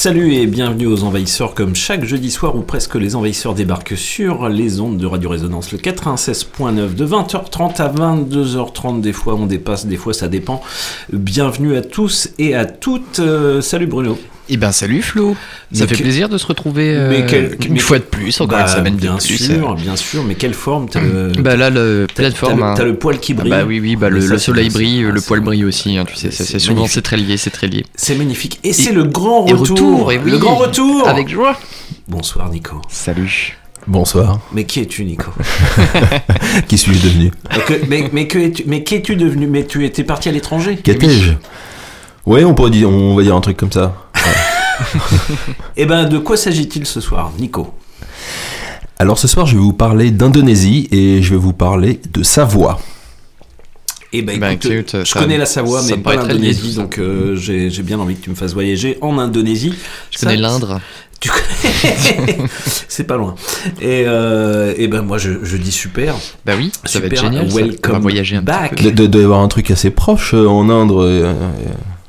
Salut et bienvenue aux Envahisseurs. Comme chaque jeudi soir où presque les Envahisseurs débarquent sur les ondes de Radio Résonance, le 96.9 de 20h30 à 22h30. Des fois on dépasse, des fois ça dépend. Bienvenue à tous et à toutes. Euh, salut Bruno. Eh ben salut Flo, ça Mais fait que- plaisir de se retrouver euh, Mais quel- une mais- fois de plus, encore Bah, une semaine de bien sûr, bien sûr. Mais quelle forme T'as le, Bah là le plateforme. t'as le- hein. t'as le poil qui Ah brille. Bah oui oui bah le, ça, soleil bien, brille, le c'est- poil brille aussi, hein, tu sais, c'est souvent magnifique. c'est très lié, c'est très lié. C'est magnifique. Et c'est le grand Et retour. retour, et oui, le grand retour. Avec joie. Bonsoir Nico. Salut. Bonsoir. Mais qui es-tu Nico Qui suis-je devenu mais, que, mais, mais que es-tu mais qu'es-tu devenu? Mais tu étais parti à l'étranger? Qu'étais-je? Ouais, on pourrait dire, on va dire un truc comme ça. Eh ben, de quoi s'agit-il ce soir, Nico? Alors ce soir, je vais vous parler d'Indonésie et je vais vous parler de Savoie. Eh ben, Bah, écoute, écoute, je ça- connais la Savoie, ça mais pas l'Indonésie, ça. donc euh, j'ai bien envie que tu me fasses voyager en Indonésie. Je Ça, connais l'Indre. Tu connais C'est pas loin. Et, euh, eh ben, moi, je, je dis super. Bah oui, ça va être Super, génial. ça. On va welcome voyager un back. y avoir un truc assez proche euh, en Inde. euh,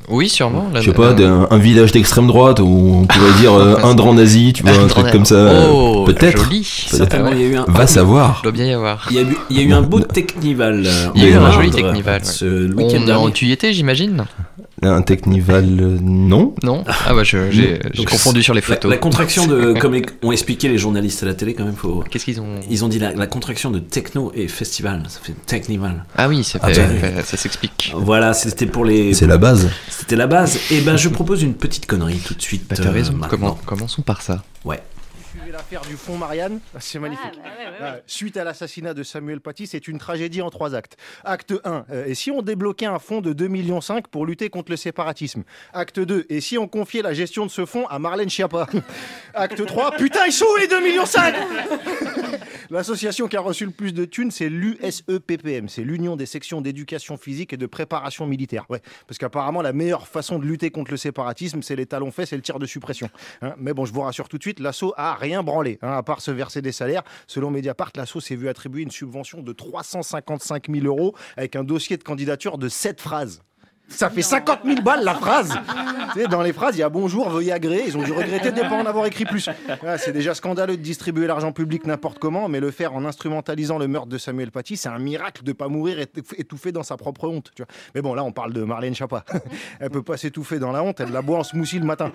Oui sûrement. là- je sais pas, un village d'extrême droite où on pourrait dire euh, Indre en Asie, tu vois, un truc comme ça. euh, Oh, Peut-être. Joli. Certainement, Ah ouais. il y a eu un. Va savoir. Doit bien y avoir. Il y, a eu, il y a eu un beau Technival. euh, Il y a eu un joli Indre, Technival, ouais. Ce week-end dernier. tu y étais, j'imagine? Un Technival, euh, non. Non Ah bah j'ai confondu sur les photos. la contraction de, comme ont expliqué les journalistes à la télé, quand même, faut. Qu'est-ce qu'ils ont Ils ont dit la, la contraction de techno et festival, ça fait Technival. Ah oui, ça, Ah, fait- fait- ça s'explique. Voilà, c'était pour les. C'est la base. C'était la base. Et ben, je propose une petite connerie tout de suite. Bah t'as euh, raison. maintenant. Comment, commençons par ça. Ouais. L'affaire du fond Marianne, c'est magnifique. Ah, Suite à l'assassinat de Samuel Paty, c'est une tragédie en trois actes. Acte 1, euh, et si on débloquait un fonds de 2,5 millions pour lutter contre le séparatisme? Acte 2, et si on confiait la gestion de ce fonds à Marlène Schiappa? Acte 3, putain, ils sont où les 2,5 millions L'association qui a reçu le plus de thunes, c'est l'USEPPM, c'est l'Union des sections d'éducation physique et de préparation militaire. Ouais, parce qu'apparemment, la meilleure façon de lutter contre le séparatisme, c'est les talons faits, c'est le tir de suppression. Hein, mais bon, je vous rassure tout de suite, l'assaut a rien hein, à part se verser des salaires. Selon Mediapart, l'assaut s'est vu attribuer une subvention de 355 000 euros avec un dossier de candidature de 7 phrases. Ça fait 50 000 balles la phrase. Dans les phrases, il y a bonjour, veuillez agréer. Ils ont dû regretter de ne pas en avoir écrit plus. C'est déjà scandaleux de distribuer l'argent public n'importe comment, mais le faire en instrumentalisant le meurtre de Samuel Paty, c'est un miracle de pas mourir étouf- étouffé dans sa propre honte. Tu vois. Mais bon, là, on parle de Marlène Schiappa. Elle peut pas s'étouffer dans la honte, elle la boit en smoothie le matin.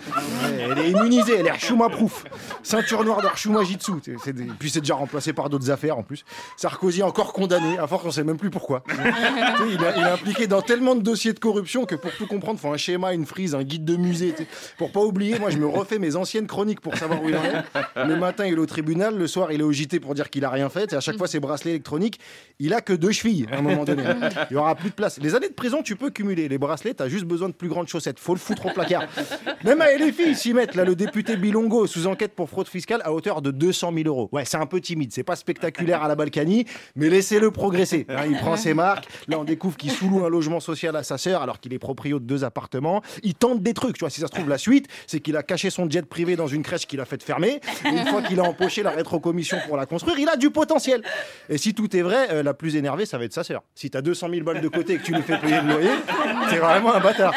Elle est immunisée, elle est Archuma-proof. Ceinture noire d'Archuma Jitsu. Des- Puis c'est déjà remplacé par d'autres affaires en plus. Sarkozy encore condamné, à force on sait même plus pourquoi. Il est impliqué dans tellement de dossiers de corruption que pour tout comprendre, il faut un schéma, une frise, un guide de musée. Pour pas oublier, moi je me refais mes anciennes chroniques pour savoir où il en est. Le matin, il est au tribunal, le soir, il est au JT pour dire qu'il a rien fait. Et à chaque fois, ses bracelets électroniques, il a que deux chevilles à un moment donné. Il y aura plus de place. Les années de prison, tu peux cumuler. Les bracelets, t'as juste besoin de plus grandes chaussettes. Faut le foutre au placard. Même à LFI, ils s'y mettent. Là, le député Bilongo sous enquête pour fraude fiscale à hauteur de 200 000 euros. Ouais, c'est un peu timide. C'est pas spectaculaire à la Balkany, mais laissez-le progresser. Hein, il prend ses marques. Là, on découvre qu'il sous-loue un logement social à sa sœur qu'il est proprio de deux appartements. Il tente des trucs. Tu vois, si ça se trouve, la suite, c'est qu'il a caché son jet privé dans une crèche qu'il a fait fermer. Une fois qu'il a empoché la rétrocommission pour la construire, il a du potentiel. Et si tout est vrai, euh, la plus énervée, ça va être sa sœur. Si t'as 200 000 balles de côté et que tu lui fais payer le loyer, c'est vraiment un bâtard.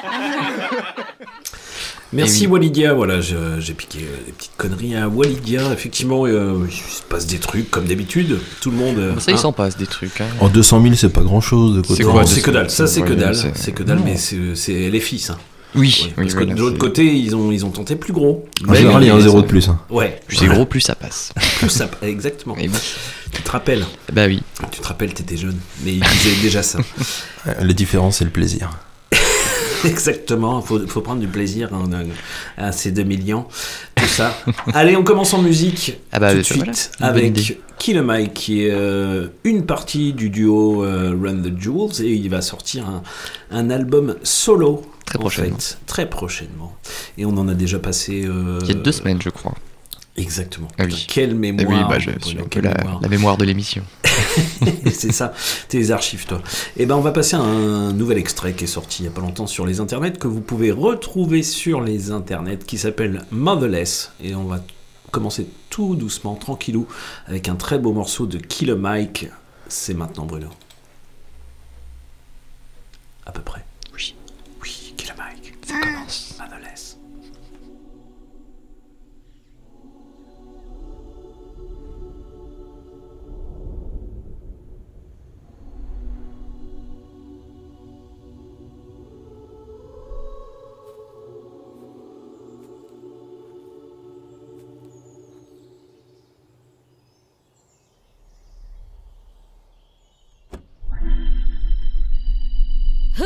Merci oui. Walidia, voilà, je- j'ai piqué des petites conneries à Walidia. Effectivement, euh, il se passe des trucs comme d'habitude. Tout le monde. Ça, il hein. s'en passe des trucs. hein. En 200 000, c'est pas grand chose de côté. C'est que dalle. Ça, c'est que dalle. c'est- que dalle, mais c'est les fils. Hein. Oui, Oui, oui, parce que de l'autre côté, ils ont, ils ont tenté plus gros. En général, il y a un zéro ça- de plus. hein. Ouais. Plus c'est gros, plus ça passe. Plus ça. Exactement. Oui. Tu te rappelles. Bah oui. Tu te rappelles, t'étais jeune. Mais ils disaient déjà ça. La différence, c'est le plaisir. Exactement, il faut, faut prendre du plaisir hein, à ces 2 millions. ça. Allez, on commence en musique Ah bah, tout de suite avec Killer Mike qui est euh, une partie du duo euh, Run the Jewels et il va sortir un, un album solo. Très en prochainement. fait, très prochainement. Et on en a déjà passé. euh, Il y a deux semaines, je crois. Exactement. Ah oui. Quelle Eh mémoire. oui, bah, je Bruno, suis un peu quelle la, mémoire. la mémoire de l'émission. c'est ça, t'es les archives toi. Et ben on va passer à un nouvel extrait qui est sorti il y a pas longtemps sur les internets que vous pouvez retrouver sur les internets qui s'appelle Motherless et on va commencer tout doucement, tranquillou avec un très beau morceau de Killer Mike. C'est maintenant Bruno. À peu près. Oui. Oui, Killer Mike. Ça commence. My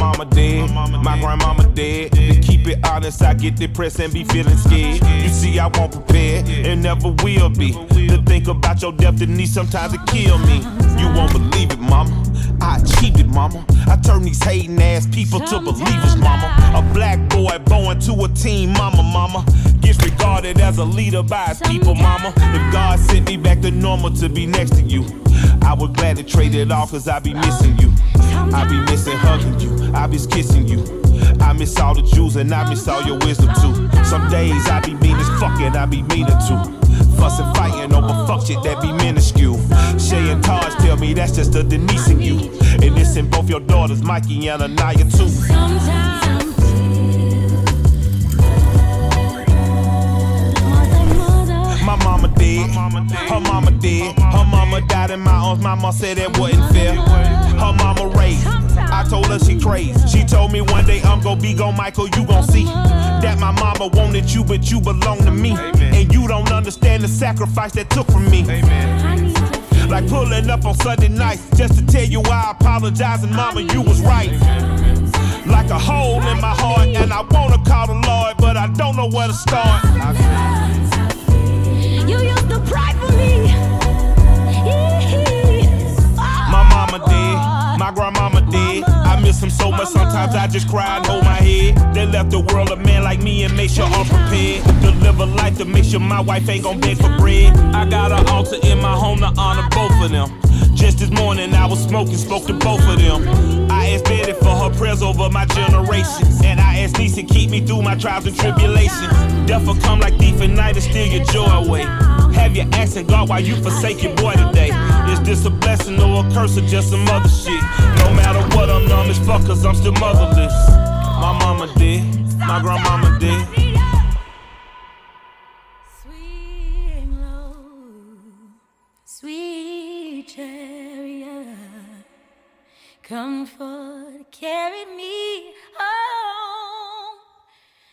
mama dead, my grandmama dead. To keep it honest, I get depressed and be feeling scared. You see, I won't prepare and never will be. To think about your destiny, sometimes it kill me. You won't believe it, mama. I achieved it, mama. I turn these hating ass people to believers, mama. A black boy born to a team, mama, mama. Gets regarded as a leader by his people, mama. If God sent me back to normal to be next to you, I would gladly trade it all, cause I be missing you. I be missing hugging you, I be kissing you. I miss all the jewels and I miss all your wisdom too. Some days I be mean as fuck and I be meaner too. Fussing, fighting over fuck shit that be minuscule. Shay and Taj tell me that's just a Denise in you. And it's in both your daughters, Mikey and Anaya too. Sometimes mother. My mama dead, her mama dead, her mama died in my arms. My mama said it wasn't fair. Her mama raised, I told her she crazy. She told me one day I'm gonna be gone, Michael. You gon' see that my mama wanted you, but you belong to me. And you don't understand the sacrifice that took from me. I need to Like pulling up on Sunday night just to tell you why I apologize and mama, you was right. Like a hole in my heart, and I wanna call the Lord, but I don't know where to start. Him so much, sometimes I just cry and hold my head. They left the world a man like me and make sure I'm prepared. To live a life to make sure my wife ain't gon' beg for bread. I got an altar in my home to honor both of them. Just this morning I was smoking, spoke to both of them. I asked Betty for her prayers over my generation. And I asked to keep me through my trials and tribulations. Death will come like thief in night and steal your joy away. Have you asking God why you forsake your boy today? Is this a blessing or a curse or just some other shit? No matter what, I'm numb as fuck cause I'm still motherless. My mama did, my grandmama did. Sweet chariot, comfort carry me home.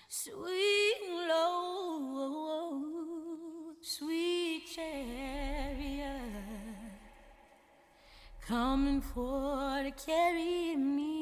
Sweet low, sweet chariot, coming for to carry me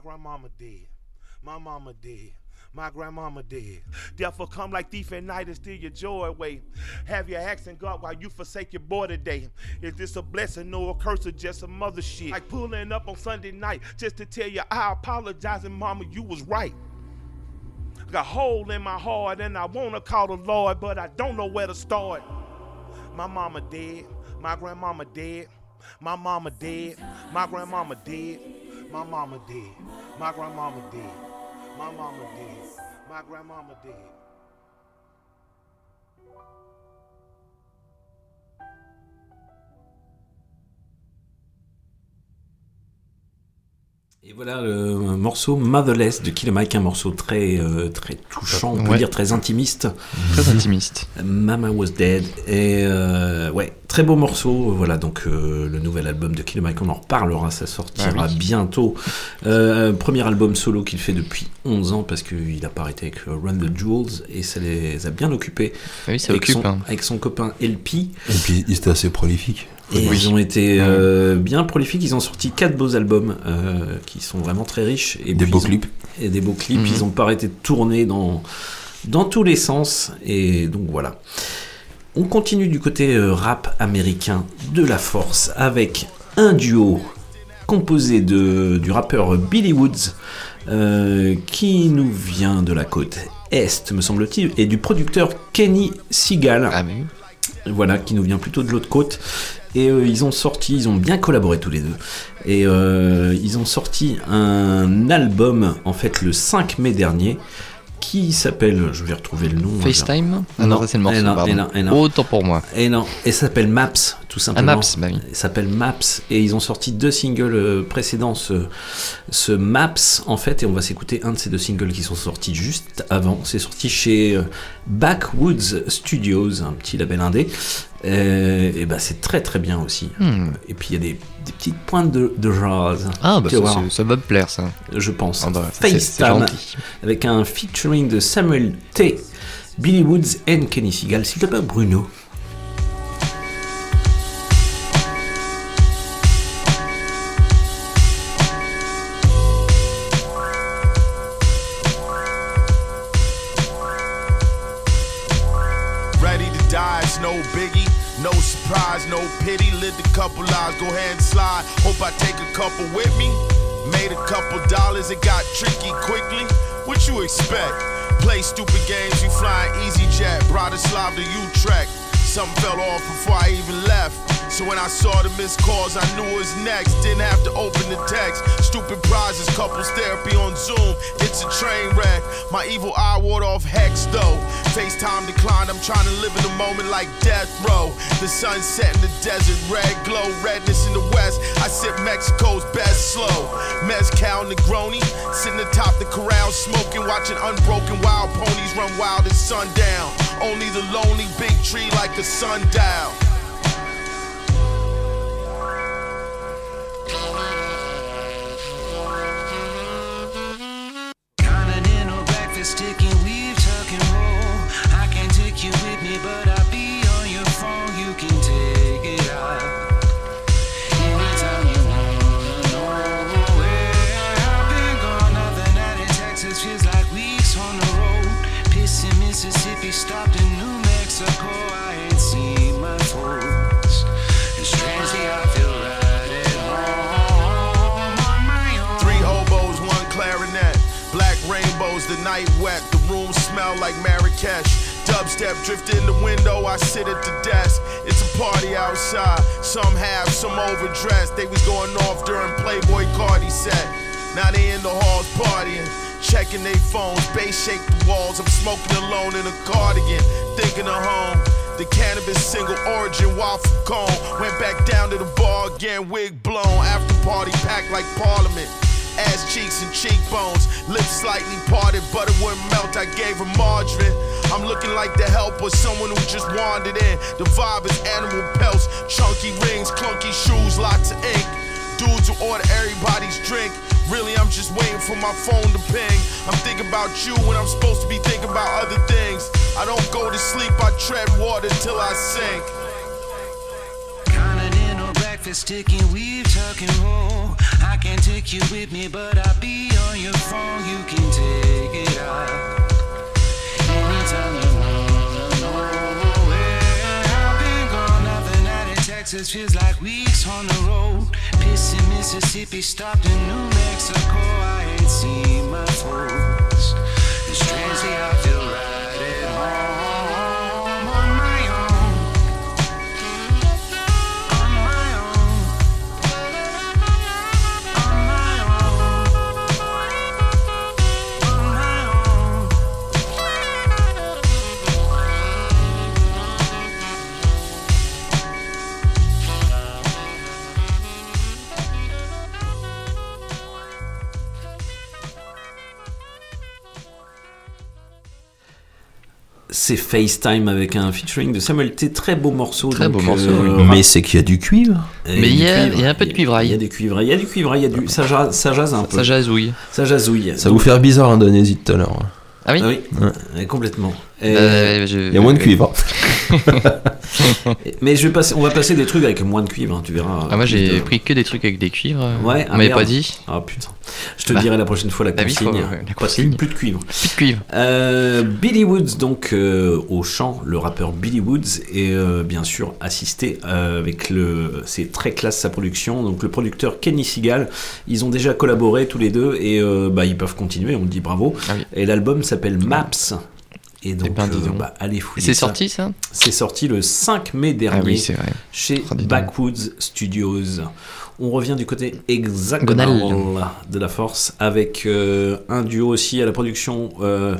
My grandmama dead. My mama dead. My grandmama dead. Therefore, come like thief at night and steal your joy away. Have your accent God while you forsake your boy today. Is this a blessing or a curse or just some other shit? Like pulling up on Sunday night just to tell you I apologize and mama, you was right. I got a hole in my heart and I wanna call the Lord, but I don't know where to start. My mama dead. My grandmama dead. My mama dead. My grandmama dead. My mama dead. My grandmama did. My mama did. My grandmama dead. Et voilà le morceau Motherless de Killer Mike, un morceau très, euh, très touchant, on peut Ouais. dire très intimiste. Très intimiste. Mama Was Dead. Et euh, ouais, très beau morceau. Voilà, donc euh, le nouvel album de Killer Mike, on en reparlera, ça sortira Ah oui. bientôt. Euh, premier album solo qu'il fait depuis 11 ans parce qu'il a pas arrêté avec Run the Jewels et ça les a bien occupés. Ah oui, ça avec, occupe. son, hein. avec son copain LP. Et puis, il était assez prolifique. Et Oui. ils ont été euh, bien prolifiques. Ils ont sorti quatre beaux albums euh, qui sont vraiment très riches. Et Des beaux ont- clips. Et des beaux clips. Mhm. Ils ont pas arrêté de tourner dans, dans tous les sens. Et donc voilà. On continue du côté euh, rap américain de la force avec un duo composé de, du rappeur Billy Woods euh, qui nous vient de la côte est, me semble-t-il, et du producteur Kenny Seagal Ah, mais. Voilà, qui nous vient plutôt de l'autre côte. Et euh, ils ont sorti, ils ont bien collaboré tous les deux. Et euh, ils ont sorti un album, en fait, le 5 mai dernier, qui s'appelle, je vais retrouver le nom. FaceTime Ah Non, non, c'est le morceau. eh non. Autant pour moi. Et non, et ça s'appelle Maps, tout Ah, simplement. Maps, bah oui. S'appelle Maps et ils ont sorti deux singles euh, précédents, ce, ce Maps en fait, et on va s'écouter un de ces deux singles qui sont sortis juste avant. C'est sorti chez Backwoods Studios, un petit label indé. Euh, et bah c'est très très bien aussi. Hmm. Et puis il y a des, des petites pointes de, de jazz, Ah, bah ça, ça va me plaire ça. je pense. Ah, bah, FaceTime avec un featuring de Samuel T, Billy Woods et Kenny Seagal. S'il te plaît, Bruno. Pity. Lived a couple lives, go ahead and slide. Hope I take a couple with me. Made a couple dollars, it got tricky quickly. What you expect? Play stupid games, you flying easy jet. Bratislava to Utrecht. Something fell off before I even left. So when I saw the missed calls, I knew it was next. Didn't have to open the text. Stupid prizes, couples therapy on Zoom. It's a train wreck. My evil eye ward off hex though. FaceTime declined. I'm trying to live in the moment like death row. The sun set in the desert, red glow, redness in the west. I sip Mexico's best slow. Mezcal Negroni, sitting atop the corral, smoking, watching unbroken wild ponies run wild at sundown. Only the lonely big tree like a sundial. Night wet. The room smell like Marrakesh. Dubstep drift in the window, I sit at the desk. It's a party outside. Some have, some overdressed. They was going off during Playboy Cardi set. Now they in the halls partying. Checking their phones, bass shake the walls. I'm smoking alone in a cardigan, thinking of home. The cannabis single origin waffle cone. Went back down to the bar again, wig blown. After party packed like parliament. Ass cheeks and cheekbones, lips slightly parted, butter wouldn't melt. I gave her margarine. I'm looking like the help or someone who just wandered in. The vibe is animal pelts, chunky rings, clunky shoes, lots of ink. Dudes who order everybody's drink. Really, I'm just waiting for my phone to ping. I'm thinking about you when I'm supposed to be thinking about other things. I don't go to sleep, I tread water till I sink. Breakfast. weave, tuck and roll. I can't take you with me, but I'll be on your phone. You can take it out. Anytime you wanna I've been gone, in Texas feels like weeks on the road. Pissing Mississippi, stopped in New Mexico. I ain't seen my folks. C'est FaceTime avec un featuring de Samuel T. Très beau morceau. Très donc, beau morceau, euh, oui. Mais c'est qu'il y a du cuivre. et Mais il y a- cuivre. il y a un peu de cuivraille. Il y a du cuivre, il y a du cuivre, il y a du. Ça jase, ça jase un peu. Ça jazouille. Ça jasouille. Ça va vous faire bizarre l'Indonésie tout à l'heure. Ah oui, Ah oui, Ouais. euh, complètement. Euh, je- Il y a moins de cuivre. Mais je vais passer, on va passer des trucs avec moins de cuivre, hein, tu verras. Ah, moi j'ai de- pris que des trucs avec des cuivres. Ouais, on ah, m'avait pas dit. Ah putain. Je te Bah. dirai la prochaine fois la Bah consigne. faut- Pas consigne. Plus de cuivre. Plus de cuivre. Euh, Billy Woods, donc euh, au chant, le rappeur Billy Woods, et euh, bien sûr assisté avec le. C'est très classe sa production. Donc le producteur Kenny Seagal, ils ont déjà collaboré tous les deux et bah, ils peuvent continuer, on dit bravo. Ah oui. Et l'album s'appelle Maps. Et donc, ben, euh, bah, allez fouiller c'est sorti ça? C'est sorti le 5 mai Ah dernier oui, c'est vrai. chez Oh. Backwoods Studios. On revient du côté hexagonal Gonal. de la force avec euh, un duo aussi à la production, euh,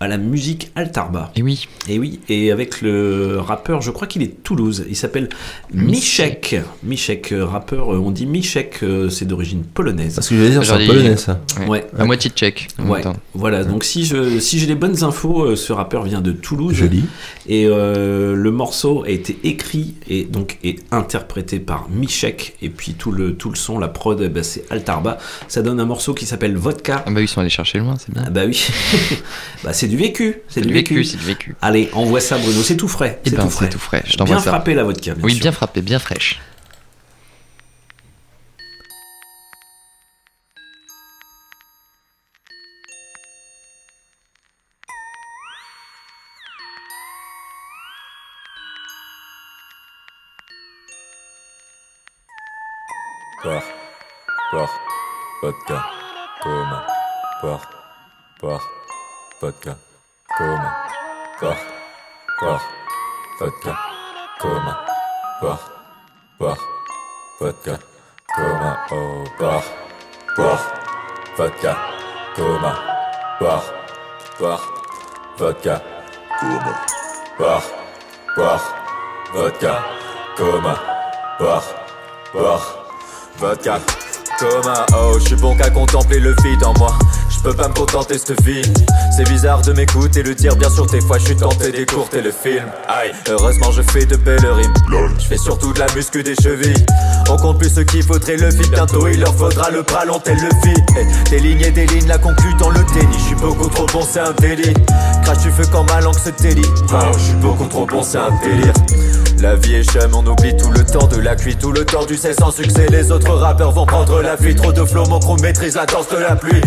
à la musique Altarba. Et oui, Et oui, et avec le rappeur, je crois qu'il est de Toulouse, il s'appelle Michek. Michek, euh, rappeur, euh, on dit Michek, euh, c'est d'origine polonaise. Parce que je vais dire, c'est polonais ça. ouais. Ouais. à moitié tchèque. Ouais, voilà, donc si je si j'ai les bonnes infos, ce rappeur vient de Toulouse. Joli. Et euh, le morceau a été écrit et donc est interprété par Michek. Et puis tout le, tout le son, la prod, eh ben, c'est Altarba. Ça donne un morceau qui s'appelle Vodka. Ah bah oui, ils sont allés chercher loin, c'est bien. Ah bah oui, bah, c'est du vécu. C'est du vécu, vécu. c'est du vécu. Allez, envoie ça Bruno, c'est tout frais. Et C'est ben tout frais. tout frais. Je t'envoie Bien ça. frappé la vodka, bien oui, sûr. bien frappé, bien fraîche. Par, par, vodka, coma, par, par, vodka, coma, par, par, vodka, coma, par, par, vodka, coma, oh, par, par, vodka, coma, par, par, vodka, coma, par, par, vodka, coma, par, par, vodka, coma, oh, je suis bon qu'à contempler le vide en moi. Peux pas me contenter cette vie. C'est bizarre de m'écouter le dire, bien sûr, des fois je suis tenté d'écourter le film. Aïe, heureusement je fais de belles rimes. Je fais surtout de la muscu des chevilles. On compte plus ce qu'il faudrait le vide. Bientôt il leur faudra le ballon tel le vide. Eh, Des lignes et des lignes, la conclue dans le déni. Je suis beaucoup trop bon, c'est un délit. Crache du feu quand ma langue se délie. Oh, je suis beaucoup trop bon, c'est un délire. La vie est chum, on oublie tout le temps de la cuite, tout le temps du cesse sans succès. Les autres rappeurs vont prendre la fuite. Trop de flow, mon crew maîtrise la danse de la pluie.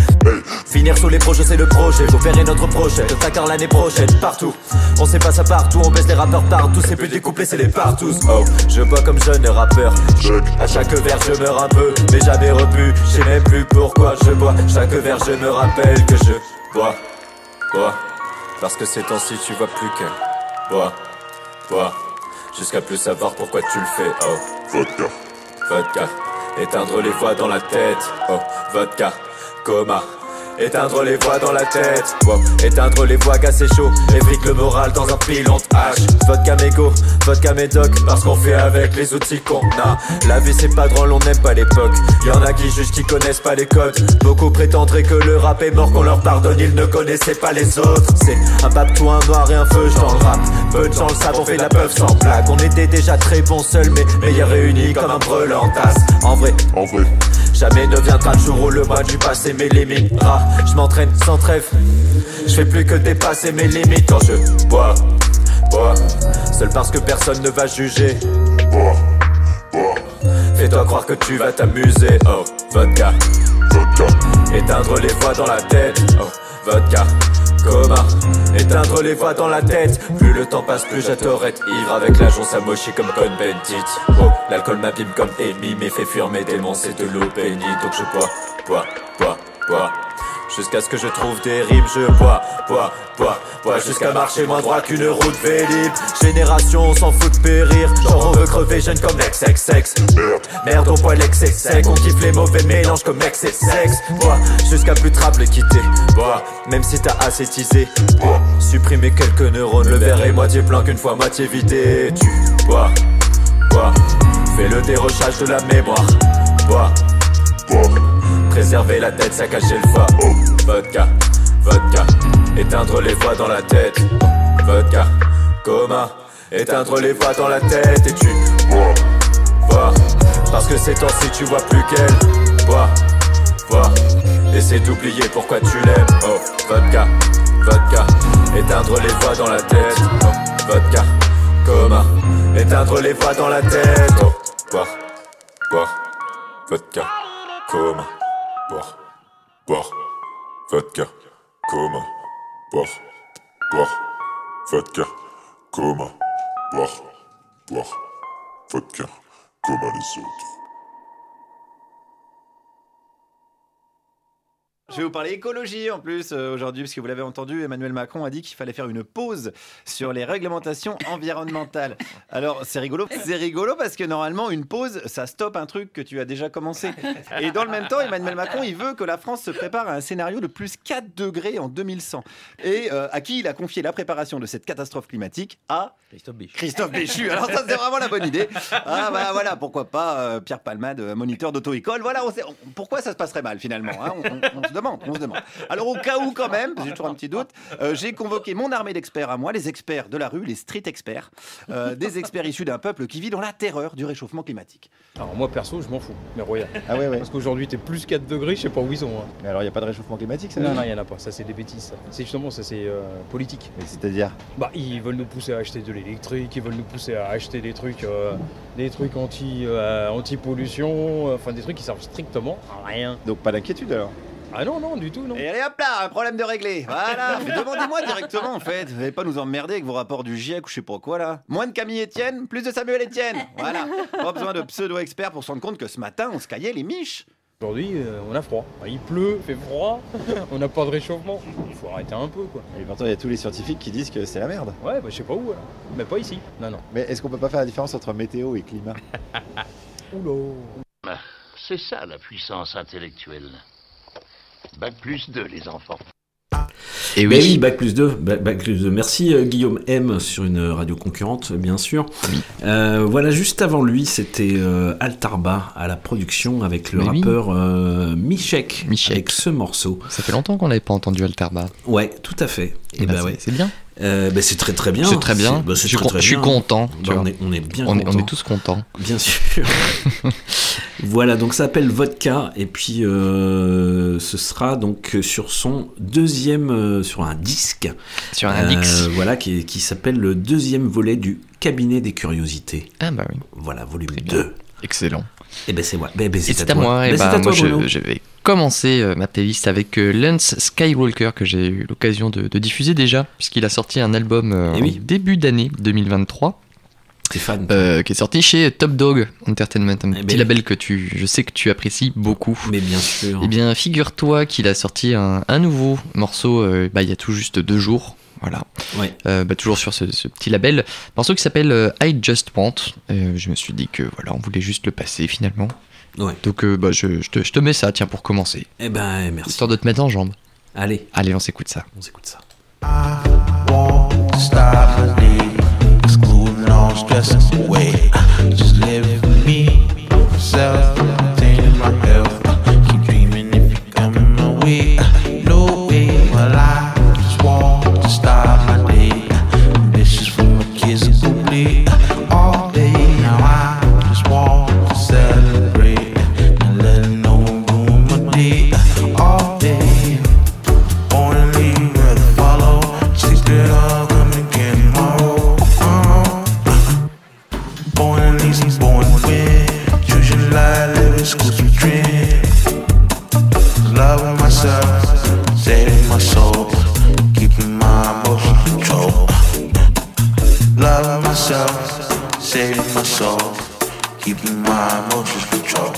Finir sous les projets, c'est le projet. Vous verrez notre projet. Dakar l'année prochaine, partout. On sait pas ça partout, on baisse les rappeurs partout. C'est plus découplé, c'est les partous. Oh, je bois comme jeune rappeur. À chaque verre, je meurs un peu, mais jamais repu. Je sais plus pourquoi je bois. Chaque verre, je me rappelle que je bois, bois. Parce que ces temps-ci, tu vois plus que bois, bois. Jusqu'à plus savoir pourquoi tu le fais. Oh, vodka, vodka. Éteindre les voix dans la tête. Oh, vodka, coma. Éteindre les voix dans la tête, éteindre les voix cassées chaud, évrique le moral dans un pilon de hache. Vodka mégo, vodka médoc, parce qu'on fait avec les outils qu'on a. La vie c'est pas drôle, on n'aime pas l'époque. Y'en a qui jugent qui connaissent pas les codes. Beaucoup prétendraient que le rap est mort, qu'on leur pardonne, ils ne connaissaient pas les autres. C'est un pape tout un noir et un feu dans le rap. Peu de gens le savent, on fait la peuf sans blague. On était déjà très bons seuls, mais meilleurs réunis comme un brelan tasse. En vrai, en vrai. Jamais ne viendra le jour où le mois du passé m'éliminera. Je m'entraîne sans trêve. Je fais plus que dépasser mes limites quand je bois, bois. Seul parce que personne ne va juger. Bois, bois. Fais-toi croire que tu vas t'amuser. Oh, vodka. Vodka. Éteindre les voix dans la tête. Oh, vodka. Coma. Éteindre les voix dans la tête. Plus le temps passe, plus j'adorette. Ivre avec la jonce amochée comme Con Bendit. Oh, l'alcool m'abîme comme Amy, mais fait fuir mes démons, c'est de l'eau bénie. Donc je bois, bois, bois, bois. Jusqu'à ce que je trouve des rimes, je bois, bois, bois, bois. Jusqu'à marcher moins droit qu'une route vélib Génération, on s'en fout de périr. Genre on veut crever jeune comme XXX Merde, merde au poil excès sec On kiffe les mauvais mélanges comme ex et sexe Bois, jusqu'à plus trable quitter. Bois, même si t'as assez teasé Bois, supprimer quelques neurones. Le verre est moitié plein qu'une fois moitié vidé. Tu. Bois, bois. Fais le dérochage de la mémoire. Bois, bois Préserver la tête, ça cacher le. Oh, vodka, vodka. Éteindre les voix dans la tête. Vodka, coma. Éteindre les voix dans la tête et tu bois. Parce que ces temps-ci tu vois plus qu'elle. Bois, bois. Essaie d'oublier pourquoi tu l'aimes. Oh, vodka, vodka. Éteindre les voix dans la tête. Oh, vodka, coma. Éteindre les voix dans la tête. Oh, boire, boire. Vodka, coma. Boire, boire, vodka, coma, boire, boire, vodka, coma, boire, boire, vodka, coma les autres. Je vais vous parler écologie en plus euh, aujourd'hui, parce que vous l'avez entendu, Emmanuel Macron a dit qu'il fallait faire une pause sur les réglementations environnementales. Alors c'est rigolo, c'est rigolo parce que normalement une pause, ça stoppe un truc que tu as déjà commencé. Et dans le même temps, Emmanuel Macron, il veut que la France se prépare à un scénario de plus 4 degrés en 2100. Et euh, à qui il a confié la préparation de cette catastrophe climatique? À Christophe Béchu. Christophe Béchu. Alors ça c'est vraiment la bonne idée. Ah bah voilà, pourquoi pas euh, Pierre Palmade, moniteur d'auto-école. Voilà, on sait, on- pourquoi ça se passerait mal finalement hein? On, on- on se demande, on se demande. Alors au cas où quand même, j'ai toujours un petit doute, euh, j'ai convoqué mon armée d'experts à moi, les experts de la rue, les street experts, euh, des experts issus d'un peuple qui vit dans la terreur du réchauffement climatique. Alors moi perso, je m'en fous, mais royal. Ah ouais, ouais. Parce qu'aujourd'hui, t'es plus 4 degrés, je sais pas où ils sont. hein. Mais alors, il n'y a pas de réchauffement climatique, ça Non, non, il y en a pas. Ça, c'est des bêtises. ça. C'est justement, ça, c'est euh, politique. Mais c'est-à-dire Bah, ils veulent nous pousser à acheter de l'électrique, ils veulent nous pousser à acheter des trucs, des trucs anti, anti-pollution, enfin des trucs qui servent strictement à rien. Donc, pas d'inquiétude alors Ah non, non, du tout, non. Et allez hop là, un problème de réglé. Voilà, mais demandez-moi directement en fait. Vous n'allez pas nous emmerder avec vos rapports du GIEC ou je sais pas quoi là. Moins de Camille Etienne, plus de Samuel Etienne. Voilà. Pas besoin de pseudo-experts pour se rendre compte que ce matin on se caillait les miches. Aujourd'hui, euh, on a froid. Bah, il pleut, il fait froid, on n'a pas de réchauffement. Il faut arrêter un peu, quoi. Et pourtant, il y a tous les scientifiques qui disent que c'est la merde. Ouais, bah je sais pas où, alors. mais pas ici. Non, non. Mais est-ce qu'on peut pas faire la différence entre météo et climat? Oula. C'est ça la puissance intellectuelle. Bac plus 2, les enfants. Et Mais oui. oui, Bac plus 2. Bac, plus 2. Merci euh, Guillaume M sur une radio concurrente, bien sûr. Euh, voilà, juste avant lui, c'était euh, Altarba à la production avec le Mais oui. rappeur euh, Michek, Michek. avec ce morceau. Ça fait longtemps qu'on n'avait pas entendu Alterba. Ouais, tout à fait. Et Bah, bah, c'est- ouais. C'est bien. Euh, bah, c'est très très bien. C'est très bien. bah, c'est je suis, très, con- très je suis bien. content. Bah, on, est, on est bien on, est, on content. est tous contents. Bien sûr. voilà, donc ça s'appelle Vodka et puis euh, ce sera donc sur son deuxième, euh, sur un disque. Sur un Euh, Dix. Voilà, qui, qui s'appelle le deuxième volet du Cabinet des Curiosités. Ah bah oui. Voilà, volume Très bien. 2. Excellent. Et ben c'est ouais. ben, ben, c'est à moi. Et Ben, à toi, moi, je, vais commencer euh, ma playlist avec euh, Lance Skywalker que j'ai eu l'occasion de, de diffuser déjà, puisqu'il a sorti un album euh, Eh oui. en début d'année 2023. Stéphane. euh, qui est sorti chez Top Dog Entertainment, un Eh petit ben. label que tu, je sais que tu apprécies beaucoup. Mais bien sûr. Eh bien, figure-toi qu'il a sorti un, un nouveau morceau bah, il y a tout juste deux jours. Voilà. Ouais. Euh, bah, toujours sur ce, ce petit label. Morceau qui s'appelle euh, I Just Want. Euh, je me suis dit que voilà, on voulait juste le passer finalement. Ouais. Donc euh, bah, je, je te, je te mets ça, tiens, pour commencer. Eh ben merci. Histoire de te mettre en jambe. Allez, Allez, on s'écoute ça. on s'écoute ça. won't stop away. Just live for me, self, my health. Saving my soul, keeping my emotions control.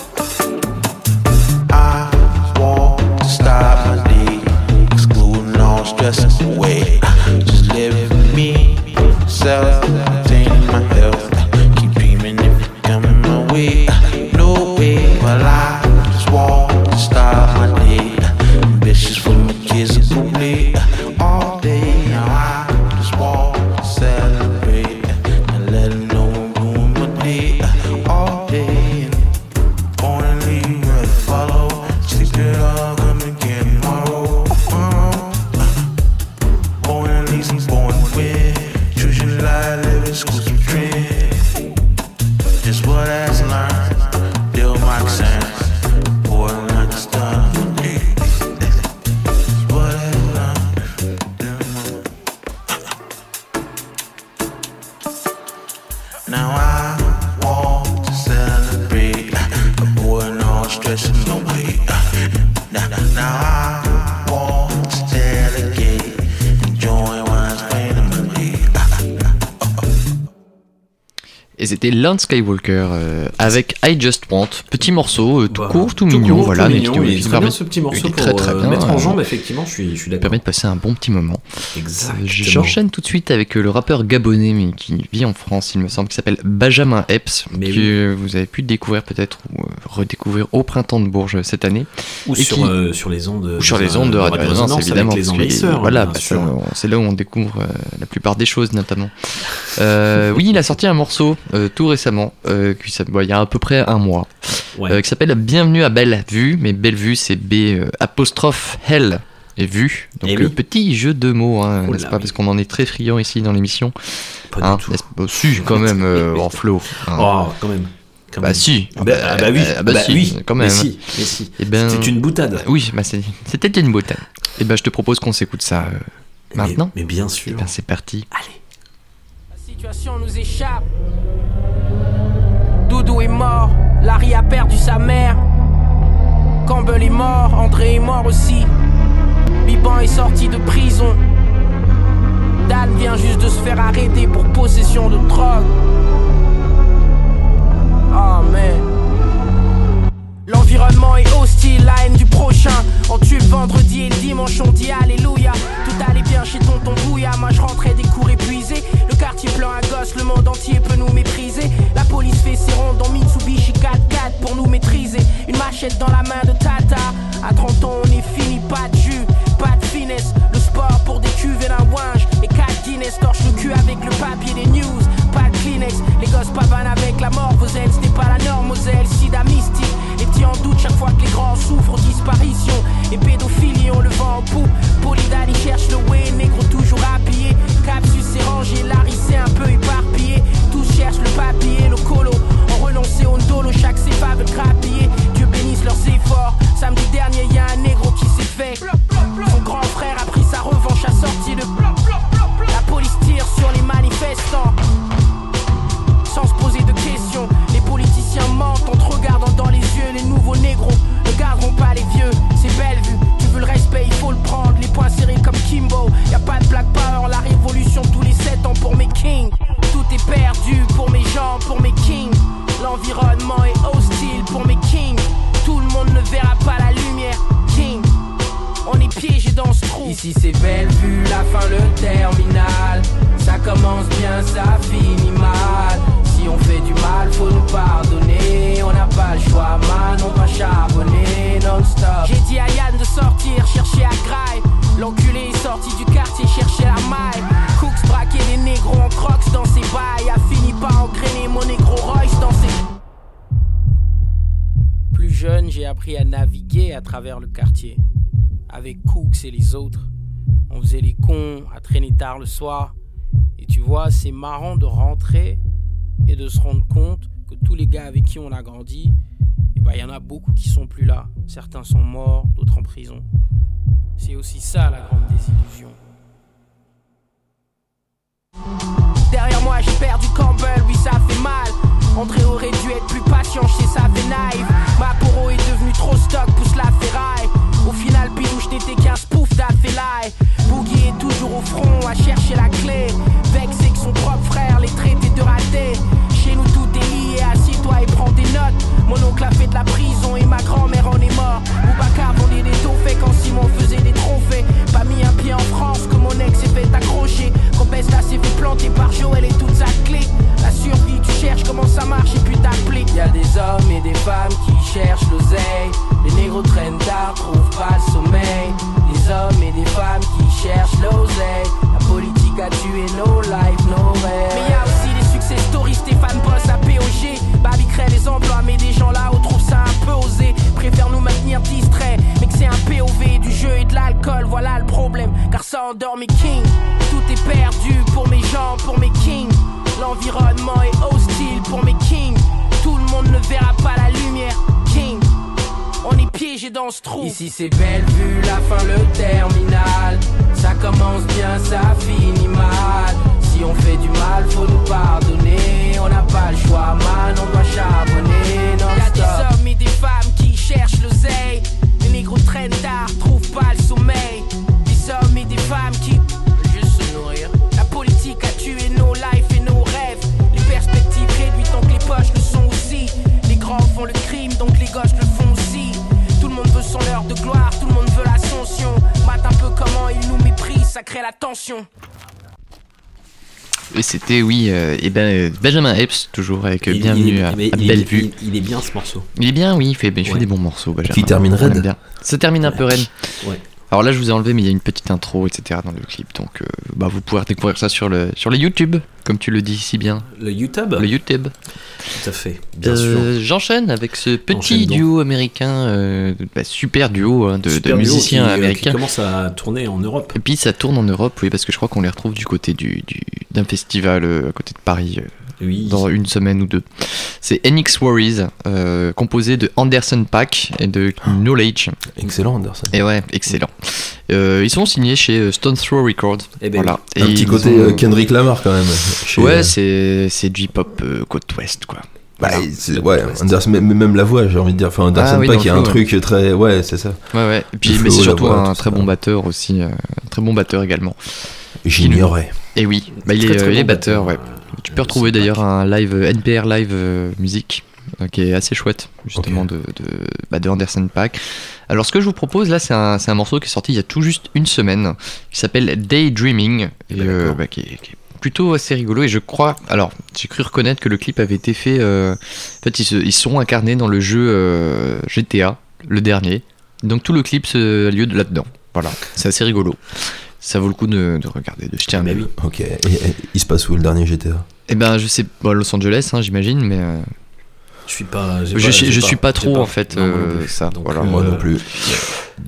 I want to stop my day, excluding all stress away. Just live me, self, maintaining my health. Keep dreaming if it coming my way. No way, well I Et c'était Lance Skywalker euh, avec I Just Want, petit morceau, euh, tout Bah, court, tout, tout mignon, court, voilà, tout mais mignon, il permet- bien, ce petit morceau pour, très très euh, bien, mettre en jambe, effectivement, je suis, je suis d'accord. permet de passer un bon petit moment. Exactement. J'enchaîne tout de suite avec le rappeur gabonais, mais qui vit en France, il me semble, qui s'appelle Benjamin Epps, Mais que oui. vous avez pu découvrir peut-être ou redécouvrir au printemps de Bourges cette année. Ou Et sur, qui- sur les ondes, ou sur de- les ondes de Radio Résonance, évidemment. voilà, c'est là où on découvre la plupart des choses, notamment. Oui, il a sorti un morceau euh, tout récemment, euh, qui s'appelle- bon, il y a à peu près un mois, Ouais. euh, qui s'appelle Bienvenue à Bellevue, mais Bellevue c'est B euh, apostrophe Hell et vue. Donc Eh oui. euh, petit jeu de mots, hein, Oh n'est-ce là pas oui. Parce qu'on en est très friand ici dans l'émission. Pas Hein, du tout. n'est-ce pas Si, quand même, euh, en flow. hein. Oh, quand même. Quand Bah même. si. Ah bah, ah bah oui, Ah bah bah si, oui, quand mais même. si, mais si. Eh ben, C'était une boutade. Oui, bah c'est- c'était une boutade. Et ben je te propose qu'on s'écoute ça euh, maintenant. Mais bien sûr. Eh ben, c'est parti. La situation nous échappe. Doudou est mort, Larry a perdu sa mère. Campbell est mort, André est mort aussi. Biban est sorti de prison. Dan vient juste de se faire arrêter pour possession de drogue. Oh. L'environnement est hostile, la haine du prochain. On tue le vendredi et le dimanche, on dit Alléluia. Tout allait bien chez tonton Bouya. Moi je rentrais des cours épuisés. Le quartier plein à gosse, le monde entier peut nous mépriser. La police fait ses rondes en Mitsubishi 4x4 pour nous maîtriser. Une machette dans la main de Tata. À 30 ans, on est fini, pas de le soir. Et tu vois, c'est marrant de rentrer et de se rendre compte que tous les gars avec qui on a grandi, eh ben, il y en a beaucoup qui sont plus là. Certains sont morts, d'autres en prison. C'est aussi ça la grande désillusion. bataille. Boogie est toujours au front à chercher la clé. Vexé que son propre frère les traités de ratés. Chez nous tout est lié, assis toi et prends des notes. Mon oncle a fait de la prison et ma grand-mère en est mort. Boubacar vendait des trophées quand Simon faisait des trophées. Pas mis un pied en France que mon ex s'est fait accrocher. Quand Besta s'est fait planter par Joël et toute sa clique. La survie, tu cherches comment ça marche et puis t'appliques. Y'a des hommes et des femmes qui cherchent l'oseille. Les négros traînent tard, trouvent pas le sommeil hommes et des femmes qui cherchent l'oseille. La politique a tué nos lives, nos rêves. Mais y a aussi les succès stories, Stéphane Boss à POG. Babi crée les emplois, mais des gens là-haut trouvent ça un peu osé. Préfèrent nous maintenir distraits, mais que c'est un POV du jeu et de l'alcool, voilà le problème. Car ça endort mes kings. Tout est perdu pour mes gens, pour mes kings. L'environnement est hostile pour mes kings. Tout le monde ne verra pas la lumière, king. On est piégé dans ce trou. Ici c'est belle vue, la fin, le terminal. Ça commence bien, ça finit mal. Si on fait du mal, faut nous pardonner. On n'a pas le choix, man, on doit charbonner. Non Y'a des hommes et des femmes qui cherchent l'oseille. Les négros traînent tard, trouvent pas le sommeil. Des hommes et des femmes qui veulent juste se nourrir. La politique a tué nos lives et nos rêves. Les perspectives réduites, donc les poches le sont aussi. Les grands font le crime, donc les gauches le. Tout le monde veut son heure de gloire, tout le monde veut l'ascension. Mate un peu comment ils nous méprisent, ça crée la tension. Et c'était, oui, euh, eh ben, euh, Benjamin Epps, toujours avec euh, Il- Bienvenue il- à, à il est- Bellevue. il- il est bien ce morceau. Il est bien, oui, il fait, il fait Ouais. des bons morceaux, Benjamin. Qui termine raide. Ça termine un peu raide. Ouais. Alors là, je vous ai enlevé, mais il y a une petite intro, etc. dans le clip. Donc, euh, bah, vous pourrez découvrir ça sur le, sur le YouTube, comme tu le dis si bien. Le YouTube Le YouTube. Tout à fait, bien sûr. Euh, J'enchaîne avec ce petit duo américain, euh, bah, super duo hein, de, de Super duo musiciens qui, euh, américains. Qui commence à tourner en Europe. Et puis ça tourne en Europe, oui, parce que je crois qu'on les retrouve du côté du, du- d'un festival à côté de Paris Oui. dans une semaine ou deux. C'est NX Worries, euh, composé de Anderson Pack et de Knowledge. Excellent, Anderson. Et ouais, excellent. Euh, ils sont signés chez euh, Stone Throw Records. Eh ben voilà. Un Et petit côté ont- euh, Kendrick Lamar quand même. chez, Ouais, euh, c'est c'est du hip-hop euh, côte ouest, quoi. bah, ouais, Anderson, même la voix, j'ai envie de dire. Enfin, Anderson Ah oui, dans il y a un flow, truc très. Ouais, c'est ça. Ouais, ouais. Et puis, Le mais flow, c'est surtout voix, un très bon batteur aussi. euh, très bon batteur également. J'ignorais. Et oui, bah, il, Très, est, très euh, il bon est batteur, ouais. Tu peux retrouver d'ailleurs un live euh, NPR live euh, musique euh, qui est assez chouette justement de, de, bah, de Anderson Paak. Alors ce que je vous propose là c'est un, c'est un morceau qui est sorti il y a tout juste une semaine qui s'appelle Daydreaming et euh, bah, qui, est, qui est plutôt assez rigolo et je crois alors j'ai cru reconnaître que le clip avait été fait euh, en fait ils se, ils sont incarnés dans le jeu euh, GTA le dernier donc tout le clip se a lieu de là-dedans voilà c'est assez rigolo ça vaut le coup de, de regarder de jeter un œil. Ok. Et, et il se passe où le dernier GTA Eh ben, je sais, bon, Los Angeles, hein, j'imagine, mais. euh, Je suis pas. Je, pas- suis- je pas- suis pas j'ai trop pas. en fait Non, moi non euh, ça. Donc, voilà. euh, Moi non plus.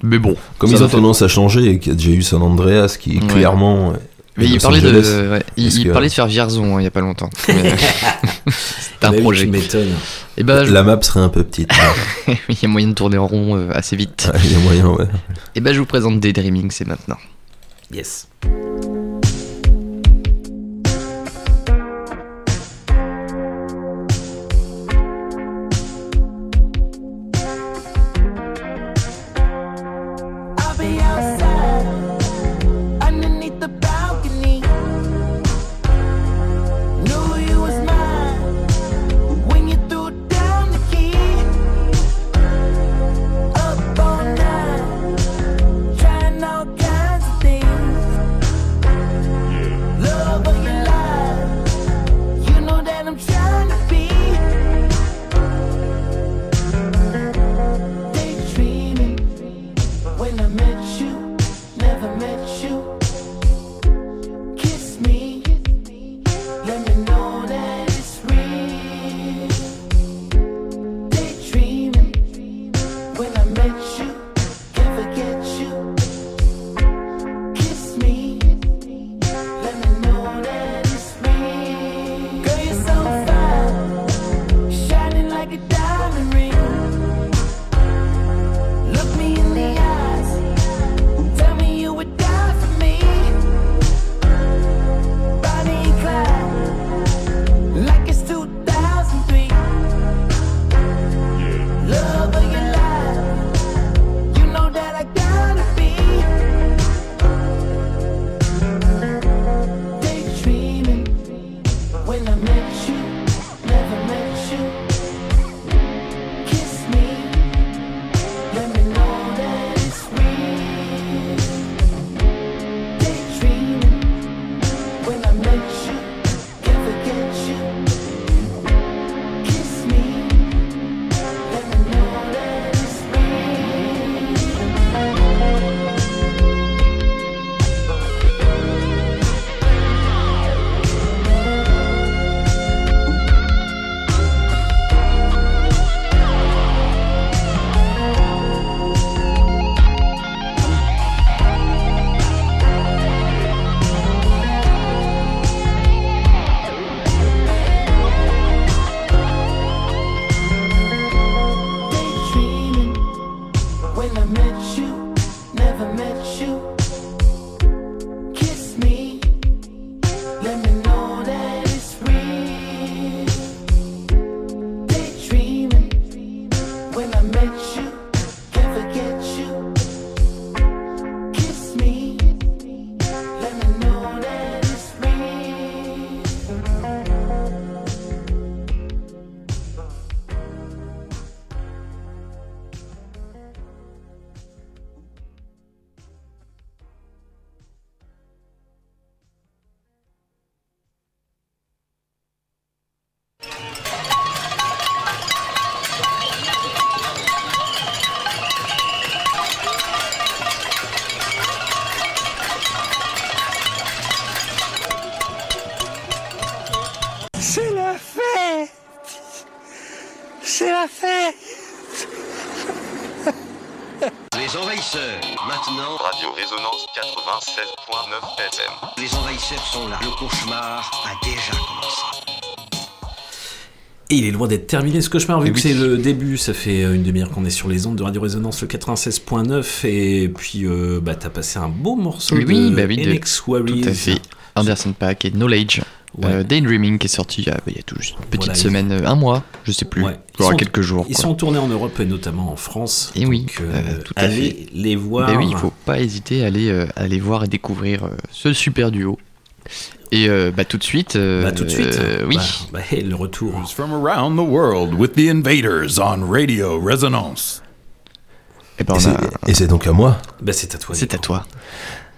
Mais bon. Comme ils ont tendance à changer et qu'il y a déjà eu San Andreas qui Ouais. clairement. euh, Mais il parlait, Angeles. de, ouais, il, que- parlait de faire Vierzon hein, il y a pas longtemps. Mais, C'était un Bah projet. Et ben, je- La map serait un peu petite. il y a moyen de tourner en rond euh, assez vite. Il y a moyen, ouais. Et ben, je vous présente Daydreaming, c'est maintenant. Yes. Et il est loin d'être terminé ce cauchemar, vu Eh que oui. c'est le début, ça fait euh, une demi-heure qu'on est sur les ondes de Radio Résonance, le 96.9, et puis euh, bah, t'as passé un beau morceau Oui, de bah oui, de-. Tout à fait. Anderson Paak et Knowledge. Ouais. Euh, Daydreaming qui est sorti il y a, il y a tout juste une petite Voilà, semaine, euh, un mois, je sais plus, Ouais. voire Ils sont- quelques jours. Ils quoi. sont tournés en Europe et notamment en France. Et oui, donc, euh, euh, tout à allez fait. les voir. Ben oui, il faut pas hésiter à aller, à aller voir et découvrir ce super duo. Et euh, bah, tout de suite. euh, Bah, tout de suite. euh, oui. Bah, bah, le retour. From around the world with the invaders on Radio Resonance? Et ben, Et c'est- Et donc à moi. Bah, c'est à toi. C'est à toi.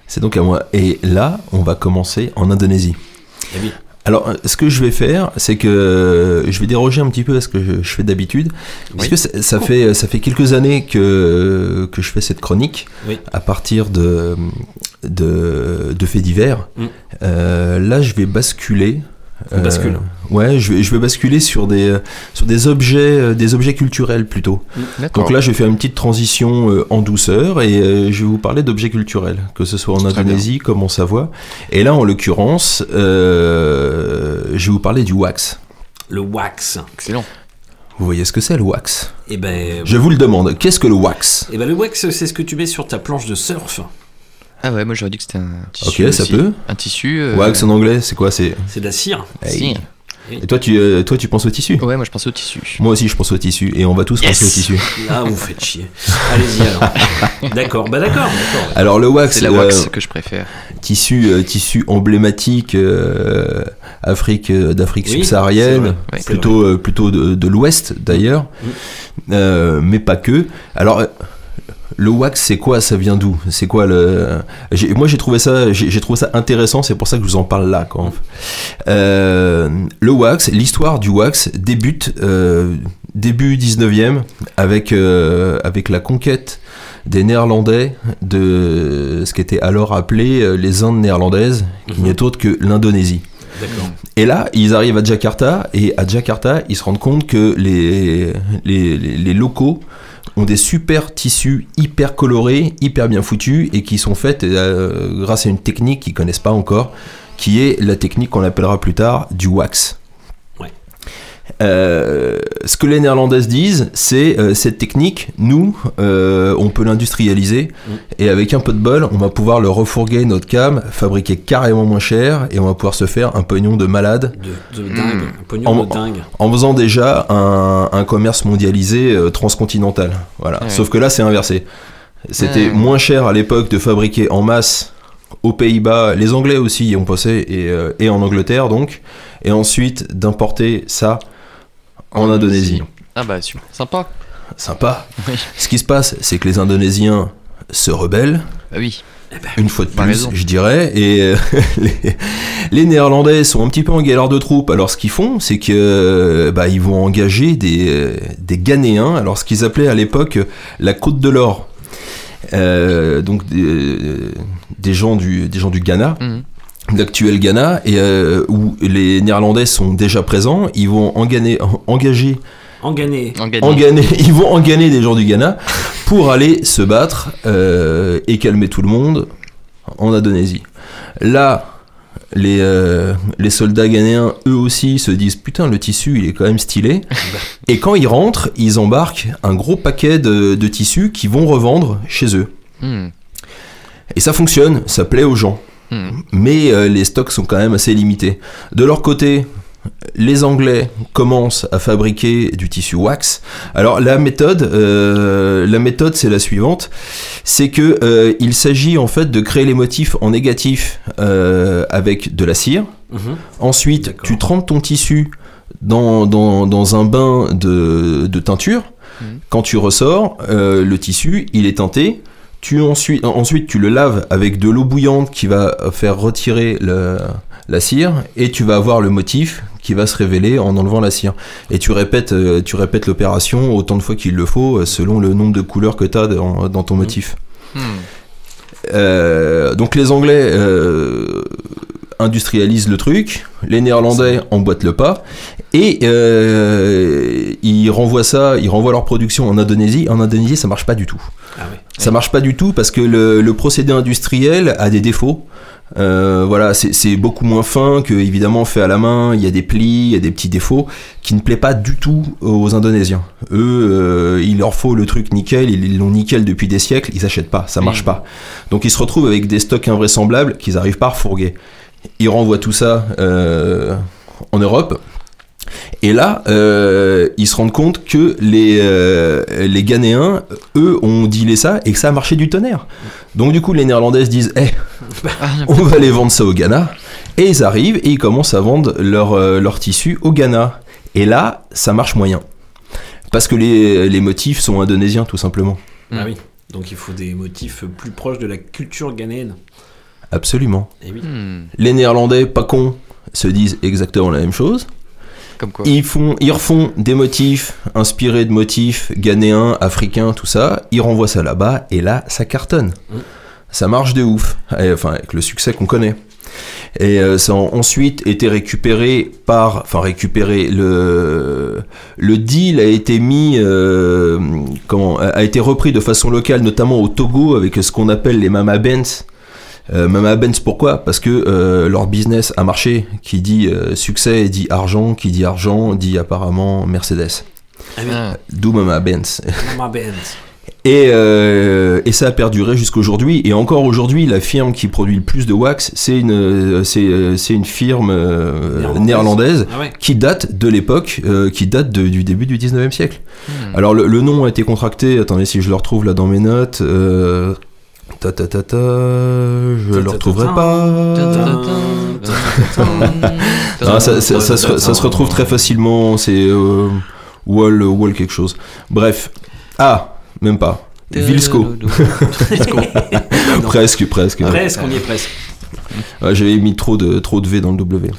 C'est donc à moi. Et là, on va commencer en Indonésie. Eh oui. Alors, euh, ce que je vais faire, c'est que euh, je vais déroger un petit peu à ce que je, je fais d'habitude, parce Oui. que ça, ça fait ça fait quelques années que que je fais cette chronique Oui. à partir de de, de faits divers. Mm. Euh, là, je vais basculer. On bascule. Ouais, je vais, je vais basculer sur des euh, sur des objets euh, des objets culturels plutôt. D'accord. Donc là, je vais faire une petite transition euh, en douceur et euh, je vais vous parler d'objets culturels, que ce soit en Indonésie comme en Savoie. Et là, en l'occurrence, euh, je vais vous parler du wax. Le wax. Excellent. Vous voyez ce que c'est le wax? Et ben, Je vous le demande, qu'est-ce que le wax? Eh ben, le wax, c'est ce que tu mets sur ta planche de surf. Ah ouais, moi j'aurais dit que c'était un tissu. Ok, ça aussi. peut. Un tissu. euh, Wax en anglais, c'est quoi C'est C'est de la cire. Hey. Cire. Et toi, tu euh, toi, tu penses au tissu? Ouais, moi je pensais au tissu. Moi aussi, je pense au tissu et on va tous Yes. penser au tissu. Là, vous faites chier. Allez-y alors. d'accord, bah d'accord, d'accord. Alors le wax, C'est la euh, wax que je préfère. tissu euh, tissu emblématique euh, Afrique euh, d'Afrique Oui, subsaharienne ouais, plutôt euh, plutôt de, de l'ouest d'ailleurs Euh, mais pas que alors euh, le wax c'est quoi? Ça vient d'où? C'est quoi le moi j'ai trouvé ça j'ai trouvé ça intéressant c'est pour ça que je vous en parle là quand Euh, le wax l'histoire du wax débute euh, début 19e avec euh, avec la conquête des Néerlandais de ce qui était alors appelé les Indes néerlandaises, qui n'est autre que l'Indonésie. Et là, ils arrivent à Jakarta, et à Jakarta, ils se rendent compte que les- les locaux ont des super tissus hyper colorés, hyper bien foutus, et qui sont faits euh, grâce à une technique qu'ils connaissent pas encore, qui est la technique qu'on appellera plus tard du wax. Euh, ce que les Néerlandaises disent, c'est euh, cette technique, nous, euh, on peut l'industrialiser Mm. et avec un peu de bol, on va pouvoir le refourguer notre cam, fabriquer carrément moins cher et on va pouvoir se faire un pognon de malade De, de dingue. Un pognon En- de dingue. en faisant déjà un, un commerce mondialisé euh, transcontinental. Voilà. Ouais. Sauf que là, c'est inversé. C'était Ouais. moins cher à l'époque de fabriquer en masse aux Pays-Bas, les Anglais aussi y ont passé, et, euh, et en Angleterre donc, et ensuite d'importer ça en Indonésie. Ah bah super. Sympa. Sympa. Oui. Ce qui se passe, c'est que les Indonésiens se rebellent, Bah oui. une fois de plus, raison. je dirais, et euh, les, les Néerlandais sont un petit peu en galère de troupes. Alors ce qu'ils font, c'est que euh, bah, ils vont engager des, euh, des Ghanéens, alors ce qu'ils appelaient à l'époque la Côte de l'Or. Euh, donc des, des gens du des gens du Ghana Mhm. L'actuel Ghana et euh, où les Néerlandais sont déjà présents ils vont engager, engager En gagné. En gagné. enganer, ils vont enganer des gens du Ghana pour aller se battre euh, et calmer tout le monde en Indonésie. Là, les, euh, les soldats ghanéens, eux aussi, se disent putain, le tissu, il est quand même stylé. et quand ils rentrent, ils embarquent un gros paquet de, de tissus qu'ils vont revendre chez eux. Hmm. Et ça fonctionne, ça plaît aux gens. Hmm. Mais euh, les stocks sont quand même assez limités. De leur côté, les Anglais commencent à fabriquer du tissu wax. Alors la méthode, euh, la méthode c'est la suivante, c'est que euh, il s'agit en fait de créer les motifs en négatif euh, avec de la cire. Mhm. Ensuite, D'accord. tu trempes ton tissu dans, dans, dans un bain de, de teinture. Mhm. Quand tu ressors, le tissu, il est teinté. Tu ensuite, ensuite, tu le laves avec de l'eau bouillante qui va faire retirer le- la cire et tu vas avoir le motif qui va se révéler en enlevant la cire. Et tu répètes, euh, tu répètes l'opération autant de fois qu'il le faut euh, selon le nombre de couleurs que tu as dans, dans ton motif. Hmm. Euh, donc les Anglais euh, industrialisent le truc, les Néerlandais emboîtent le pas, Et euh, ils renvoient ça, ils renvoient leur production en Indonésie. En Indonésie, ça marche pas du tout. Ah ouais. Ça marche pas du tout parce que le, le procédé industriel a des défauts. Euh, voilà, c'est c'est beaucoup moins fin que évidemment fait à la main. Il y a des plis, il y a des petits défauts qui ne plaît pas du tout aux Indonésiens. Eux, euh, il leur faut le truc nickel. Ils l'ont nickel depuis des siècles. Ils achètent pas, ça marche pas. Donc ils se retrouvent avec des stocks invraisemblables qu'ils arrivent pas à refourguer. Ils renvoient tout ça euh, en Europe. Et là, euh, ils se rendent compte que les, euh, les Ghanéens, eux, ont dealé ça et que ça a marché du tonnerre. Donc du coup, les Néerlandaises disent, Eh, on va aller vendre ça au Ghana. Et ils arrivent et ils commencent à vendre leur, euh, leur tissu au Ghana. Et là, ça marche moyen. Parce que les, les motifs sont indonésiens, tout simplement. Ah oui. Donc il faut des motifs plus proches de la culture ghanéenne. Absolument. Et oui. Les Néerlandais, pas cons, se disent exactement la même chose. Comme quoi. Ils, font, ils refont des motifs inspirés de motifs ghanéens, africains, tout ça. Ils renvoient ça là-bas et là, ça cartonne. Mm. Ça marche de ouf. Et, enfin, avec le succès qu'on connaît. Et euh, ça a ensuite été récupéré par, enfin récupéré, le, le deal a été mis, euh, comment, a été repris de façon locale, notamment au Togo avec ce qu'on appelle les Mama Euh, Mama Benz pourquoi? Parce que euh, leur business a marché. Qui dit euh, succès dit argent, qui dit argent dit apparemment Mercedes. Ah oui. D'où Mama Benz. Mama Benz. Et, euh, et ça a perduré jusqu'aujourd'hui. Et encore aujourd'hui, la firme qui produit le plus de wax, c'est une, c'est, c'est une firme euh, Néerlandaise. néerlandaise Ah ouais. qui date de l'époque, euh, qui date de- du début du 19e siècle. Hmm. Alors le, le nom a été contracté, attendez si je le retrouve là dans mes notes. Euh, ta ta ta ta, je le retrouverai pas. Ah, ça, ça- ça se, ça se retrouve très facilement, c'est euh, Wall, Wall quelque chose. Bref. Ah, même pas. Vilsco. presque, presque. Presque, on y est presque. Ouais, J'avais mis trop de, trop de V dans le W.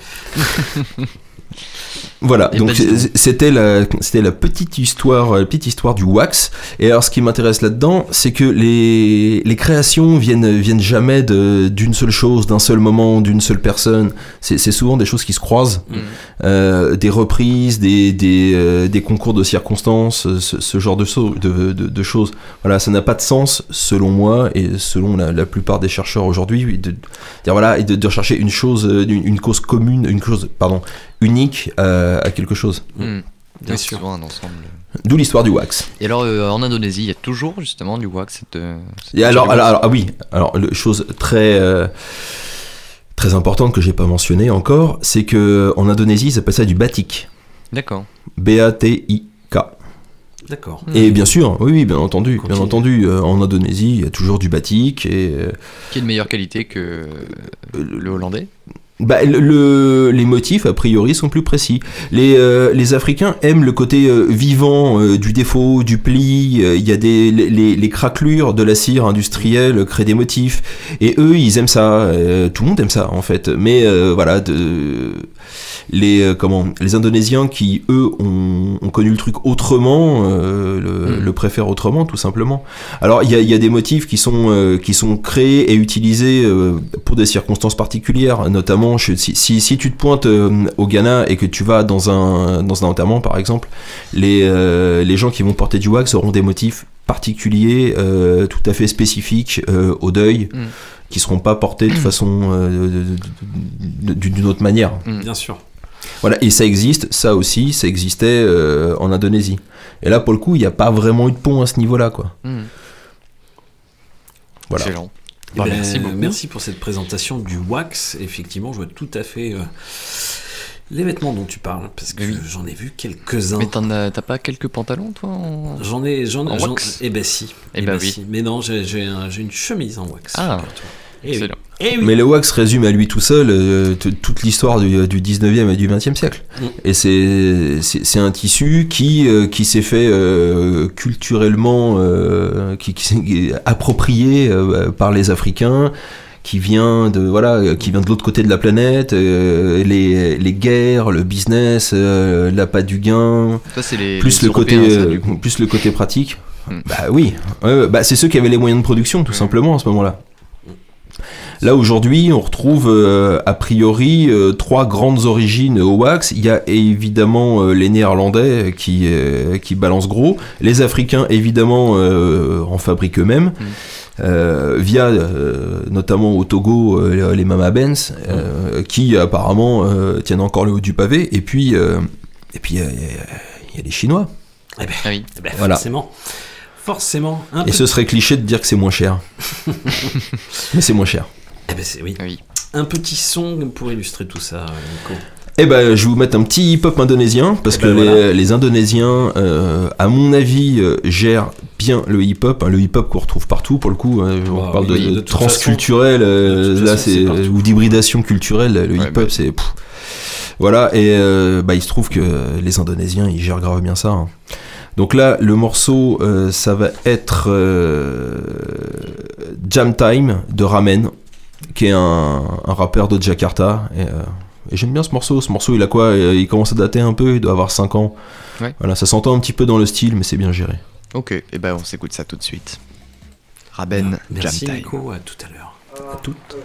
Voilà, donc c'était la, c'était la petite histoire, la petite histoire du wax. Et alors, ce qui m'intéresse là-dedans, c'est que les, les créations viennent, viennent jamais de- d'une seule chose, d'un seul moment, d'une seule personne. C'est c'est souvent des choses qui se croisent, Mm. Euh, des reprises, des, des, euh, des concours de circonstances, ce, ce genre de, so- de, de- de choses. Voilà, ça n'a pas de sens selon moi et selon la, la plupart des chercheurs aujourd'hui, de, voilà et de, rechercher une chose, euh, une, une cause commune, une chose, pardon, unique à, à quelque chose. Hmm. Bien sûr. un ensemble. D'où l'histoire du wax. Et alors, euh, en Indonésie, il y a toujours justement du wax. Cette, euh, cette Et alors, alors, ah oui, alors le, chose très euh, très importante que j'ai pas mentionné encore, c'est que en Indonésie, ils appellent ça du batik. D'accord. B-A-T-I-K. D'accord. Et bien sûr, oui, oui, bien entendu, bien entendu, euh, en Indonésie, il y a toujours du batik et euh, Qui est de meilleure qualité que euh, le hollandais? Bah, le, le- les motifs, a priori, sont plus précis. Les, euh, les Africains aiment le côté euh, vivant euh, du défaut, du pli. euh, Il y a des les, les- craquelures de la cire industrielle créent des motifs. Et eux, ils aiment ça. euh, tout le monde aime ça, en fait. Mais euh, voilà, de, les euh, comment les Indonésiens qui eux ont, ont connu le truc autrement, euh, le, le préfèrent autrement, tout simplement. Alors il y a, il y a des motifs qui sont euh, qui sont créés et utilisés euh, pour des circonstances particulières, notamment je- si, si, si tu te pointes euh, au Ghana et que tu vas dans un dans un enterrement par exemple, les euh, les gens qui vont porter du wax auront des motifs particuliers, euh, tout à fait spécifiques euh, au deuil, Mm. qui seront pas portés de façon euh, d'une autre manière. Bien sûr. Voilà, et ça existe, ça aussi, ça existait euh, en Indonésie. Et là, pour le coup, il n'y a pas vraiment eu de pont à ce niveau-là, quoi. Hmm. Voilà. Excellent. Eh Bah, ben, merci beaucoup. Merci pour cette présentation du wax. Effectivement, je vois tout à fait euh, les vêtements dont tu parles, parce que Oui. j'en ai vu quelques-uns. Mais t'en as- t'as pas quelques pantalons, toi en- J'en ai, j'en, En j'en- wax? Eh ben si. Eh ben oui. si. Mais non, j'ai, j'ai, un- j'ai une chemise en wax. Ah. Eh oui. Excellent. Eh oui. Mais le wax résume à lui tout seul euh, toute l'histoire du, du 19e et du 20e siècle. Et c'est, un tissu qui, euh, qui s'est fait euh, culturellement euh, qui, qui s'est approprié euh, par les Africains qui vient de voilà qui vient de l'autre côté de la planète euh, les, les guerres le business euh, l'appât du gain Ça, c'est les, plus les le côté ça, plus le côté pratique Hmm. bah oui bah c'est ceux qui avaient les moyens de production tout simplement à ce moment-là Là aujourd'hui, on retrouve euh, a priori euh, trois grandes origines au wax. Il y a évidemment euh, les Néerlandais qui euh, qui balancent gros, les Africains évidemment euh, en fabriquent eux-mêmes. euh, via euh, notamment au Togo euh, les Mama Benz euh, qui apparemment euh, tiennent encore le haut du pavé et puis euh, et puis il y, a- il y a les Chinois Eh ben, Ah oui. eh ben, Voilà. Forcément. Forcément. Un et petit- ce serait cliché de dire que c'est moins cher mais c'est moins cher Eh ben, c'est- oui. Oui. Un petit son pour illustrer tout ça, Nico. Eh ben, je vais vous mettre un petit hip-hop indonésien parce Eh que ben, les, voilà. les Indonésiens, euh, à mon avis, euh, gèrent bien le hip-hop, hein, le hip-hop qu'on retrouve partout pour le coup. hein, on Bah parle oui, de, de de toute transculturel, euh, là c'est ou d'hybridation culturelle. Le Ouais, hip-hop, bah. c'est voilà. Et euh, bah, il se trouve que les Indonésiens, ils gèrent grave bien ça. hein. Donc là, le morceau, euh, ça va être euh, Jam Time de Ramen, qui est un, un rappeur de Jakarta. Et, euh, et j'aime bien ce morceau. Ce morceau, il a quoi Euh, Il commence à dater un peu, il doit avoir 5 ans. Ouais. Voilà, ça s'entend un petit peu dans le style, mais c'est bien géré. Ok, et ben on s'écoute ça tout de suite. Raben, Merci Jam. Nico, à tout à l'heure. À toutes.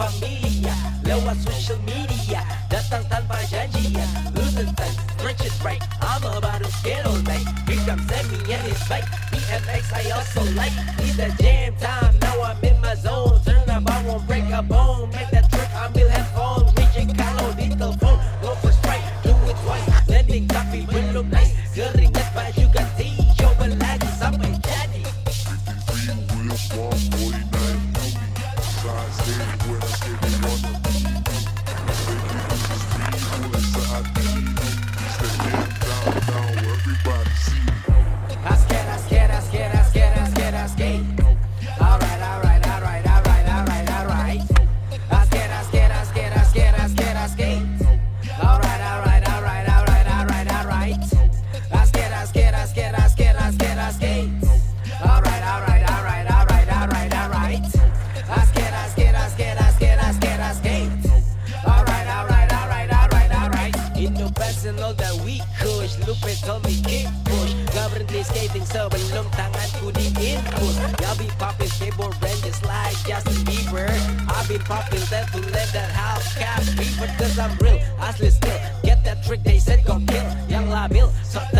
Familia Lewat social media, datang tanpa janjian Lose the time, stretch it right. I'm about to get all night comes Sammy and his bike BMX I also like. Need the jam time, now I'm in my zone. Turn up, I won't break a bone. Make that trick, I'm will have fun Reaching Carlo, Berhenti skating sebelum input. Y'all be popping skateboard brand like Justin Bieber. I've been popping that to let that house cap fever Cause I'm real, asli still. Get that trick they said gon' kill. Yang labil, sok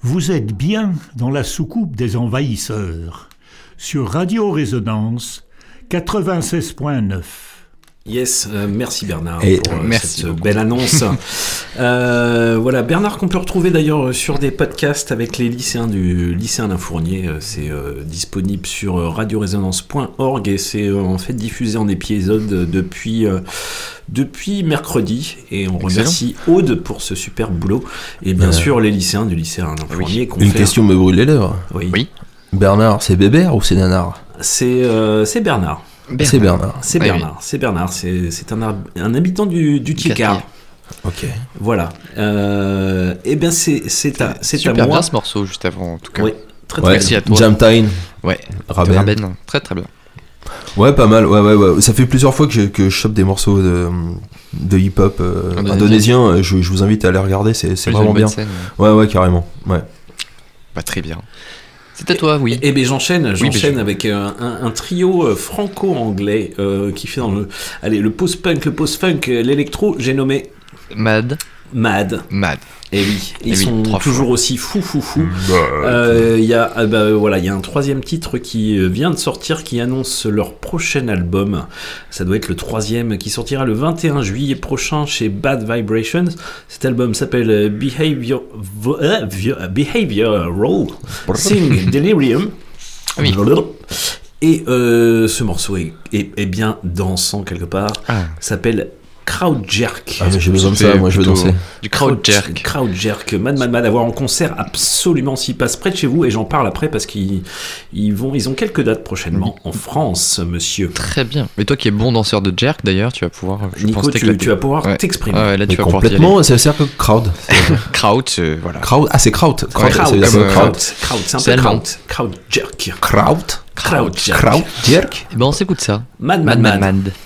Vous êtes bien dans la soucoupe des envahisseurs. Sur Radio Résonance 96.9. Yes, euh, merci Bernard Et pour euh, merci cette beaucoup. belle annonce. Euh, voilà, Bernard qu'on peut retrouver d'ailleurs sur des podcasts avec les lycéens du lycée Alain Fournier. C'est euh, disponible sur radioresonance.org et c'est en fait diffusé en épisode depuis, depuis mercredi. Et on Excellent. remercie Aude pour ce super boulot. Et bien sûr les lycéens du lycée Alain Fournier. Une fait- question me brûle les lèvres. Oui. Bernard, c'est Bébert ou c'est Nanar? C'est euh, c'est Bernard. C'est Bernard. C'est Ah oui. Bernard, c'est Bernard, c'est c'est un, un habitant du, du Ticard. Ok. Voilà. Euh, eh bien, c'est c'est à, c'est à Super moi. bien ce morceau juste avant en tout cas. Oui, très, très Merci bien. à toi. Jam Time. Ouais. Raben. Très très bien. Ouais, pas mal. Ouais, ouais, ouais. Ça fait plusieurs fois que je, que je chope des morceaux de, de hip-hop euh, Indonésien. Je, je vous invite à les regarder. C'est vraiment bien. scène. Ouais, ouais, carrément. Ouais. Bah, très bien. C'est à toi, oui. Et bien j'enchaîne, j'enchaîne je- avec euh, un, un trio euh, franco-anglais euh, qui fait dans le, allez, le post-punk, le post-funk, l'électro. J'ai nommé Mad. Mad. Mad. Et oui, Eh ils oui, sont trois toujours fois. aussi fous, fous, fous. Euh, Il y a, ah bah, voilà, il y a un troisième titre qui euh, vient de sortir, qui annonce leur prochain album. Ça doit être le troisième, qui sortira le 21 juillet prochain chez Bad Vibrations. Cet album s'appelle euh, Behavior, euh, Vio- Behavioral Sing Delirium. Oui. Et ce morceau est, est- est bien dansant quelque part. S'appelle Crowd Jerk. Ah, mais j'ai besoin de ça, moi, je veux danser. Du crowd jerk. Crowd Jerk, Mad Mad Mad, à voir en concert absolument s'il passe près de chez vous et j'en parle après parce qu'ils ils vont, ils ont quelques dates prochainement en France, monsieur. Très bien. Mais toi qui es bon danseur de jerk d'ailleurs, tu vas pouvoir. Je Nico, pense, tu- vas pouvoir Ouais. t'exprimer. Ouais, là, tu Mais vas complètement, aller. ça veut dire que crowd. Crowd, euh, voilà. Crowd. Ah, c'est crowd. Crowd, dire comme, euh, crowd. Crowd, c'est un C'est peu crowd. Crowd Jerk. Crowd. Crowd Jerk. Crowd. Jerk. Eh ben on s'écoute ça. Mad Mad Mad. Mad. Sitting,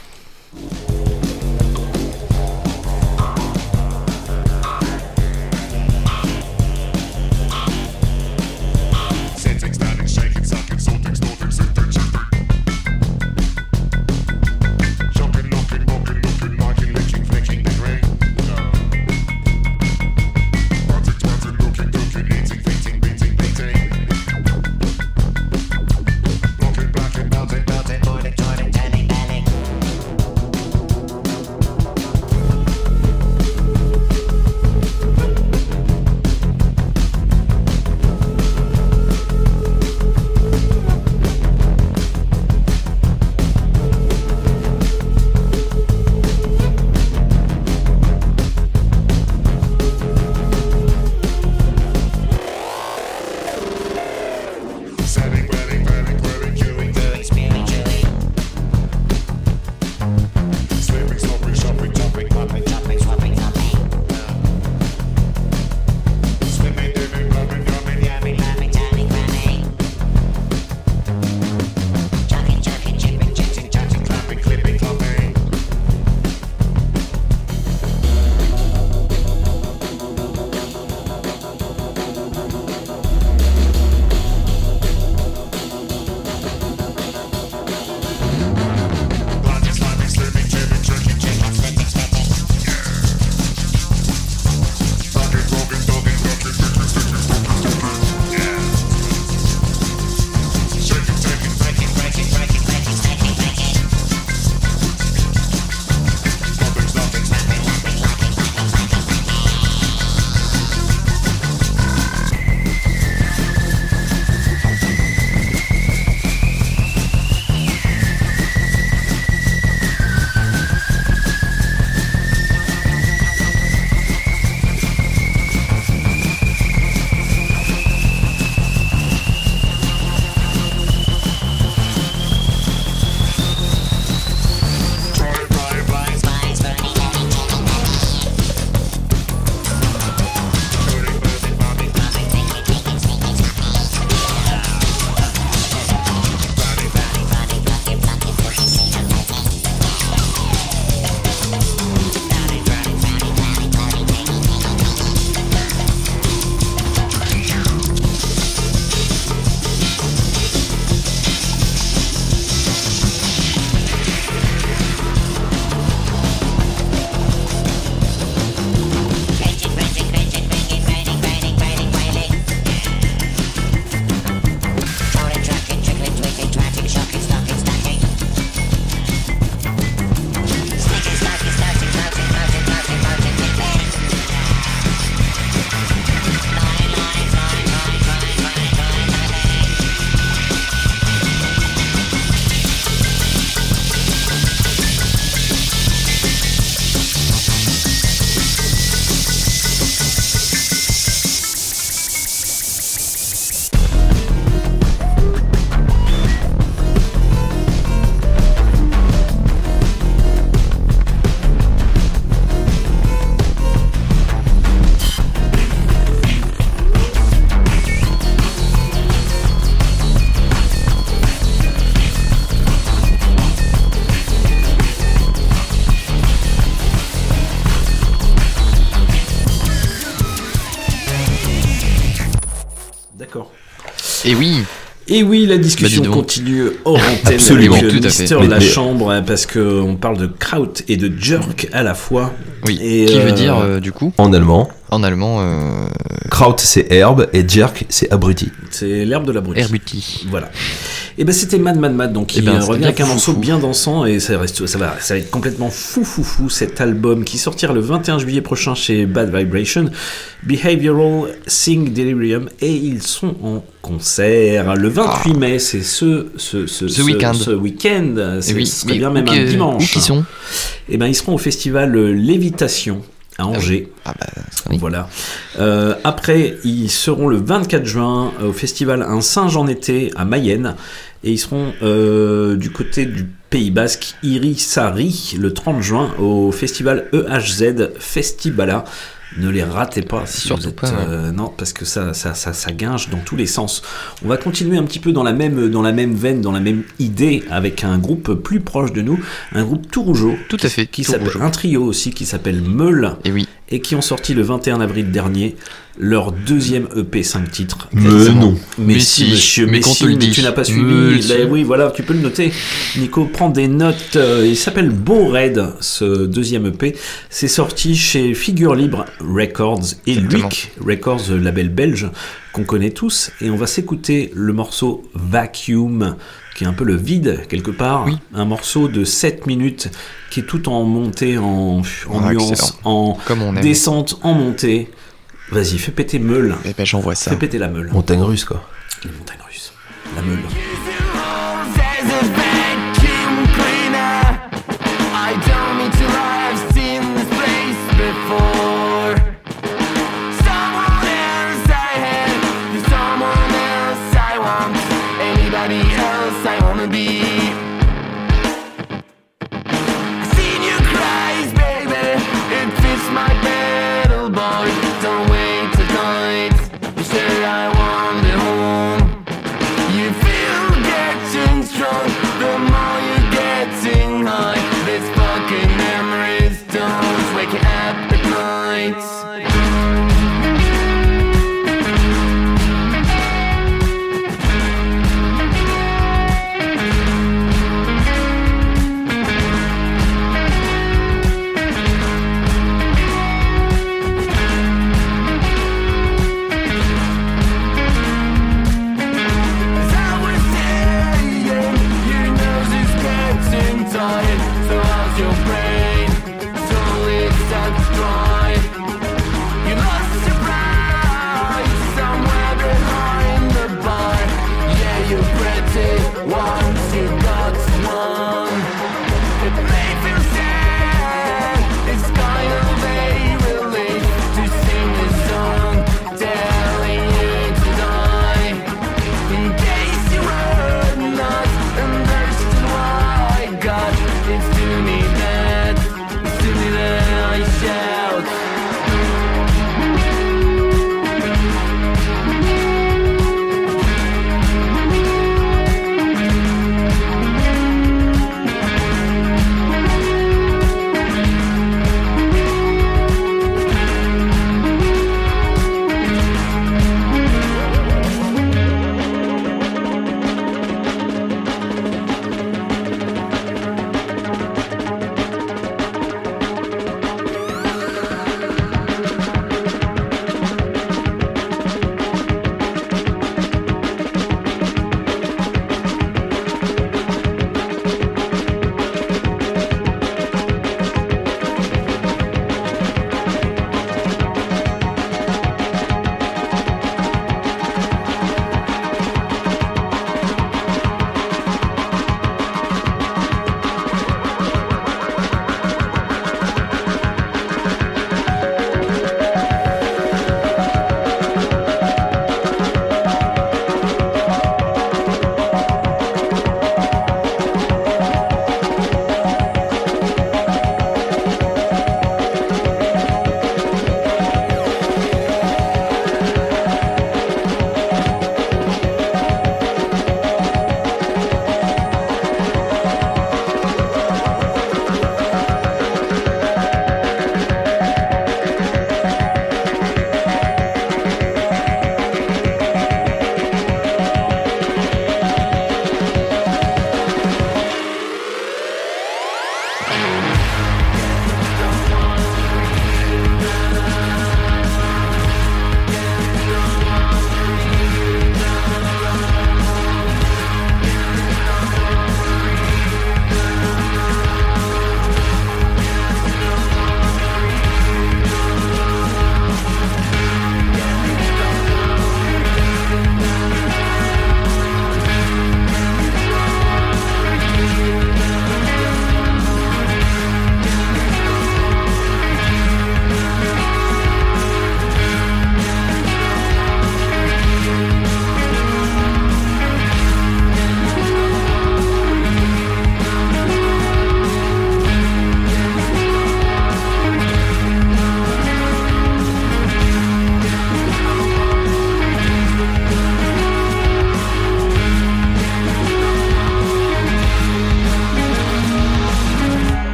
Et oui, la discussion Bah, continue hors antenne Absolument, avec tout euh, à fait. Mister Mais- La mais- Chambre, hein, parce qu'on parle de kraut et de jerk à la fois. Oui. Et, Qui euh, veut dire euh, du coup? En allemand. En allemand. euh, Kraut c'est herbe et jerk c'est abruti. C'est l'herbe de la brute. Herbuti. Voilà. Et ben c'était Mad Mad Mad, donc Eh il ben, euh, revient avec un fou, morceau fou. bien dansant et ça, reste, ça, va, ça va être complètement fou fou fou cet album qui sortira le 21 juillet prochain chez Bad Vibration, Behavioral Sing Delirium et ils sont en concert le 28 mai, c'est ce, ce, ce, Ce week-end. ce week-end, c'est Eh oui, ce serait bien même un dimanche. où qu'ils sont? Et ben ils seront au festival euh, Lévitation à Angers. Ah bah, Voilà. Euh, après, ils seront le 24 juin au festival Un singe en été à Mayenne. Et ils seront euh, du côté du Pays Basque, Irisari, le 30 juin au festival EHZ Festibala. Ne les ratez pas si Surtout vous êtes, pas, euh, non, parce que ça, ça, ça, ça guinche dans tous les sens. On va continuer un petit peu dans la même, dans la même veine, dans la même idée, avec un groupe plus proche de nous, un groupe tout rougeau. Tout à fait, Qui s'appelle un trio aussi qui s'appelle Meule. Et oui. Et qui ont sorti le 21 avril dernier leur deuxième EP 5 titres. Mais Exactement. non. Mais, Mais si, si, monsieur, mais si, te le mais dise. tu n'as pas Mais suivi. si. Ben oui, voilà, tu peux le noter. Nico prend des notes. Euh, il s'appelle Beau Red, ce deuxième EP. C'est sorti chez Figure Libre Records et. Luik Records, label belge qu'on connaît tous. Et on va s'écouter le morceau Vacuum, qui est un peu le vide quelque part. Oui. Un morceau de 7 minutes qui est tout en montée, en, en Ah, nuance, excellent. en Comme on aime. descente, en montée. Vas-y, fais péter meule. Eh ben j'envoie ça. Fais péter la meule. Montagne russe quoi. Les montagnes russes. La meule.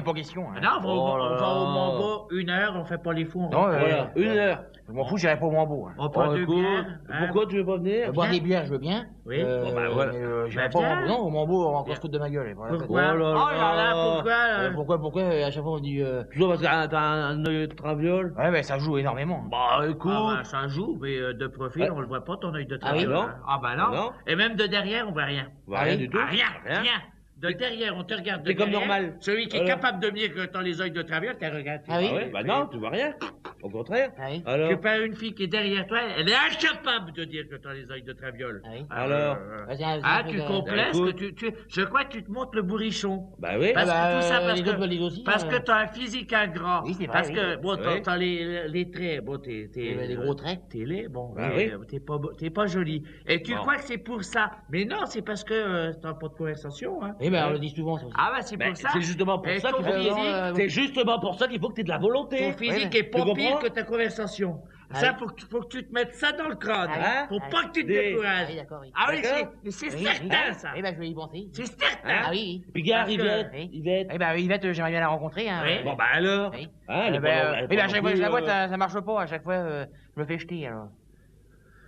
Est pas question. hein. Non, on va, Oh on va au. Mambo une heure, on fait pas les fous. on Non, euh, Voilà, une heure. Je m'en fous, j'irai pas au Mambo. hein. On prend Oh, deux bières. hein. Pourquoi tu veux pas venir Euh, Boire des bières, je veux bien. Oui. Euh, Bon, bah, voilà. mais, euh, j'irai Bah, pas au. Mambo. Non, au Mambo, on va encore se foutre de ma gueule. Pourquoi Oh là Oh là là, pourquoi, Euh, euh Pourquoi, pourquoi euh, À chaque fois on dit. Euh, Toujours parce que t'as un œil de traviole Ouais, mais ça joue énormément. Bah écoute. Ah bah, ça joue, mais euh, de profil, Ouais. on le voit pas, ton œil de Ah oui, travail. non Ah bah non. Ah non. Et même de derrière, on voit rien. Rien du tout. Ah, rien, Rien. De derrière, on te regarde de C'est comme normal. Celui qui est Alors capable de venir que t'as les yeux de travers, t'as regardé. Ah oui? Bah non, tu vois rien. Au contraire. Alors Tu pas une fille qui est derrière toi, elle est incapable de dire que t'as les yeux de traviole. Alors euh, Vas-y, vas-y, Ah, tu vas-y. complaises Bah, que tu, tu, je crois que tu te montres le bourrichon. Bah oui. Parce Ah bah, que tout ça, euh, parce que, aussi, parce euh. que t'as un physique ingrat. Oui, c'est vrai, Parce oui. que, bon, t'as, Oui. t'as les, les traits, bon, t'es, t'es, Les- les gros traits. T'es laid, bon, Ah t'es, oui. t'es pas, beau- t'es pas joli. Et tu Bon. crois que c'est pour ça. Mais non, c'est parce que euh, t'as pas de conversation, hein. Eh ben, on le dit souvent, ça aussi. Ah bah, c'est Ben, pour ça. c'est justement pour Et ça ton qu'il faut- physique, Euh, c'est justement pour ça qu'il faut que tu aies de la volonté. Ton physique est pas pire que ta conversation. Ça, faut que, tu- faut que tu te mettes ça dans le crâne. Ah, Faut ah, pas que tu te des- décourages. Ah oui, d'accord, oui. Ah oui, D'accord. c'est, mais c'est Oui, certain, oui. ça. Eh ben, je vais y penser. C'est certain. Ah oui. Puis gare, Parce que- Yvette. Oui. Yvette. Eh ben, Yvette, euh, j'aimerais bien la rencontrer. Hein. Oui. Bon, bah alors. Oui. Ah, elle est Eh pas- ben, elle est euh, eh ben, à non chaque fois, je la vois, euh, ça, ça marche pas. À chaque fois, euh, je me fais jeter, alors.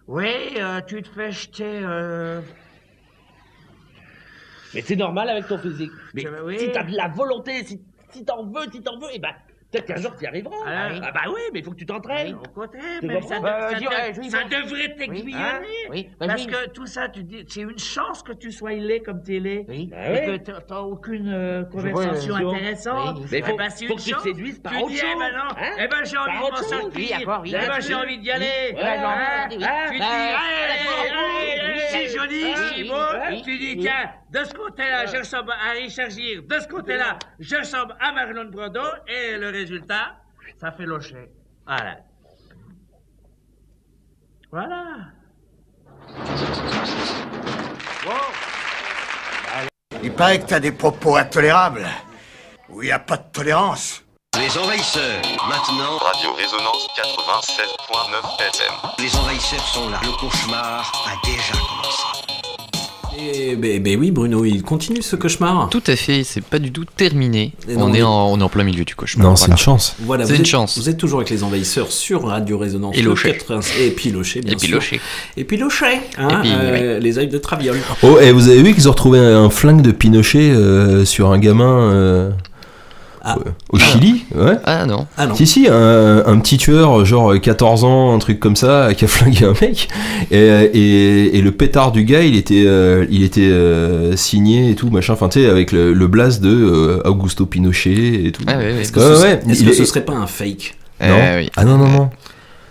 Oui, euh, tu te fais jeter. Euh... Mais c'est normal avec ton physique. Mais oui. si t'as de la volonté, si, si t'en veux, si t'en veux, eh ben, peut-être qu'un jour tu y arriveras. Ah oui. Ah bah oui, mais il faut que tu t'entraînes. Au contraire, mais ça, de- ça Euh, de- ça pense. devrait t'aiguillonner. Hein Oui. Bah, Parce que tout ça, tu dis, c'est une chance que tu sois laid comme t'es laid. Oui. Et Bah que oui. t'as- t'as aucune euh, vois, conversation euh, intéressante. oui, mais Eh faut- c'est faut une que tu te chance. séduises par Tu autre dis, chose. eh ben non, Hein eh ben j'ai envie de m'en chose. sortir. Oui, d'accord, oui, Eh ben j'ai envie d'y aller. Oui. Ouais, j'ai envie d'y aller, oui. Hein, Tu dis, Ah, allez, allez, allez, c'est joli, c'est beau. Tu dis, tiens, de ce côté-là, je ressemble à Richard Gere. De ce côté-là, je ressemble à Marlon Brando. Et le résultat, ça fait locher. Voilà. Voilà. Il paraît que t'as des propos intolérables. Où il n'y a pas de tolérance. Les envahisseurs, maintenant. Radio Résonance 96.9 FM. Les envahisseurs sont là. Le cauchemar a déjà commencé. Et ben, ben oui, Bruno, il continue ce cauchemar. Tout à fait, c'est pas du tout terminé. Et on, est en, on est en plein milieu du cauchemar. Non, c'est une chance. Voilà, c'est vous une êtes- chance. Vous êtes toujours avec les envahisseurs sur Radio Résonance. Et Locher. 80 Et bien Et puis sûr. Et puis Locher, hein, Et puis, euh, les ailes de Traviole. Oh, et vous avez vu qu'ils ont retrouvé un flingue de Pinochet euh, sur un gamin euh, euh, au Chili Ouais. Ah non. Ah non. Si, si, un, un petit tueur, genre 14 ans, un truc comme ça, qui a flingué un mec. Et, et, et le pétard du gars, il était, euh, il était euh, signé et tout, machin, enfin, tu sais, avec le, le blaze de euh, Augusto Pinochet et tout. Ah ouais, ouais. Est-ce que, Ouais, ce, ouais, est-ce il que est- ce serait pas un fake Non. Eh oui. Ah non, non, non.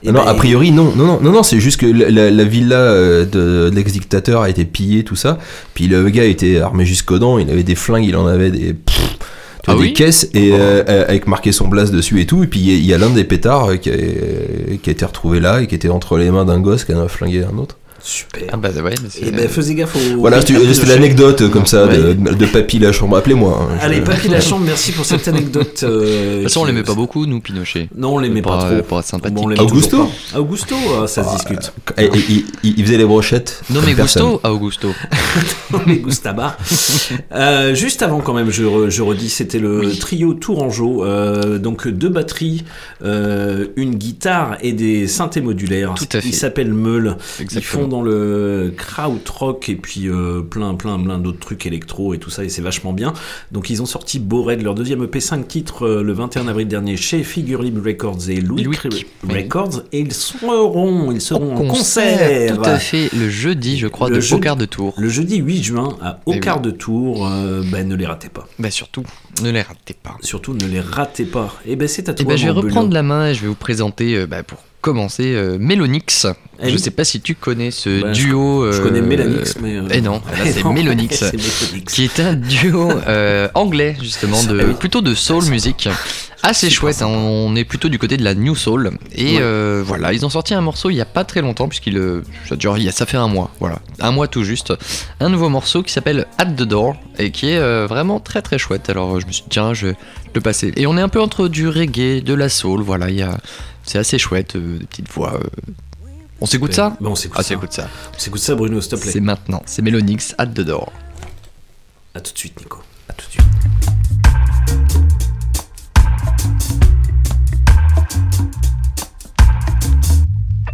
Eh Ah non, ben, a priori, non, non, non, non, non, c'est juste que la, la- la villa euh, de, de l'ex-dictateur a été pillée, tout ça. Puis le gars était armé jusqu'aux dents, il avait des flingues, il en avait des, Ah des oui caisses et euh, euh, avec marqué son blase dessus et tout. Et puis il y a- l'un des pétards euh, qui a, qui a été retrouvé là et qui était entre les mains d'un gosse qui en a flingué un autre. Super. Ah bah ouais, mais c'est- Et ben, faisais gaffe au. Voilà, c'était l'anecdote euh, comme ça de, Ouais. de Papy la chambre. Appelez-moi. hein, je- Allez, Papy Lachambre, merci pour cette anecdote. euh, De toute façon, on l'aimait pas beaucoup, nous, Pinochet. Non, on l'aimait pas trop. Pour être sympathique. Bon, Augusto pas. Augusto, ah, ça se discute. Et- et- il, il- il faisait les brochettes. Non, mais. Gusto à Augusto. les Gustaba. Euh, juste avant, quand même, je, re- je redis, c'était le trio Tourangeau. euh, donc deux batteries, euh, une guitare et des synthés modulaires. Tout à fait. Ils s'appellent Meul. Ils Exactement. font dans le krautrock et puis euh, plein, plein, plein d'autres trucs électro et tout ça, et c'est vachement bien. Donc ils ont sorti Bored, leur deuxième EP 5 titres, euh, le 21 avril dernier chez Figure Libre Records et Louis Records. Et ils seront, ils seront en Concert. Tout à fait, le jeudi, je crois, Le de au quart de tour. Le jeudi 8 juin à au Eh quart oui. de tour, euh, ben, ne les ratez pas. Bah surtout, ne les ratez pas. Surtout ne les ratez pas. Et ben c'est à toi. Et ben, je vais reprendre la main et je vais vous présenter, bah, pour commencer, euh, Mélonix. Eh je oui. sais pas si tu connais ce Bah, duo. je euh, connais Mélanix, mais, euh, Eh non, là, c'est Mélonix. qui est un duo euh, anglais, justement, de, oui. plutôt de soul music. Assez chouette, hein, on est plutôt du côté de la new soul. Et Ouais. voilà, ils ont sorti un morceau il y a pas très longtemps, puisqu'il ça dure- il y a- ça fait un mois, voilà, un mois tout juste. Un nouveau morceau qui s'appelle At the Door et qui est vraiment très très chouette. Alors je me suis dit, tiens, je vais le passer. Et on est un peu entre du reggae, de la soul, voilà, il y a, c'est assez chouette, euh, des petites voix. euh. On s'écoute ça Ben, on s'écoute Ah, ça. s'écoute ça. On s'écoute ça, Bruno, s'il te plaît. C'est maintenant, c'est Mélonix, At the Door. À tout de suite, Nico. À tout de suite.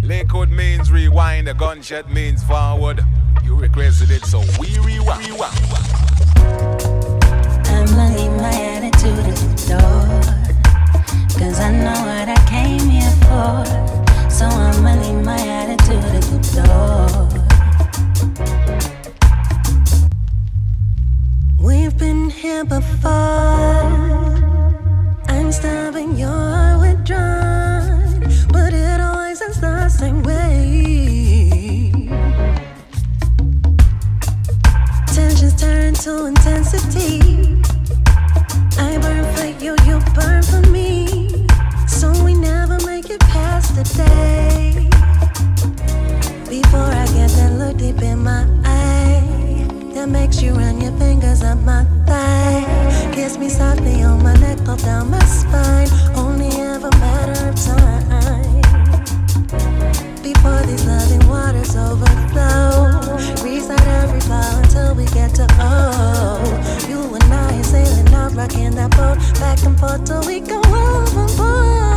Lakewood means rewind, a gunshot means forward. You requested it, so we rewind. I'ma leave my attitude at the door. Cause I know what I. So I'ma leave my attitude at the door. We've been here before. I'm withdrawn. But it always is the same way. Tensions turn to intensity. I burn for you, you burn for me. Rocking that look deep in my eye That makes you run your fingers up my thigh. Kiss me softly on my neck or down my spine. Only have a matter of time. Before these loving waters overflow Reset every fall until we get to go You and I is sailing off rockin' that boat back and forth till we go overboard.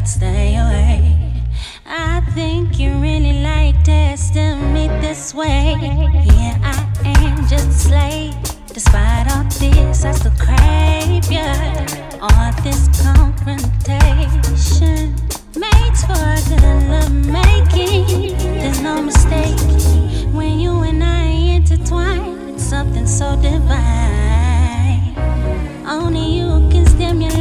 could stay away. I think you really like testing me this way. Here I am, just a slave. Despite all this, I still crave you. All this confrontation makes for good love making. There's no mistake when you and I intertwine. It's something so divine. Only you can stimulate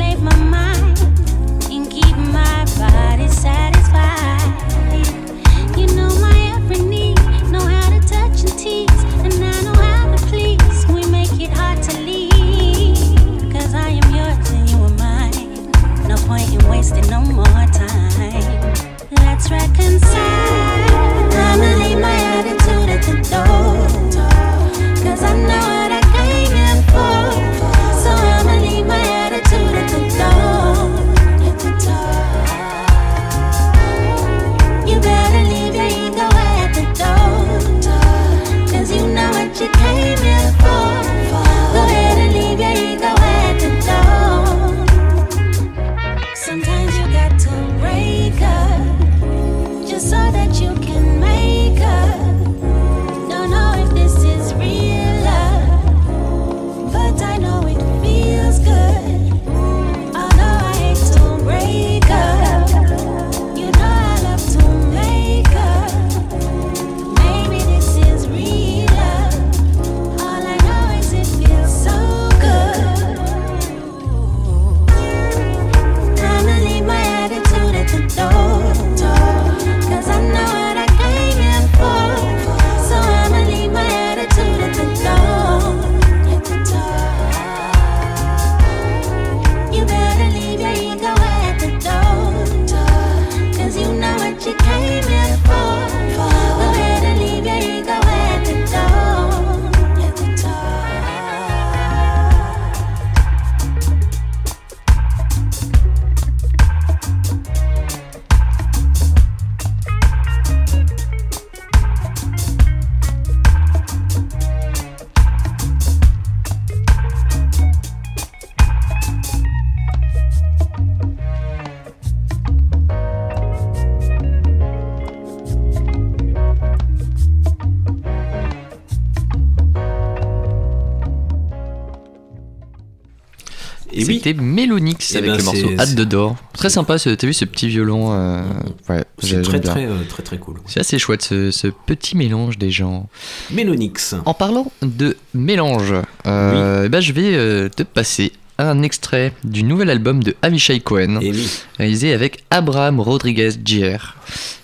Eh avec ben, le morceau Hâte de Dor. Très sympa, t'as vu ce petit violon euh, mm-hmm. C'est très très, euh, très très cool. C'est assez chouette ce, ce, petit mélange des gens. Mélonix. En parlant de mélange, euh, eh ben, je vais euh, te passer un extrait du nouvel album de Avishai Cohen, eh réalisé avec Abraham Rodriguez Jr.,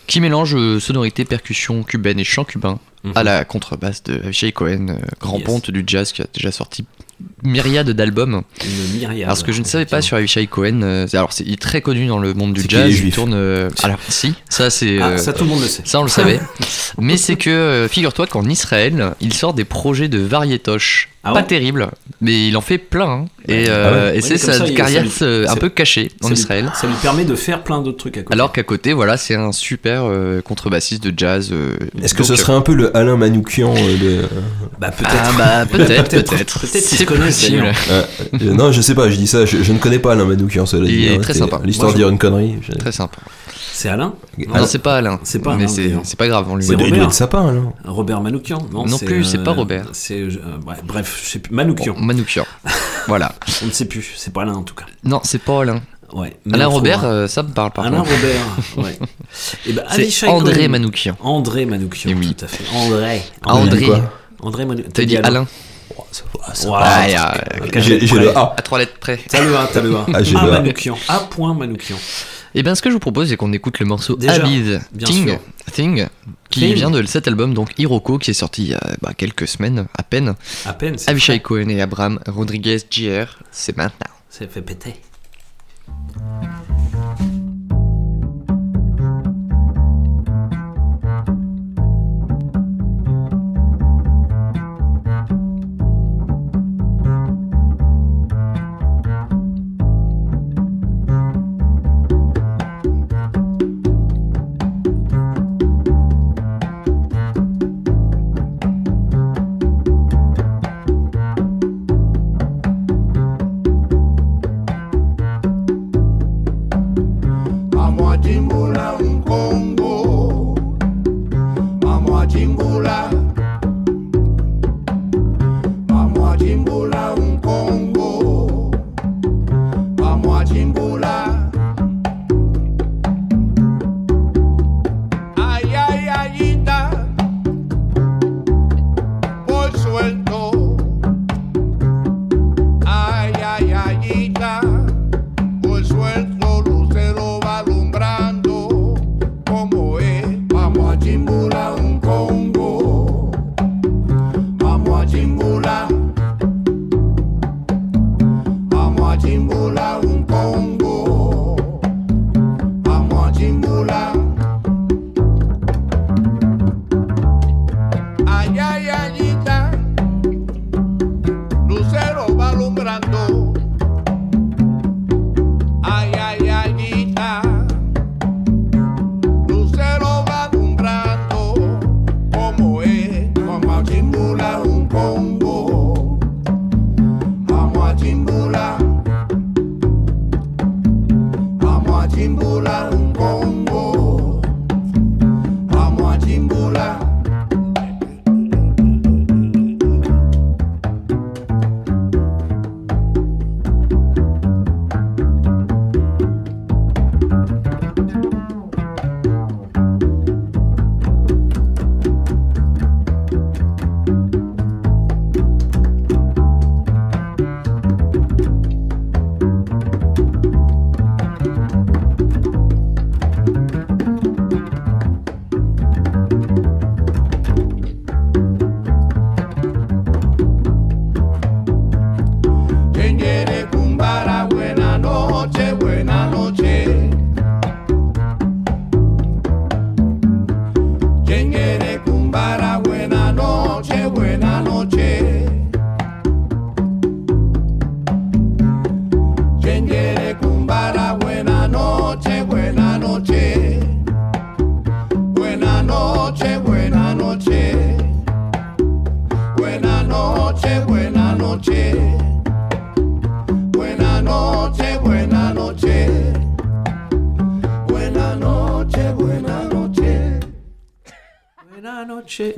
qui mélange sonorité, percussion cubaine et chant cubain à mm-hmm. la contrebasse de Avishai Cohen, grand yes. ponte du jazz qui a déjà sorti myriade d'albums. Une myriade. Alors ce que je ne savais pas sur Avishai Cohen, euh, c'est- alors c'est il est très connu dans le monde du jazz, il tourne. euh, alors si, ça c'est. Ah, euh, ça, tout le monde le sait. Ça on le savait. Mais c'est que euh, figure-toi qu'en Israël, il sort des projets de variétoches. Ah pas ouais terribles, mais il en fait plein. hein. Et, euh, Ah ouais et Ouais, c'est mais comme sa ça, il- carrière ça lui- euh, un ça- peu cachée en ça lui- Israël. Ça lui permet de faire plein d'autres trucs à côté. Alors qu'à côté, voilà, c'est un super euh, contrebassiste de jazz. euh, Est-ce que donc, ce serait un peu le Alain Manoukian euh, de... Bah Ah bah peut-être, peut-être. Peut-être qu'ils se connaissent possible. Ah, euh, non, je sais pas, je dis ça, je, je ne connais pas Alain Manoukian, cela Il dit. est hein, très c'est sympa. L'histoire Moi, je- dire une connerie. je- Très sympa. C'est Alain Non, c'est pas Alain. C'est pas Mais Alain, c'est d'ailleurs. c'est pas grave, on lui C'est Il doit Robert. être sapin, alors. Robert Manoukian Non, Non plus, c'est pas Robert. C'est, euh, ouais, bref, je sais plus. Manoukian. Manoukian. voilà. On ne sait plus. C'est pas Alain en tout cas. Non, c'est pas Alain. Ouais. mais Alain on Robert, trouvera. euh, ça me parle par Alain contre. Robert. Ouais. Et ben, C'est Avishai André Cohen. Manoukian. André Manoukian. Eh oui. Tout à fait. André. André. André Manoukian. T'as dit Alain J'ai le A. À trois lettres près. T'as le A, t'as le A. Ah, j'ai le A. Manoukian. A. point Manoukian. Et bien, ce que je vous propose, c'est qu'on écoute le morceau Déjà, Abid bien Thing, sûr. Thing, qui Thing. vient de cet album, donc Hiroko, qui est sorti il y a bah, quelques semaines à peine. À peine. c'est Avishai. Cohen et Abraham Rodriguez Jr., c'est maintenant. Ça fait péter.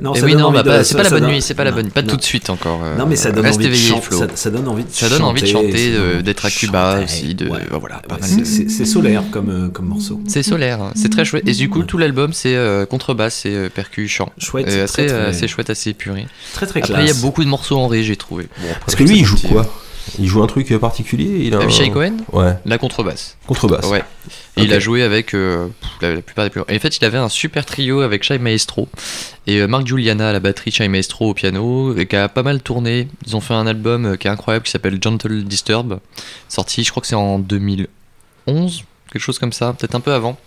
Non, Et ça oui, donne non, envie bah, de- pas- c'est ça- pas la bonne donne- nuit, c'est pas la bonne, pas non. tout de suite encore. euh, Non, mais ça donne reste envie de éveillé, chan- Flo. ça- ça donne envie de Ça donne envie de chanter, chanter, d'être à Cuba aussi, de voilà. Ouais, mal. c'est- c'est c'est solaire comme, euh, comme morceau. C'est solaire, hein. c'est très chouette. Et du coup, tout l'album, c'est euh, contrebasse et euh, percu chant. Chouette, très, assez, très- euh, assez chouette, assez épuré. Très, très Après, il y a classe. beaucoup de morceaux en ré, j'ai trouvé. Bon, après, Parce que lui, c'est il joue quoi euh, Il joue un truc particulier il a un- Avishai Cohen Ouais. La contrebasse. Contrebasse. Ouais. Et il a joué avec euh, la, la plupart des plus. Et en fait, il avait un super trio avec Shai Maestro et euh, Marc Giuliana à la batterie, Shai Maestro au piano, et qui a pas mal tourné. Ils ont fait un album euh, qui est incroyable qui s'appelle Gentle Disturb, sorti, je crois que c'est en 2011, quelque chose comme ça, peut-être un peu avant.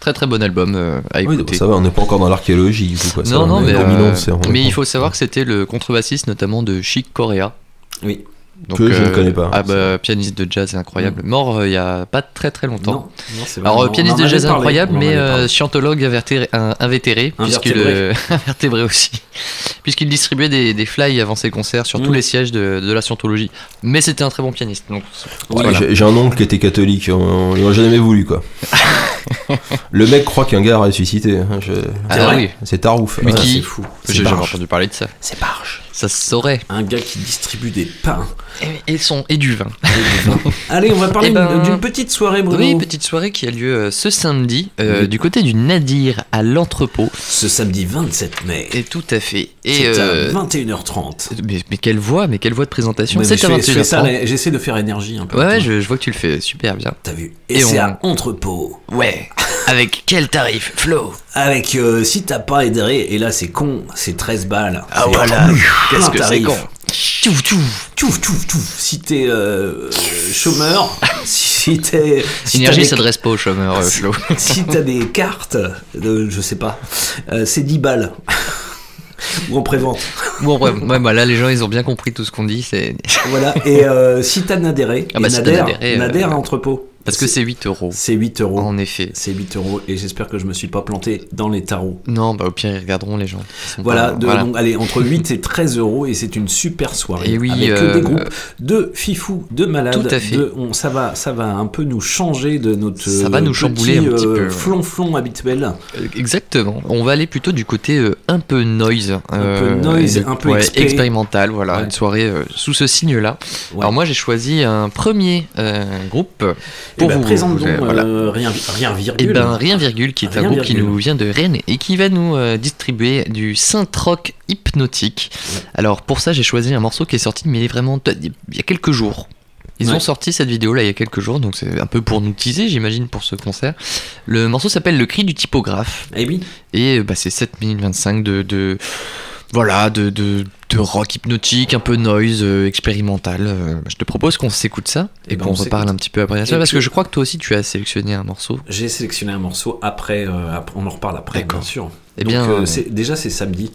Très très bon album euh, à Oui, écouter. ça va, on n'est pas encore dans l'archéologie quoi. non, non, mais, en euh, 2011, c'est- on est mais il faut savoir que c'était le contrebassiste notamment de Chic Corea. Oui. Que je ne connais pas. Ah bah, pianiste de jazz incroyable. Mort euh, il y a pas très très longtemps. Non, non, c'est vrai, Alors, euh, pianiste de jazz parlé, incroyable, mais euh, scientologue invertéré, un- invétéré, puisqu'il Invertébré. euh, invertébré aussi, puisqu'il distribuait des, des fly avant ses concerts sur tous Mm. les sièges de, de la scientologie. Mais c'était un très bon pianiste. Donc, voilà. j'ai- J'ai un oncle qui était catholique, on on jamais voulu quoi. Le mec croit qu'un gars a ressuscité. hein, je- Ah oui. C'est Tarouf. Mais Ouais, qui c'est fou. J'ai jamais entendu parler de ça. C'est Barge. Ça se saurait. Un gars qui distribue des pains. Et, et son, et du vin. Allez, on va parler Eh ben, d'une petite soirée, Bruno. Oui, petite soirée qui a lieu euh, ce samedi euh, du côté du Nadir à l'entrepôt. Ce samedi 27 mai. Et tout à fait. Et C'est euh, à 21h30. mais, mais quelle voix, mais quelle voix de présentation. C'est à fais- je fais ça, 21h30. là, J'essaie de faire énergie un peu. Ouais, ouais, je, je vois que tu le fais super bien. T'as vu Et, c'est à entrepôt. Ouais. Avec quel tarif, Flo? Avec, euh, si t'as pas adhéré, et là c'est con, c'est 13 balles. Ah voilà, qu'est-ce que c'est con Tchouf, tchouf. Tchouf, tchouf, tchouf. Si t'es euh, chômeur, si t'es... si Énergie t'as des- s'adresse pas aux chômeurs, euh, Flo. si t'as des cartes, de, je sais pas, euh, c'est 10 balles. Ou en prévente. Bon, ouais, ouais, bah là, les gens, ils ont bien compris tout ce qu'on dit. C'est Voilà, et euh, si t'as adhéré, Ah bah, et si t'as Nader, euh, Nader à entrepôt. Parce que c'est 8 euros. C'est 8 euros. En effet. C'est 8 euros, et j'espère que je me suis pas planté dans les tarots. Non, bah au pire, ils regarderont les gens. Voilà, pas- de- donc allez, entre 8 et 13 euros, et c'est une super soirée. Et oui, avec euh, des groupes de fifous, de malades. Tout à fait. de- on, ça, va, ça va un peu nous changer de notre. Ça va nous petit, chambouler un petit euh, peu. Flonflon habituel. Euh, Exactement. On va aller plutôt du côté euh, un peu noise. Un peu noise, un peu expé. expérimental. Voilà, Ouais. une soirée euh, sous ce signe-là. Ouais. Alors moi, j'ai choisi un premier euh, groupe Eh pour ben, vous. présente donc euh, voilà. euh, rien, rien Et virgule. ben rien virgule qui est un groupe qui virgule. nous vient de Rennes et qui va nous euh, distribuer du synth rock hypnotique. Alors pour ça j'ai choisi un morceau qui est sorti mais vraiment il y a quelques jours. Ils Ouais. ont sorti cette vidéo là il y a quelques jours donc c'est un peu pour nous teaser j'imagine pour ce concert. Le morceau s'appelle Le cri du typographe. Et oui. Et euh, bah, c'est 7 minutes 25 de, de voilà de, de, de rock hypnotique un peu noise euh, expérimental. Euh, je te propose qu'on s'écoute ça et, Eh ben, qu'on on reparle un petit peu après ça parce que je crois que toi aussi tu as sélectionné un morceau. J'ai sélectionné un morceau après, euh, après- on en reparle après, bien sûr. Eh Donc, bien, euh, euh, c'est- déjà c'est samedi.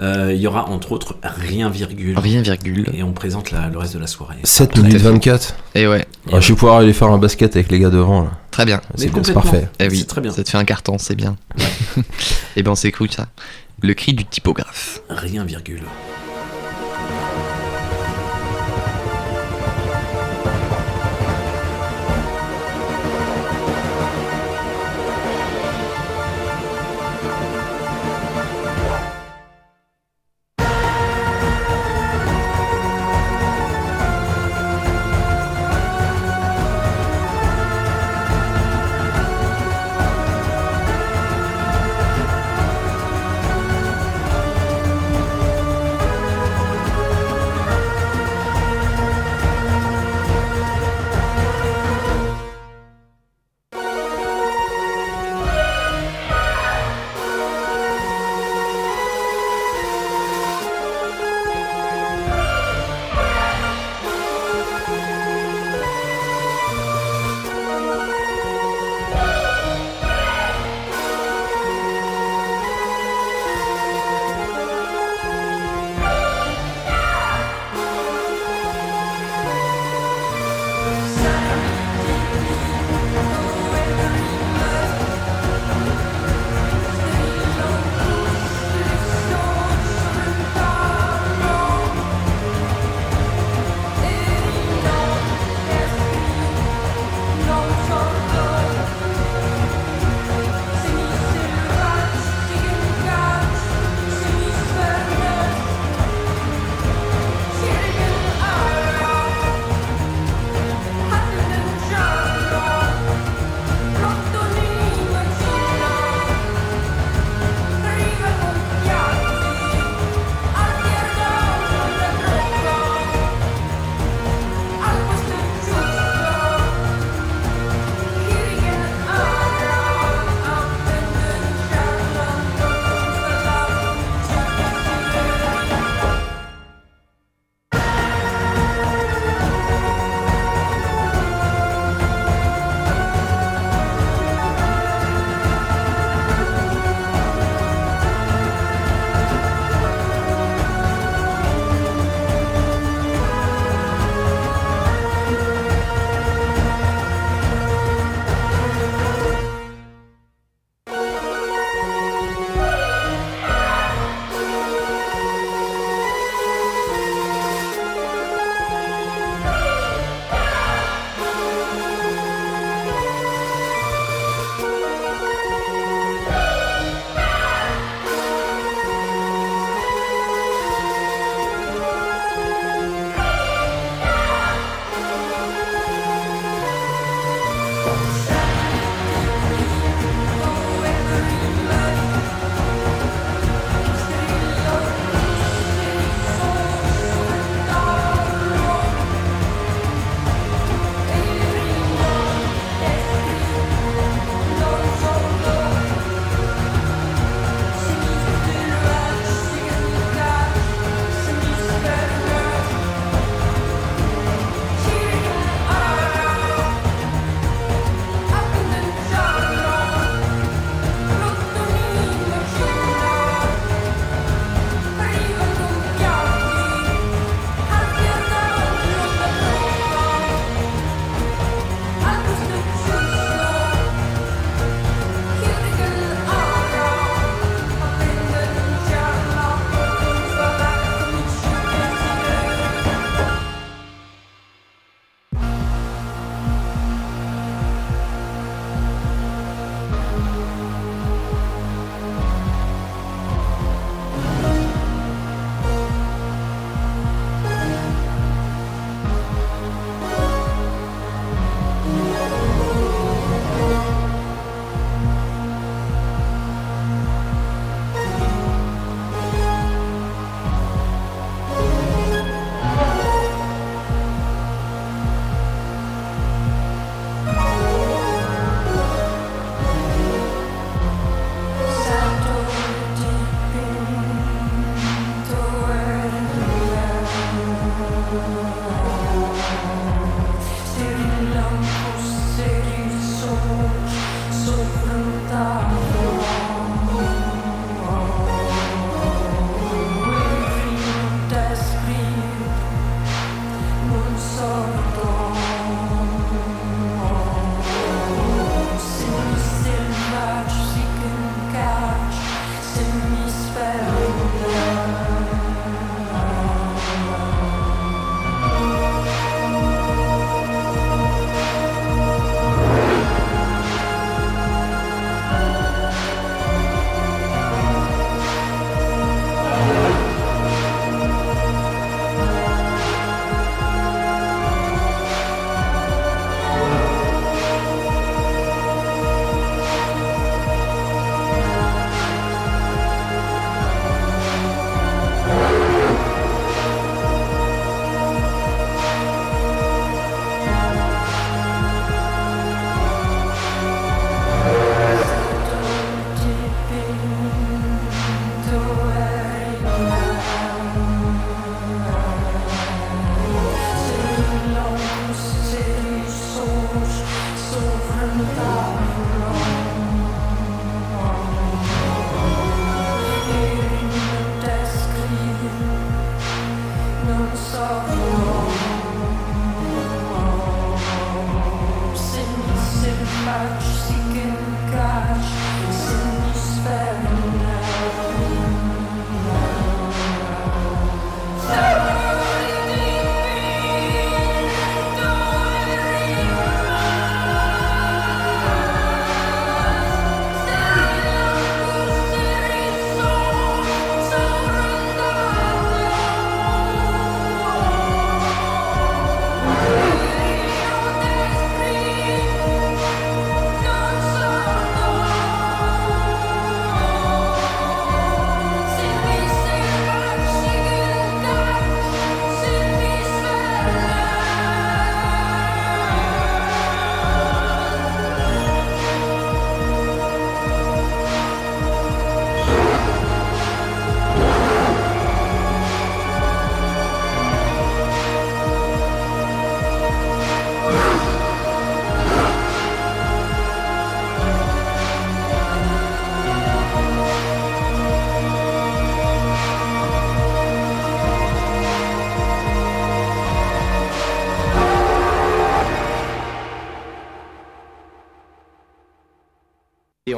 Euh, Il y aura entre autres rien virgule. Rien virgule. Et on présente la- le reste de la soirée. 7 minutes 24. Et ouais. Ah, je vais pouvoir aller faire un basket avec les gars devant là. Très bien. C'est bien, c'est parfait. Eh oui, C'est très bien. Ça te fait un carton, c'est bien. Et ben on s'écoute ça. Le cri du typographe. Rien virgule.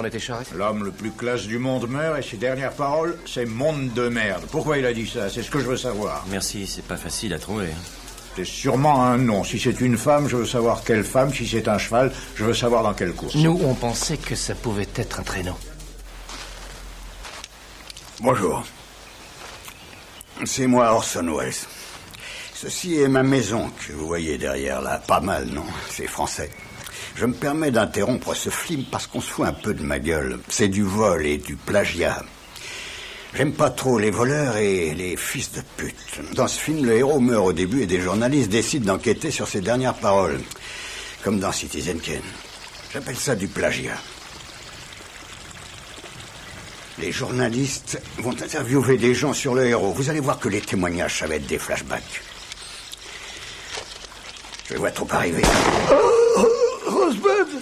On était charrette L'homme le plus classe du monde meurt et ses dernières paroles, c'est monde de merde. Pourquoi il a dit ça? C'est ce que je veux savoir. Merci, c'est pas facile à trouver. hein. C'est sûrement un nom. Si c'est une femme, je veux savoir quelle femme. Si c'est un cheval, je veux savoir dans quelle course. Nous, on pensait que ça pouvait être un traîneau. Bonjour. C'est moi Orson Welles. Ceci est ma maison que vous voyez derrière là. Pas mal, non? C'est français. Je me permets d'interrompre ce film parce qu'on se fout un peu de ma gueule. C'est du vol et du plagiat. J'aime pas trop les voleurs et les fils de pute. Dans ce film, le héros meurt au début et des journalistes décident d'enquêter sur ses dernières paroles. Comme dans Citizen Kane. J'appelle ça du plagiat. Les journalistes vont interviewer des gens sur le héros. Vous allez voir que les témoignages, ça va être des flashbacks. Je vois trop arriver. Rosebud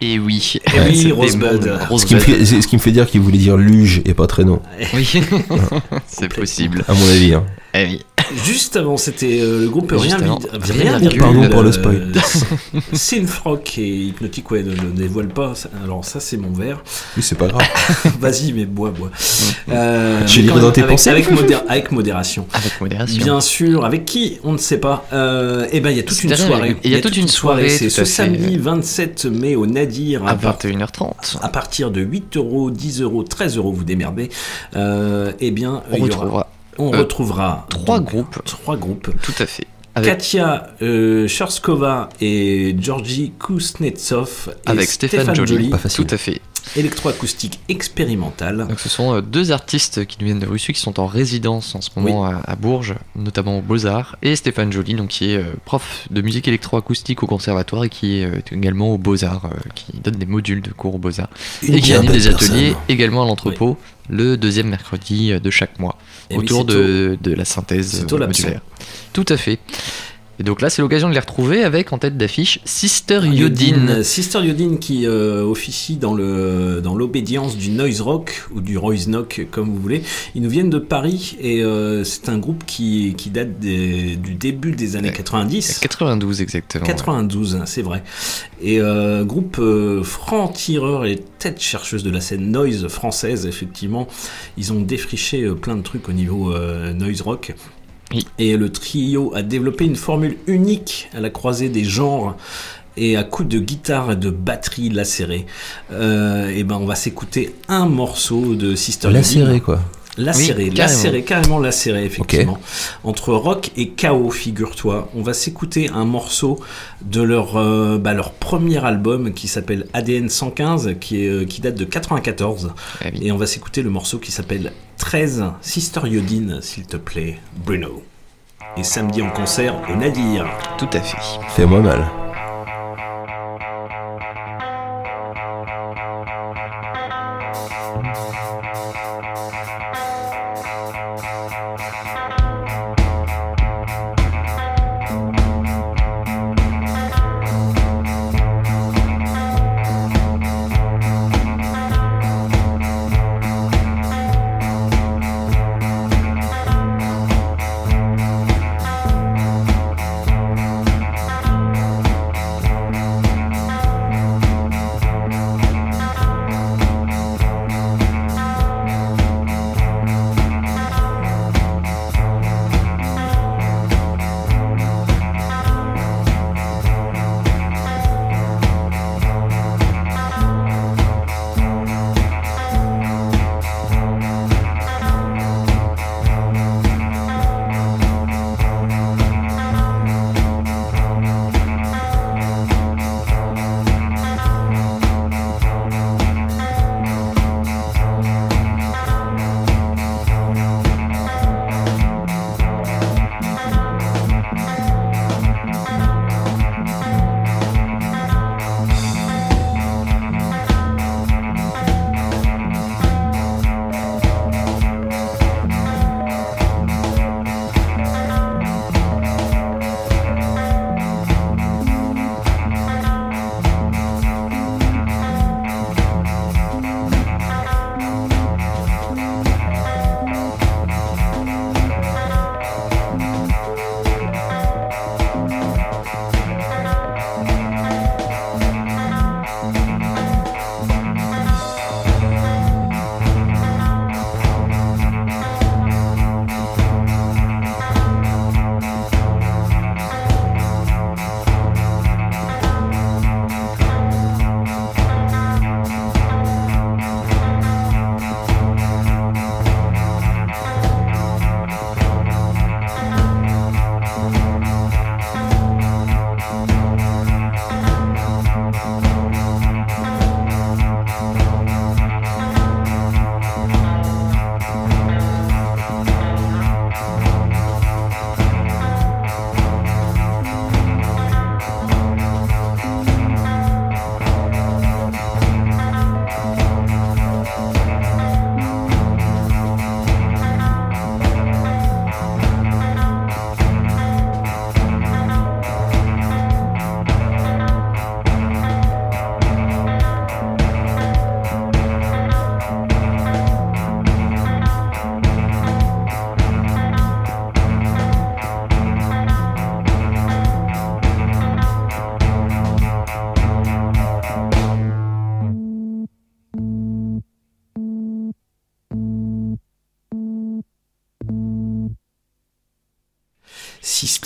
Et oui. Et oui, C'était Rosebud. Ce qui, me fait, c'est- ce qui me fait dire qu'il voulait dire luge et pas traîneau. Oui, c'est possible. À mon avis. Hein. Eh oui. Juste avant, c'était euh, le groupe Rien avant. Rien Virgule. Pardon pour le euh, spoil. Synthrock et Hypnotic, ouais, ne, ne dévoile pas. Alors, ça, c'est mon verre. Oui, c'est pas grave. Vas-y, mais bois, bois. Euh, lirai quand dans tes avec, pensées. Avec, modé- avec modération. Avec modération. Bien sûr, avec qui On ne sait pas. Euh, eh ben, il y a toute une soirée. il y a toute une soirée, C'est ce à samedi 27 mai au Nadir À part- 21h30. à partir de 8 euros, 10 euros, 13 euros, vous démerdez. Euh, eh bien, On il y aura- retrouvera on euh, retrouvera trois donc groupes. Trois groupes. Tout à fait. Avec, Katia euh, Sherskova et Georgi Kuznetsov et avec Stéphane Joly. Pas facile. Tout à fait. électroacoustique expérimentale. Donc ce sont euh, deux artistes qui nous viennent de Russie, qui sont en résidence en ce moment à, à Bourges, notamment aux Beaux-Arts, et Stéphane Joly, donc qui est euh, prof de musique électroacoustique au conservatoire et qui est également aux Beaux-Arts, qui donne des modules de cours aux Beaux-Arts, et qui anime des ateliers également à l'entrepôt le deuxième mercredi de chaque mois, autour de, de la synthèse modulaire. Tout à fait. Et donc là, c'est l'occasion de les retrouver avec en tête d'affiche Sister Yodine. Sister Yodine qui euh, officie dans le dans l'obédience du noise rock ou du noise knock comme vous voulez. Ils nous viennent de Paris et euh, c'est un groupe qui, qui date des- du début des années 90. 92 exactement. 92, hein, c'est vrai. Et euh, groupe euh, franc-tireur et tête chercheuse de la scène noise française, effectivement. Ils ont défriché plein de trucs au niveau noise rock. Et le trio a développé une formule unique à la croisée des genres et à coups de guitare et de batterie lacérée. Euh, et ben on va s'écouter un morceau de Sister Lacéré, quoi. Lacéré, Oui, lacéré, carrément. lacéré, effectivement. Entre rock et chaos, figure-toi. On va s'écouter un morceau de leur, euh, bah, leur premier album qui s'appelle ADN 115, qui, est, euh, qui date de 94. Et on va s'écouter le morceau qui s'appelle 13, Sister Yodine, s'il te plaît, Bruno. Et samedi en concert au Nadir. Tout à fait. Fais-moi mal.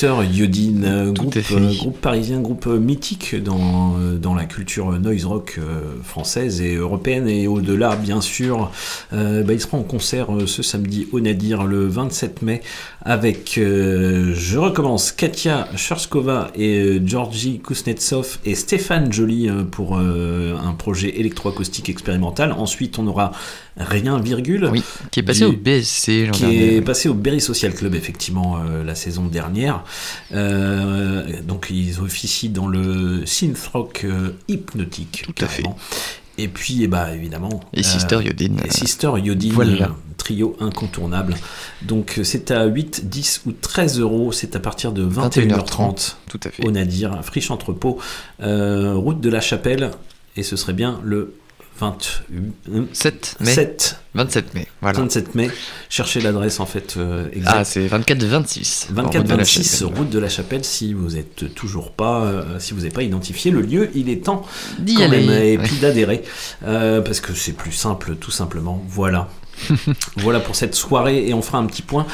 Yodine, euh, groupe, euh, groupe parisien, groupe euh, mythique dans, dans la culture noise rock française et européenne et au-delà, bien sûr. Euh, bah, il sera en concert ce samedi au Nadir le 27 mai avec, euh, je recommence, Katia Cherskova et Georgi Kuznetsov et Stéphane Joly pour un projet électroacoustique expérimental. Ensuite, on aura Rien virgule. Oui, qui est passé au BSC Qui dernier. est passé au Berry Social Club, effectivement, euh, la saison dernière. Euh, donc, ils officient dans le synth rock euh, hypnotique. Tout à fait. Et puis, eh bah, évidemment. Et Sister Yodine. Et Sister Yodine. Voilà. Trio incontournable. Donc, c'est à 8, 10 ou 13 euros. C'est à partir de 21h30. Tout à fait. Au Nadir, Friche Entrepôt, euh, route de la Chapelle. Et ce serait bien le 27 mai. 7. 27 mai, voilà. 27 mai. Cherchez l'adresse en fait euh, exacte. Ah, c'est 24-26. 24-26 route de la Chapelle. Si vous êtes toujours pas, euh, si vous n'avez pas identifié le lieu, il est temps D'y aller. même, et Ouais. puis d'adhérer euh, parce que c'est plus simple, tout simplement. Voilà. voilà pour cette soirée et on fera un petit point.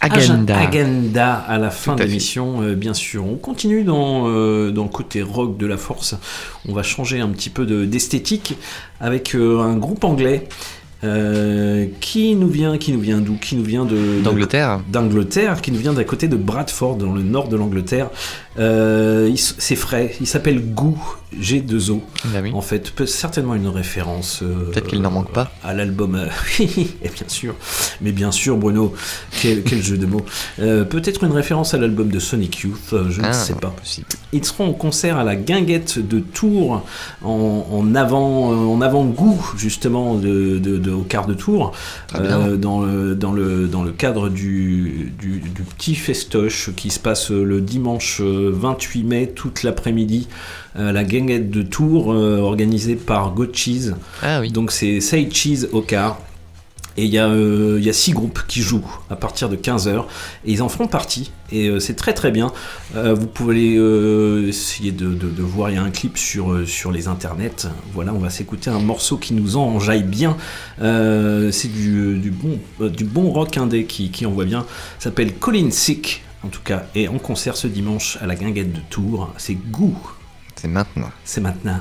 Agenda. Agenda à la fin de l'émission, euh, bien sûr. On continue dans, euh, dans le côté rock de la force. On va changer un petit peu de- d'esthétique avec euh, un groupe anglais. qui nous vient, qui nous vient d'où? Qui nous vient de D'Angleterre. D'Angleterre, qui nous vient d'à côté de Bradford, dans le nord de l'Angleterre. Euh, c'est frais. Il s'appelle Goo G2O. En fait, certainement une référence. euh, Peut-être qu'il n'en manque pas. à l'album. euh, Oui, et bien sûr. Mais bien sûr, Bruno, quel, quel jeu de mots. Euh, Peut-être une référence à l'album de Sonic Youth, je ne Ah, sais pas. Ils seront en concert à la Guinguette de Tours en, en avant, en avant-goût justement de, de- de- au quart de tour, Ah, dans, le, dans, le, dans le cadre du, du, du petit festoche qui se passe le dimanche euh, 28 mai toute l'après-midi à la Guinguette de Tours euh, organisée par Go Cheese. Donc c'est Say Cheese au quart. Et il y, a, euh, y a six groupes qui jouent à partir de 15h et ils en feront partie et euh, c'est très très bien. Euh, vous pouvez euh, essayer de, de- de voir, il y a un clip sur, euh, sur les internets. Voilà, on va s'écouter un morceau qui nous enjaille bien. Euh, c'est du, du, bon, euh, du bon rock indé qui, qui envoie bien. S'appelle Colin Sick en tout cas et en concert ce dimanche à la Guinguette de Tours. C'est Goût. C'est maintenant. C'est maintenant.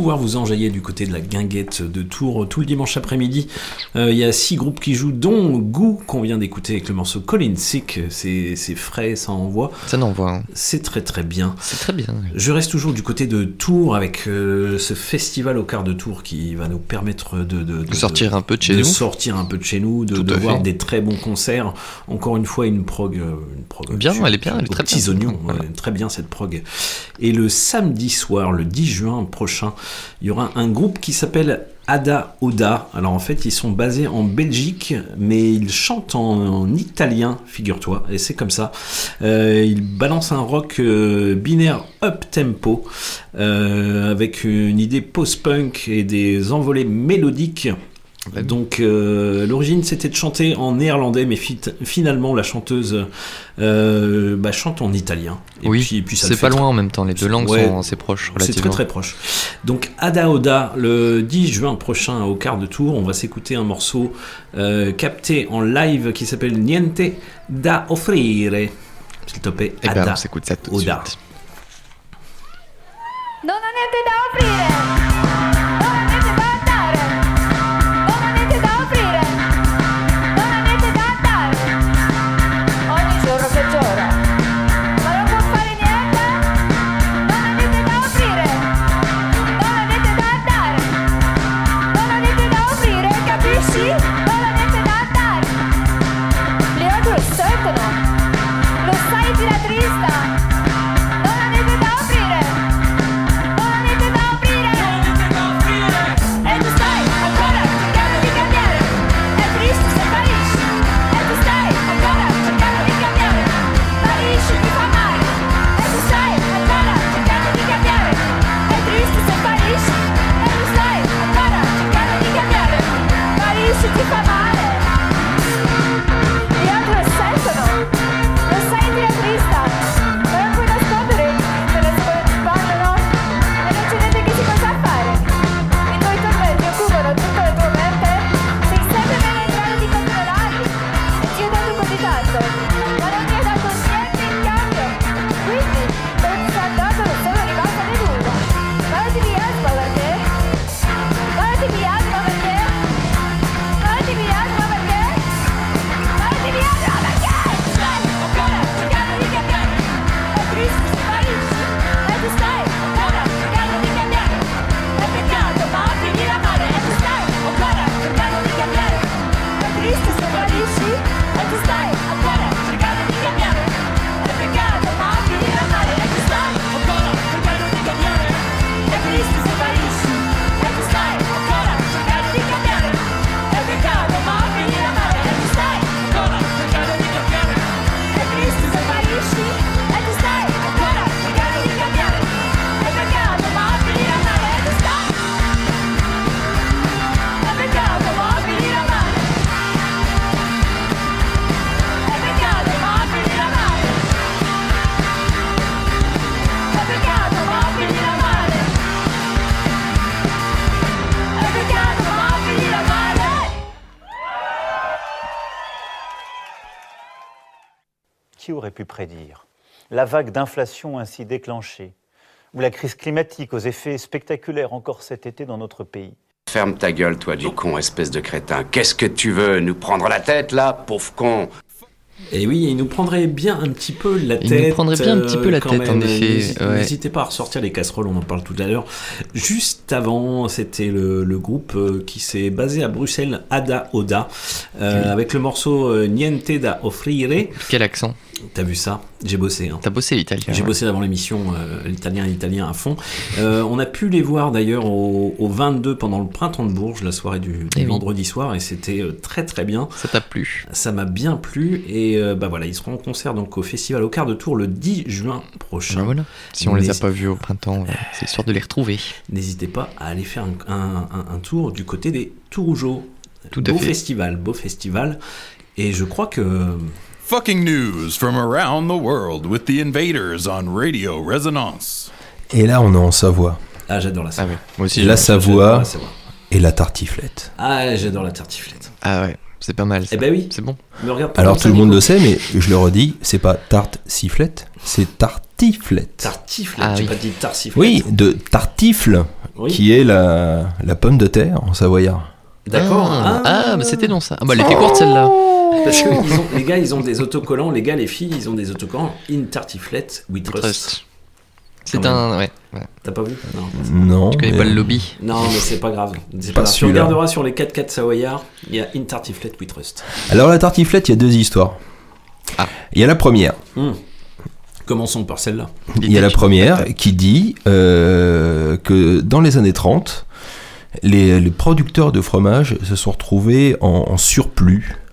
Pouvoir vous enjailler du côté de la guinguette de Tours tout le dimanche après-midi. Euh, Il y a six groupes qui jouent, dont Goût, qu'on vient d'écouter avec le morceau Colin Sick. C'est c'est frais, ça envoie. Ça n'envoie. hein. C'est très très bien. C'est très bien. Je reste toujours du côté de Tours avec euh, ce festival au quart de Tour qui va nous permettre de, de- de- sortir un peu de chez nous. sortir un peu de chez nous, de, de voir fait. des très bons concerts. Encore une fois, une prog, euh, une prog Bien, elle est bien, elle est très petits bien. oignons, ouais, très bien cette prog. Et le samedi soir, le 10 juin prochain, il y aura un groupe qui s'appelle Ada Oda. Alors en fait, ils sont basés en Belgique, mais ils chantent en, en italien, figure-toi, et c'est comme ça. Euh, ils balancent un rock euh, binaire up tempo, euh, avec une idée post-punk et des envolées mélodiques. Donc euh, l'origine c'était de chanter en néerlandais, mais fit- finalement la chanteuse euh, bah, chante en italien. Et oui, puis, puis c'est pas très- loin en même temps. Les deux langues Ouais, sont assez proches C'est très très proche. Donc Ada Oda, le 10 juin prochain au quart de tour, on va s'écouter un morceau euh, capté en live qui s'appelle Niente da offrire. S'il te plaît, Eh ben, Ada on s'écoute ça tout de Oda. suite. Non ho niente da offrire, non aurait pu prédire la vague d'inflation ainsi déclenchée, ou la crise climatique aux effets spectaculaires encore cet été dans notre pays Ferme ta gueule, toi, du con, espèce de crétin. Qu'est-ce que tu veux Nous prendre la tête, là, pauvre con? Et oui, il nous prendrait bien un petit peu la Il tête. nous prendrait bien un petit peu la quand tête, en effet, ouais. N'hésitez pas à ressortir les casseroles, on en parle tout à l'heure. Juste avant, c'était le, le groupe euh, qui s'est basé à Bruxelles, Ada Oda, euh, avec le morceau euh, Niente da offrire. Quel accent T'as vu ça? J'ai bossé. Hein. T'as bossé l'italien. J'ai ouais. bossé avant l'émission, euh, l'italien, l'italien à fond. Euh, on a pu les voir d'ailleurs au, au 22 pendant le printemps de Bourges, la soirée du, du Eh oui. vendredi soir, et c'était euh, très très bien. Ça t'a plu Ça m'a bien plu, et euh, bah voilà, ils seront en concert donc au festival au quart de tour le 10 juin prochain. Voilà. Si on les a pas vus au printemps, euh, c'est histoire de les retrouver. N'hésitez pas à aller faire un, un- un- un tour du côté des Tourougeaux. Tout à beau fait. festival, beau festival. Et je crois que Fucking news from around the world with the invaders on Radio Resonance. Et là, on est en Savoie. ah j'adore la Savoie. Moi aussi, la j'adore- Savoie la Savoie. et la tartiflette. Ah j'adore la tartiflette. Ah ouais, c'est pas mal. ça. Eh ben oui. C'est bon. Me regarde pas Alors tout le monde Nico. le sait, mais je le redis, c'est pas tarte sifflette, c'est tartiflette. Tartiflette, Ah j'ai oui. pas dit tartiflette. Oui, de tartifle, Oui. qui est la, la pomme de terre en savoyard. D'accord. Ah, Ah. ah, mais c'était non ça. Ah bah elle était courte celle-là. Parce que ils ont- les gars, ils ont des autocollants, les gars, les filles, ils ont des autocollants in tartiflette with trust. Trust. C'est un. Ouais. ouais. T'as pas vu Non. Non. Je connais mais- pas le lobby. Non, mais c'est pas grave. C'est Pas pas grave. Tu regarderas sur les 4-4 savoyards, il y a in tartiflette with trust. Alors la tartiflette, il y a deux histoires. Ah. Il y a la première. Hmm. Commençons par celle-là. Il y a la première qui dit euh, que dans les années 30, les, les producteurs de fromage se sont retrouvés en, en surplus euh,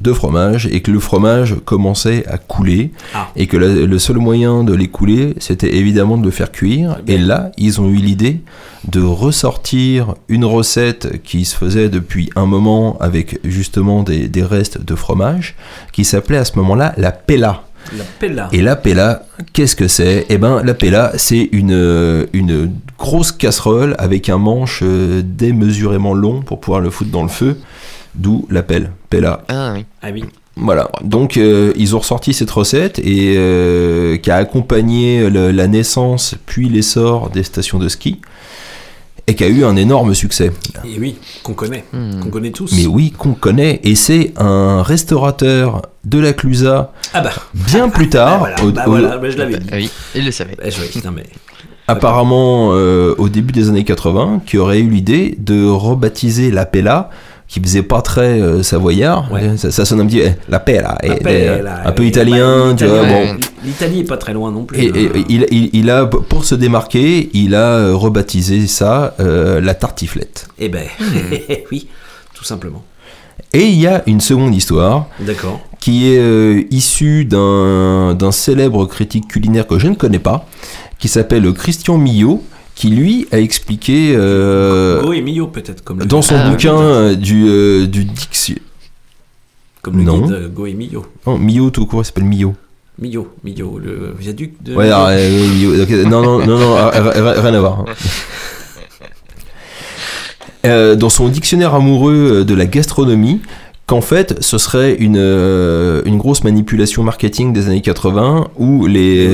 de fromage et que le fromage commençait à couler Ah. et que le seul moyen de les couler, c'était évidemment de le faire cuire. Et là, ils ont eu l'idée de ressortir une recette qui se faisait depuis un moment avec justement des, des restes de fromage qui s'appelait à ce moment-là la pella. La pella. Et la pella, qu'est-ce que c'est? Eh ben, la pella, c'est une, euh, une grosse casserole avec un manche euh, démesurément long pour pouvoir le foutre dans le feu, d'où la pelle, pella. Ah oui. Ah oui. Voilà, donc euh, ils ont ressorti cette recette et euh, qui a accompagné le- la naissance puis l'essor des stations de ski et qui a eu un énorme succès. Et oui, qu'on connaît. Hmm. Qu'on connaît tous. Mais oui, qu'on connaît et c'est un restaurateur de la Clusa Ah bah. bien plus tard, Bah voilà, au- bah au- voilà, bah je l'avais dit. Ah oui, il le savait. Bah, je putain, mais. apparemment euh, au début des années 80, qui aurait eu l'idée de rebaptiser la Pella, qui faisait pas très euh, savoyard. Ça, ça sonne un petit eh, la Pella, et, Pella, un peu italien, Bah, tu vois. l'italien- Bon. L'Italie est pas très loin non plus. Et, et- il, il- il a, pour se démarquer, il a euh, rebaptisé ça euh, la tartiflette. Eh ben, oui, tout simplement. Et il y a une seconde histoire D'accord. qui est euh, issue d'un d'un célèbre critique culinaire que je ne connais pas, qui s'appelle Christian Millot, qui lui a expliqué euh, Go et Mio peut-être comme dans son Ah, bouquin euh, du, euh, du dictionnaire. Comme le non. guide Go et Mio. Non, Millot tout court, il s'appelle. Mio, Mio, le viaduc de. Ouais, alors, euh, oui, Millot, ok, non, non, non, non, rien à voir. Euh, dans son dictionnaire amoureux de la gastronomie, qu'en fait, ce serait une, euh, une grosse manipulation marketing des années 80 où les,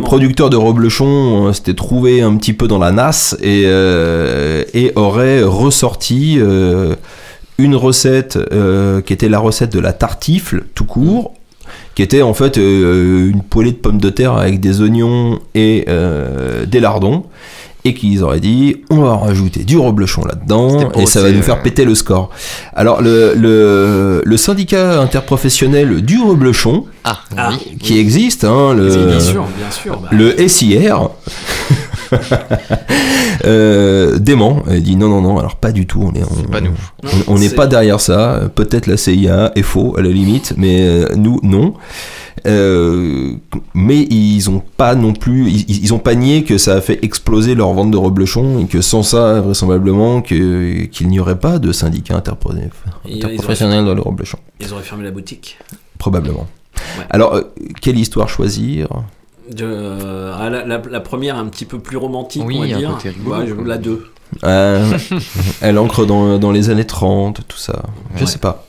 producteurs de reblochon euh, s'étaient trouvés un petit peu dans la nasse et, euh, et auraient ressorti une recette qui était la recette de la tartifle tout court qui était en fait une poêlée de pommes de terre avec des oignons et des lardons et qu'ils auraient dit on va rajouter du reblochon là-dedans et ça va nous faire euh, péter le score. Alors le, le, le syndicat interprofessionnel du reblochon Ah, Ah, oui. qui existe, hein, le, bien sûr, bien sûr. bah, le SIR, euh, dément, il dit non, non, non, alors pas du tout, on est, on, pas nous. on- n'est pas derrière ça, peut-être la CIA est faux à la limite, mais euh, nous, non. Euh, mais ils ont pas non plus, ils, ils ont pas nié que ça a fait exploser leur vente de reblochon et que sans ça, vraisemblablement, qu'il n'y aurait pas de syndicat interprofessionnel dans le reblochon. Ils auraient fermé la boutique. Probablement. Ouais. Alors, euh, quelle histoire choisir? De- ah, la, la- la première un petit peu plus romantique, Oui, on va dire. côté rigolo, Ouais, je- quoi. la 2. Euh, Elle ancre dans, dans les années 30, tout ça. Je Ouais. sais pas.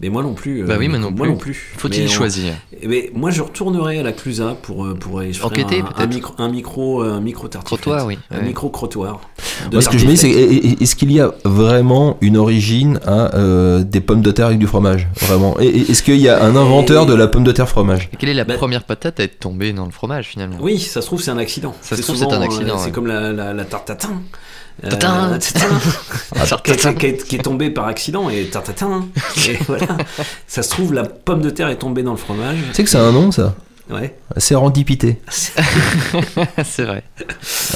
Mais moi non plus. euh, Bah oui, mais non moi plus. non plus. Faut-il Mais choisir Eh ben, moi, je retournerai à la Clusa pour euh, pour Enquêter, un, micro un micro un micro. Crottoir, oui. Un Ouais. micro crottoir. Moi, ce que je me dis, c'est tartiflette. est- est-ce qu'il y a vraiment une origine à euh, des pommes de terre avec du fromage? Vraiment Est-ce qu'il y a un inventeur de la pomme de terre fromage? Et quelle est la Bah- première patate à être tombée dans le fromage finalement? Oui, ça se trouve c'est un accident. Ça se C'est trouve, c'est un euh, accident, c'est comme la, la, la tarte tatin. Euh, Tatin. tatin. Ah, qui, est, qui tombée par accident et tartatin. Et voilà. Ça se trouve la pomme de terre est tombée dans le fromage. Tu sais que c'est un nom, ça Ouais. Sérendipité. c'est vrai.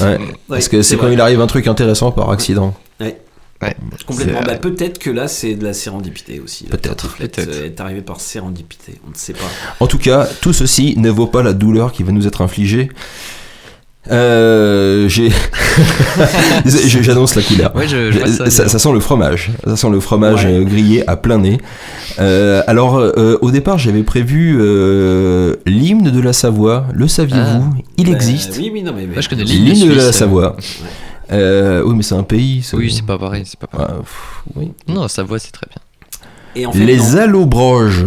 Ouais. Parce que c'est quand vrai. il arrive un truc intéressant par accident. Ouais. Ouais. Complètement. Bah, peut-être que là c'est de la sérendipité aussi. Peut-être. Peut-être. euh, est arrivée par sérendipité. On ne sait pas. En tout cas, tout ceci ne vaut pas la douleur qui va nous être infligée. Euh, j'annonce la couleur Ouais, je- je ça, ça, déjà. sent le fromage ça sent le fromage Ouais. euh, grillé à plein nez Euh, alors euh, au départ j'avais prévu euh, l'hymne de la Savoie le saviez-vous? Il Bah, existe oui, oui, non, mais. mais- Moi, je connais l'hymne de la. Savoie Euh, oui mais c'est un pays ça. Oui, c'est pas pareil, c'est pas pareil. Ah, pff, oui Non, sa voix c'est très bien. Et en fait, les allobroges.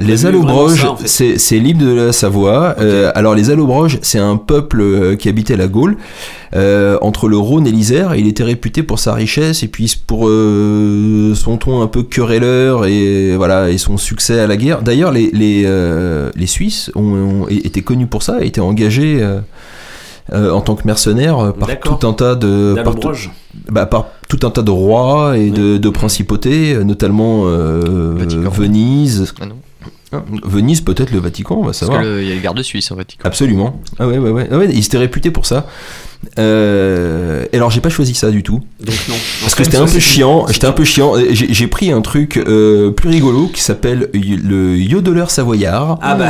Les allobroges, en fait. c'est c'est l'île de la Savoie. Euh, alors les allobroges, c'est un peuple euh, qui habitait la Gaule euh, entre le Rhône et l'Isère. Il était réputé pour sa richesse et puis pour euh, son ton un peu querelleur et voilà et son succès à la guerre. D'ailleurs, les les, euh, les Suisses ont, ont été connus pour ça, étaient engagés. euh, euh, en tant que mercenaires par tout un tas de par, bah, par tout un tas de rois et de, de principautés, euh, notamment euh, Venise. Ah non. Ah, Venise, peut-être le Vatican, on va Parce savoir. qu'il y a les gardes suisses en Vatican. Absolument. Ah ouais, ouais, ouais. Ah ouais, il s'était réputé pour ça. Euh, et alors j'ai pas choisi ça du tout. Donc non. Parce que c'était un peu chiant. J'étais un peu chiant. J'ai pris un truc euh, plus rigolo qui s'appelle le yodeleur savoyard. Ah bah.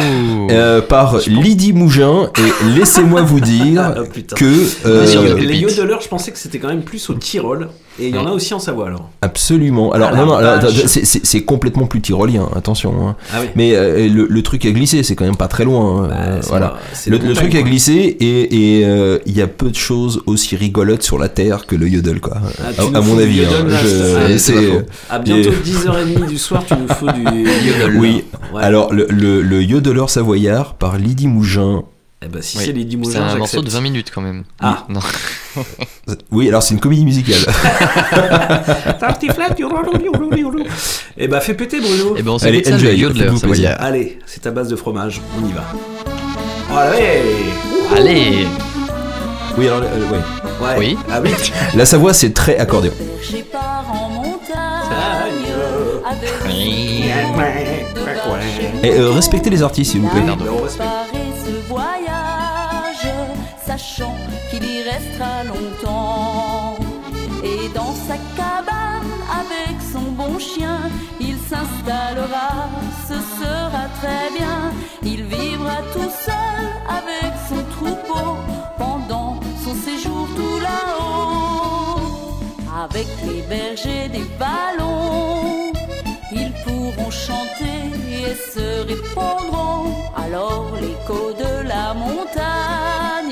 euh, par Lydie Mougin. Et laissez-moi vous dire Ah, que euh, les yodeleurs, je pensais que c'était quand même plus au Tyrol. Et il y en a aussi en Savoie alors. Absolument. Alors Ah, non, non, c'est- complètement plus tyrolien, attention. hein. Ah oui. Mais euh, le, le truc a glissé, c'est quand même pas très loin. hein. Euh, c'est voilà. Le, truc a glissé et euh, il y a peu de choses aussi rigolotes sur la terre que le yodel, quoi. Ah, à, mon avis. hein. Je-. À bientôt et- 10h30 du soir, tu nous fous du yodel. Oui. Ouais. Alors le yodeleur savoyard par Lydie Mougin. Eh ben, si Oui. c'est les 10 C'est un morceau de 20 minutes quand même. Ah. Non. Oui, alors c'est une comédie musicale. Eh bah, fais péter Bruno. Eh ben, on Allez, ça, enjoy, yodeler faites-vous plaisir. savoyard. Allez, c'est ta base de fromage, on y va. Allez Allez Oui, alors euh, ouais. Ouais. Oui. Ah oui La Savoie, c'est très accordéon. J'ai part en montagne avec Et euh, respectez les artistes, s'il vous plaît. Sachant qu'il y restera longtemps. Et dans sa cabane, avec son bon chien, il s'installera, ce sera très bien. Il vivra tout seul avec son troupeau pendant son séjour tout là-haut. Avec les bergers des ballons, ils pourront chanter et se répondront. Alors l'écho de la montagne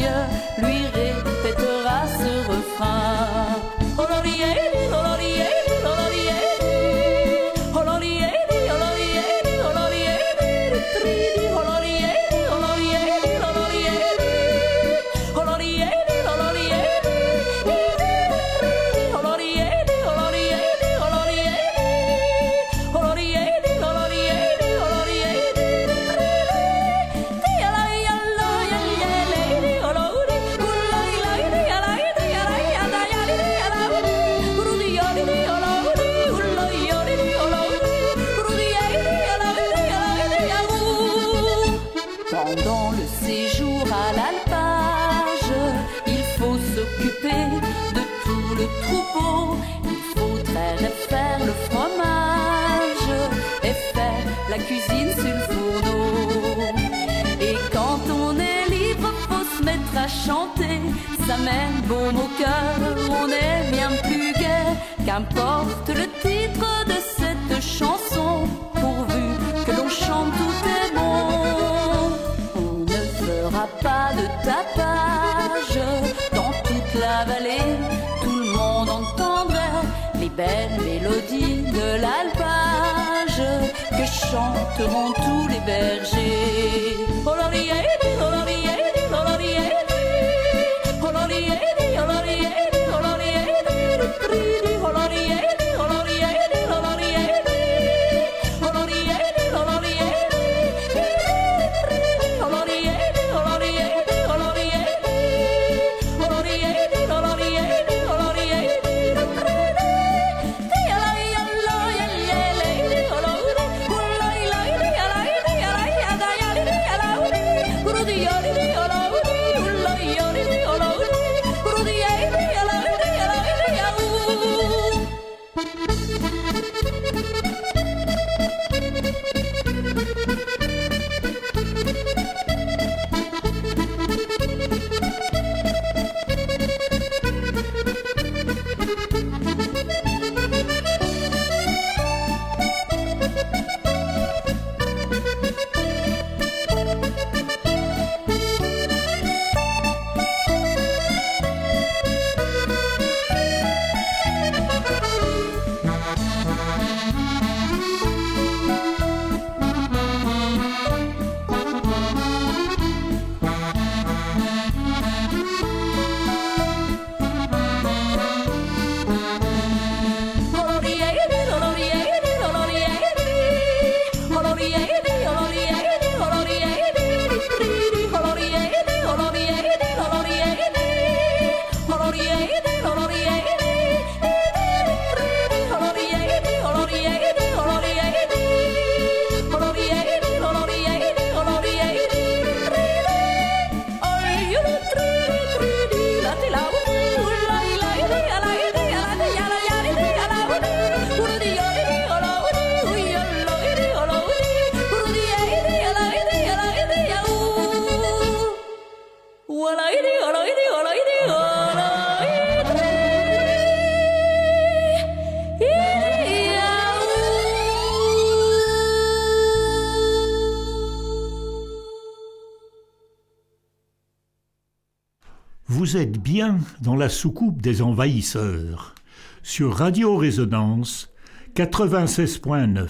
bien dans la soucoupe des envahisseurs sur Radio Résonance 96.9.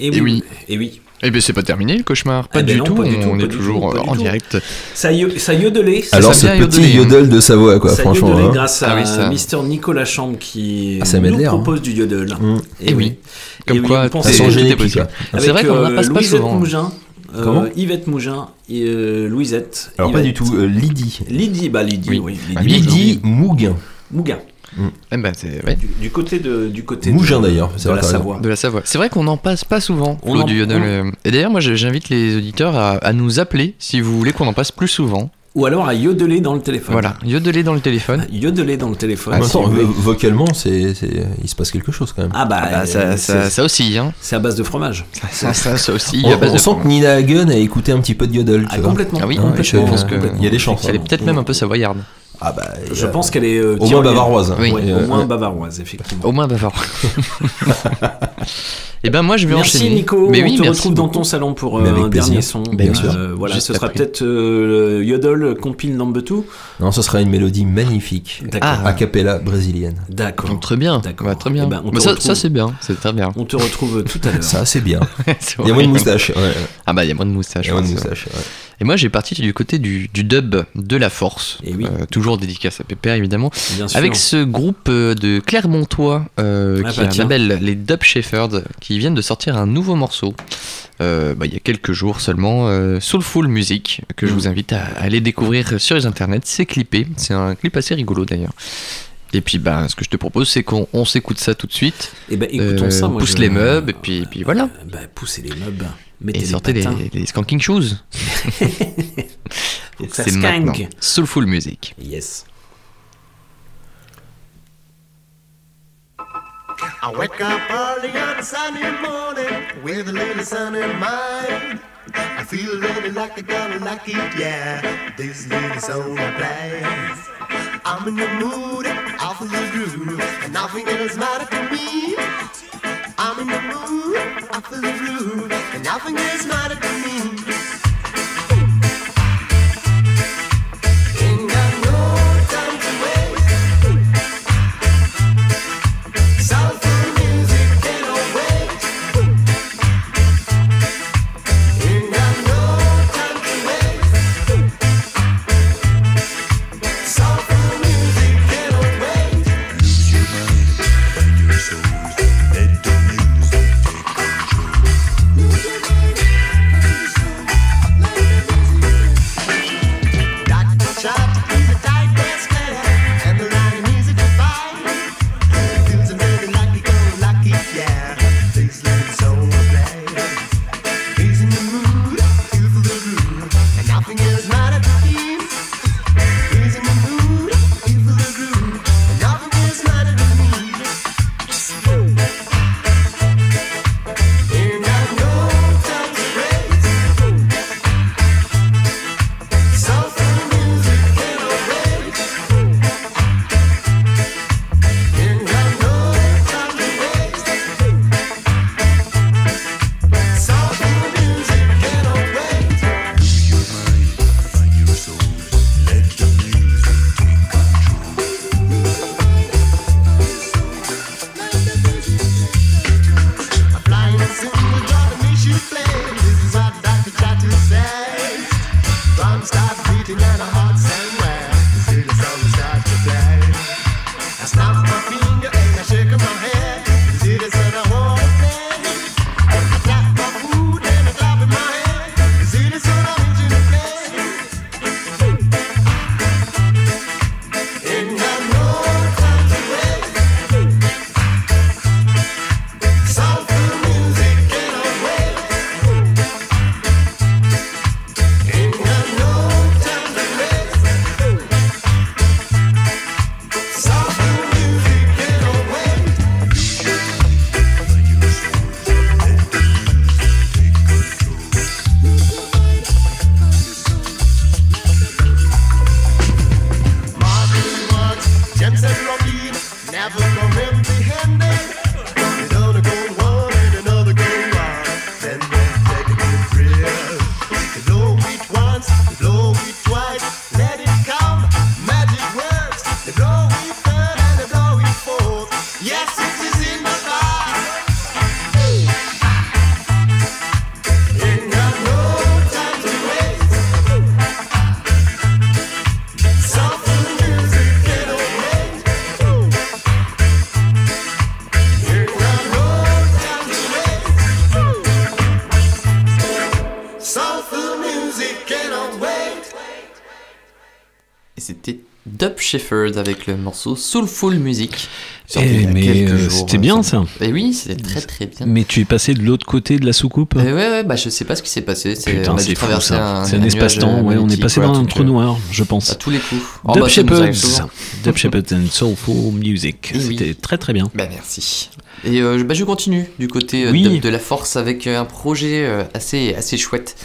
Et oui. oui. Et oui. Eh bien, c'est pas terminé le cauchemar. Pas Eh ben du non, tout. pas du tout, on pas est toujours tout, en direct. Ça, yo- ça yodelait. Alors, ce petit yodel de Savoie, quoi, Ça franchement. yodelait hein. grâce Ah à oui, ça. Mister Nicolas Chambre qui Ah, nous hein. propose du yodel. Eh oui. Comme Et oui, quoi, on possible. Avec, C'est vrai qu'on en euh, passe pas souvent. Mougin. Euh, Comment Yvette Mougin et euh, Louisette. Alors, pas du tout. euh, Lydie. Lydie, bah Lydie, Oui. oui. Ah, Lydie Lydie Mouguin. Mougin. Eh ben, ouais, Du, du côté de du côté Mougin, d'ailleurs, c'est de vrai, la. Savoie. de la Savoie. C'est vrai qu'on en passe pas souvent, On Flo, en- du yodel. on-. Et d'ailleurs, moi, j'invite les auditeurs à, à nous appeler si vous voulez qu'on en passe plus souvent. Ou alors à yodeler dans le téléphone. Voilà, yodeler dans le téléphone. Yodeler dans le téléphone. Vo- vocalement, c'est, c'est- il se passe quelque chose quand même. Ah bah, Ah bah, ça, euh, ça, aussi, hein. c'est à base de fromage. Ça, ça, ça aussi. on à base on de sent fromage. que Nina Hagen a écouté un petit peu de yodel. Ah, tu vois. complètement. Ah oui, Hein, je je- pense que il y a des chances. Elle est hein. peut-être même un peu savoyarde. Ah bah, Je a- pense qu'elle est euh, Au moins bavaroise. Oui. Ouais, Euh, au moins bavaroise, effectivement. Au moins bavard. Et ben moi je vais Merci enchaîner. Nico, Mais on oui, te merci retrouve dans ton salon pour euh, Mais avec un plaisir. dernier son. Bien Euh, sûr. voilà, ce sera peut-être euh, le Yodel compile number 2. Non, ce sera une mélodie magnifique. D'accord. Ah. A cappella brésilienne. D'accord. Très bien. D'accord. Bah, très bien. Eh ben, on Bah, te ça, retrouve- ça, c'est bien, c'est très bien. On te retrouve tout à l'heure. Ça, c'est bien. Il y a moins de moustache. Ah bah il y a moins de moustache. Il y a moins de ouais, moustache. Et moi j'ai parti du côté du, du dub de la force. Et oui. Euh, toujours dédicace à Pépère évidemment. Bien sûr. Avec ce groupe euh, de Clermontois euh, Ah qui bah, label, les Dub Shepherds, qui viennent de sortir un nouveau morceau. euh, bah, il y a quelques jours seulement, euh, Soulful Music, que je Mm. vous invite à, à aller découvrir sur les internets. C'est clippé, c'est un clip assez rigolo d'ailleurs. Et puis bah, ce que je te propose, c'est qu'on on s'écoute ça tout de suite. Eh ben, écoutons Euh, ça. Moi, pousse je- les meubles, et puis, et puis voilà. Bah, poussez les meubles. Mettez Et sortez les, skanking shoes. C'est maintenant. skank. Soulful Music. Yes. I wake up early on a Sunday morning with a little sun in mind. I feel really like I'm gonna like it, yeah. This little song I play. I'm in the mood, I feel the groove, and nothing else matters to me. In the mood, I feel the groove, and nothing else matters to me. Shepherd avec le morceau Soulful Music. Eh, mais, euh, c'était euh, bien, ça. Eh oui, c'était très très bien. Mais tu es passé de l'autre côté de la soucoupe Eh ouais, ouais, bah je sais pas ce qui s'est passé. C'est, Putain, fou ça. un, C'est un, nuage espace-temps, ouais, on est passé dans un trou euh, noir, je pense. À tous les coups. Oh, Dub bah, Shepherds. Dub Shepherds and Soulful Music. Oui. C'était très très bien. Bah merci. Et euh, bah, je continue du côté euh, Oui. de, de la force avec euh, un projet euh, assez, assez chouette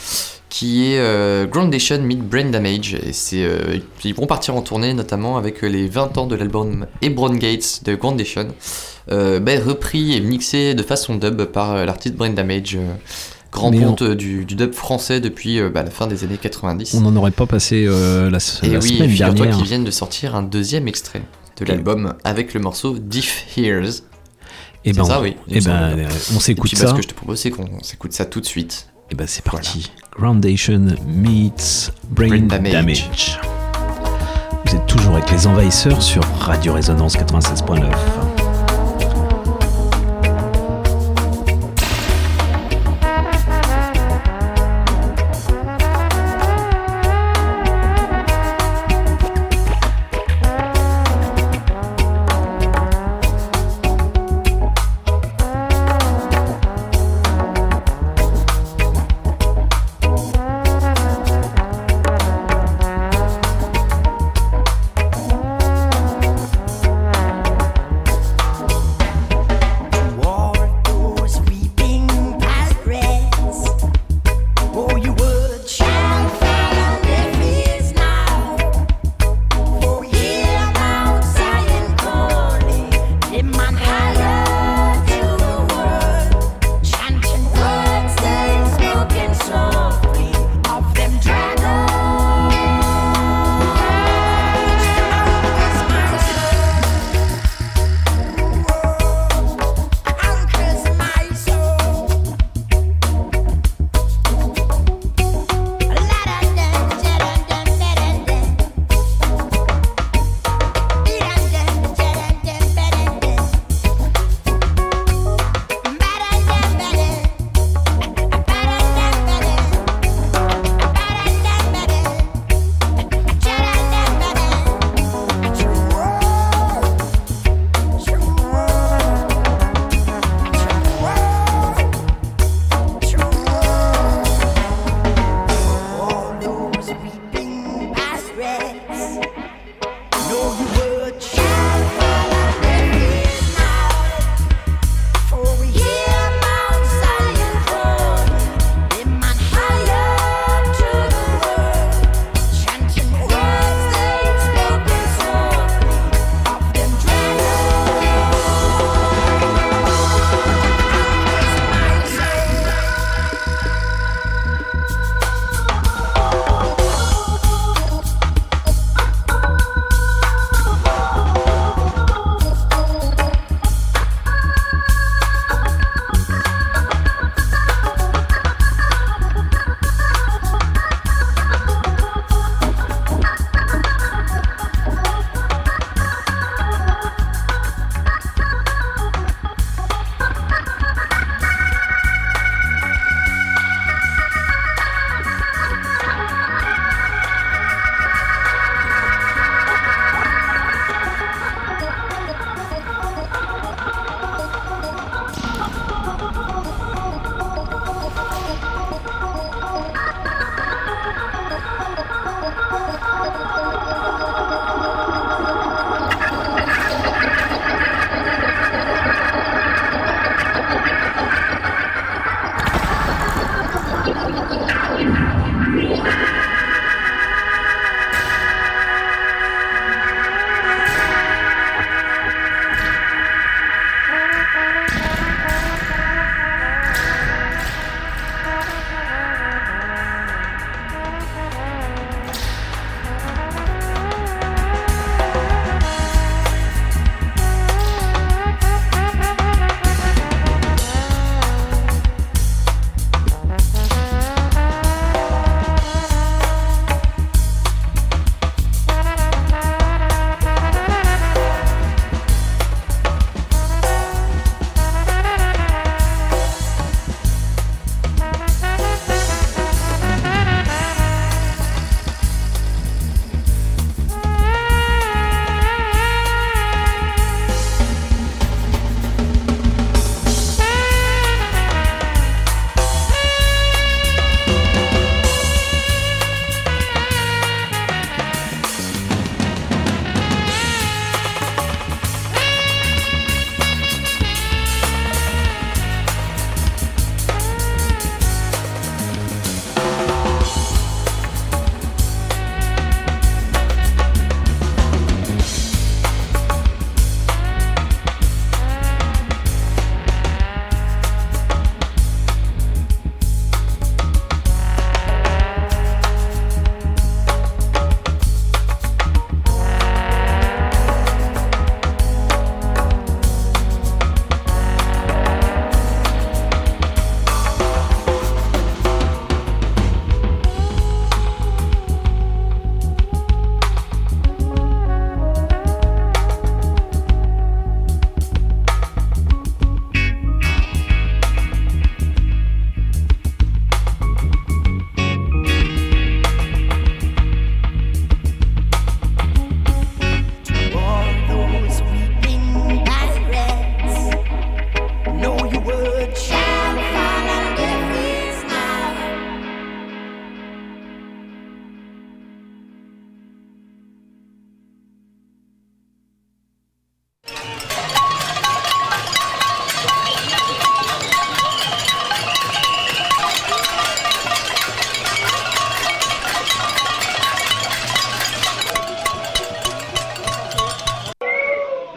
qui est euh, Groundation Meet Brain Damage. Et c'est, euh, ils vont partir en tournée notamment avec euh, les 20 ans de l'album Hebron Gates de Groundation, euh, bah, repris et mixé de façon dub par euh, l'artiste Brain Damage. Grand ponte euh, du, du dub français depuis bah, la fin des années 90. On n'en aurait pas passé la, Et la oui, semaine figure-toi dernière. qu'ils viennent de sortir un deuxième extrait de l'album avec le morceau Diff Hears. Eh C'est ben, ça, oui. il eh ben, on s'écoute Et puis, bah, ça. ce que je te propose, c'est qu'on s'écoute ça tout de suite. Et ben c'est parti. Groundation meets Brain, Brain damage. Damage. Vous êtes toujours avec les envahisseurs sur Radio Résonance 96.9.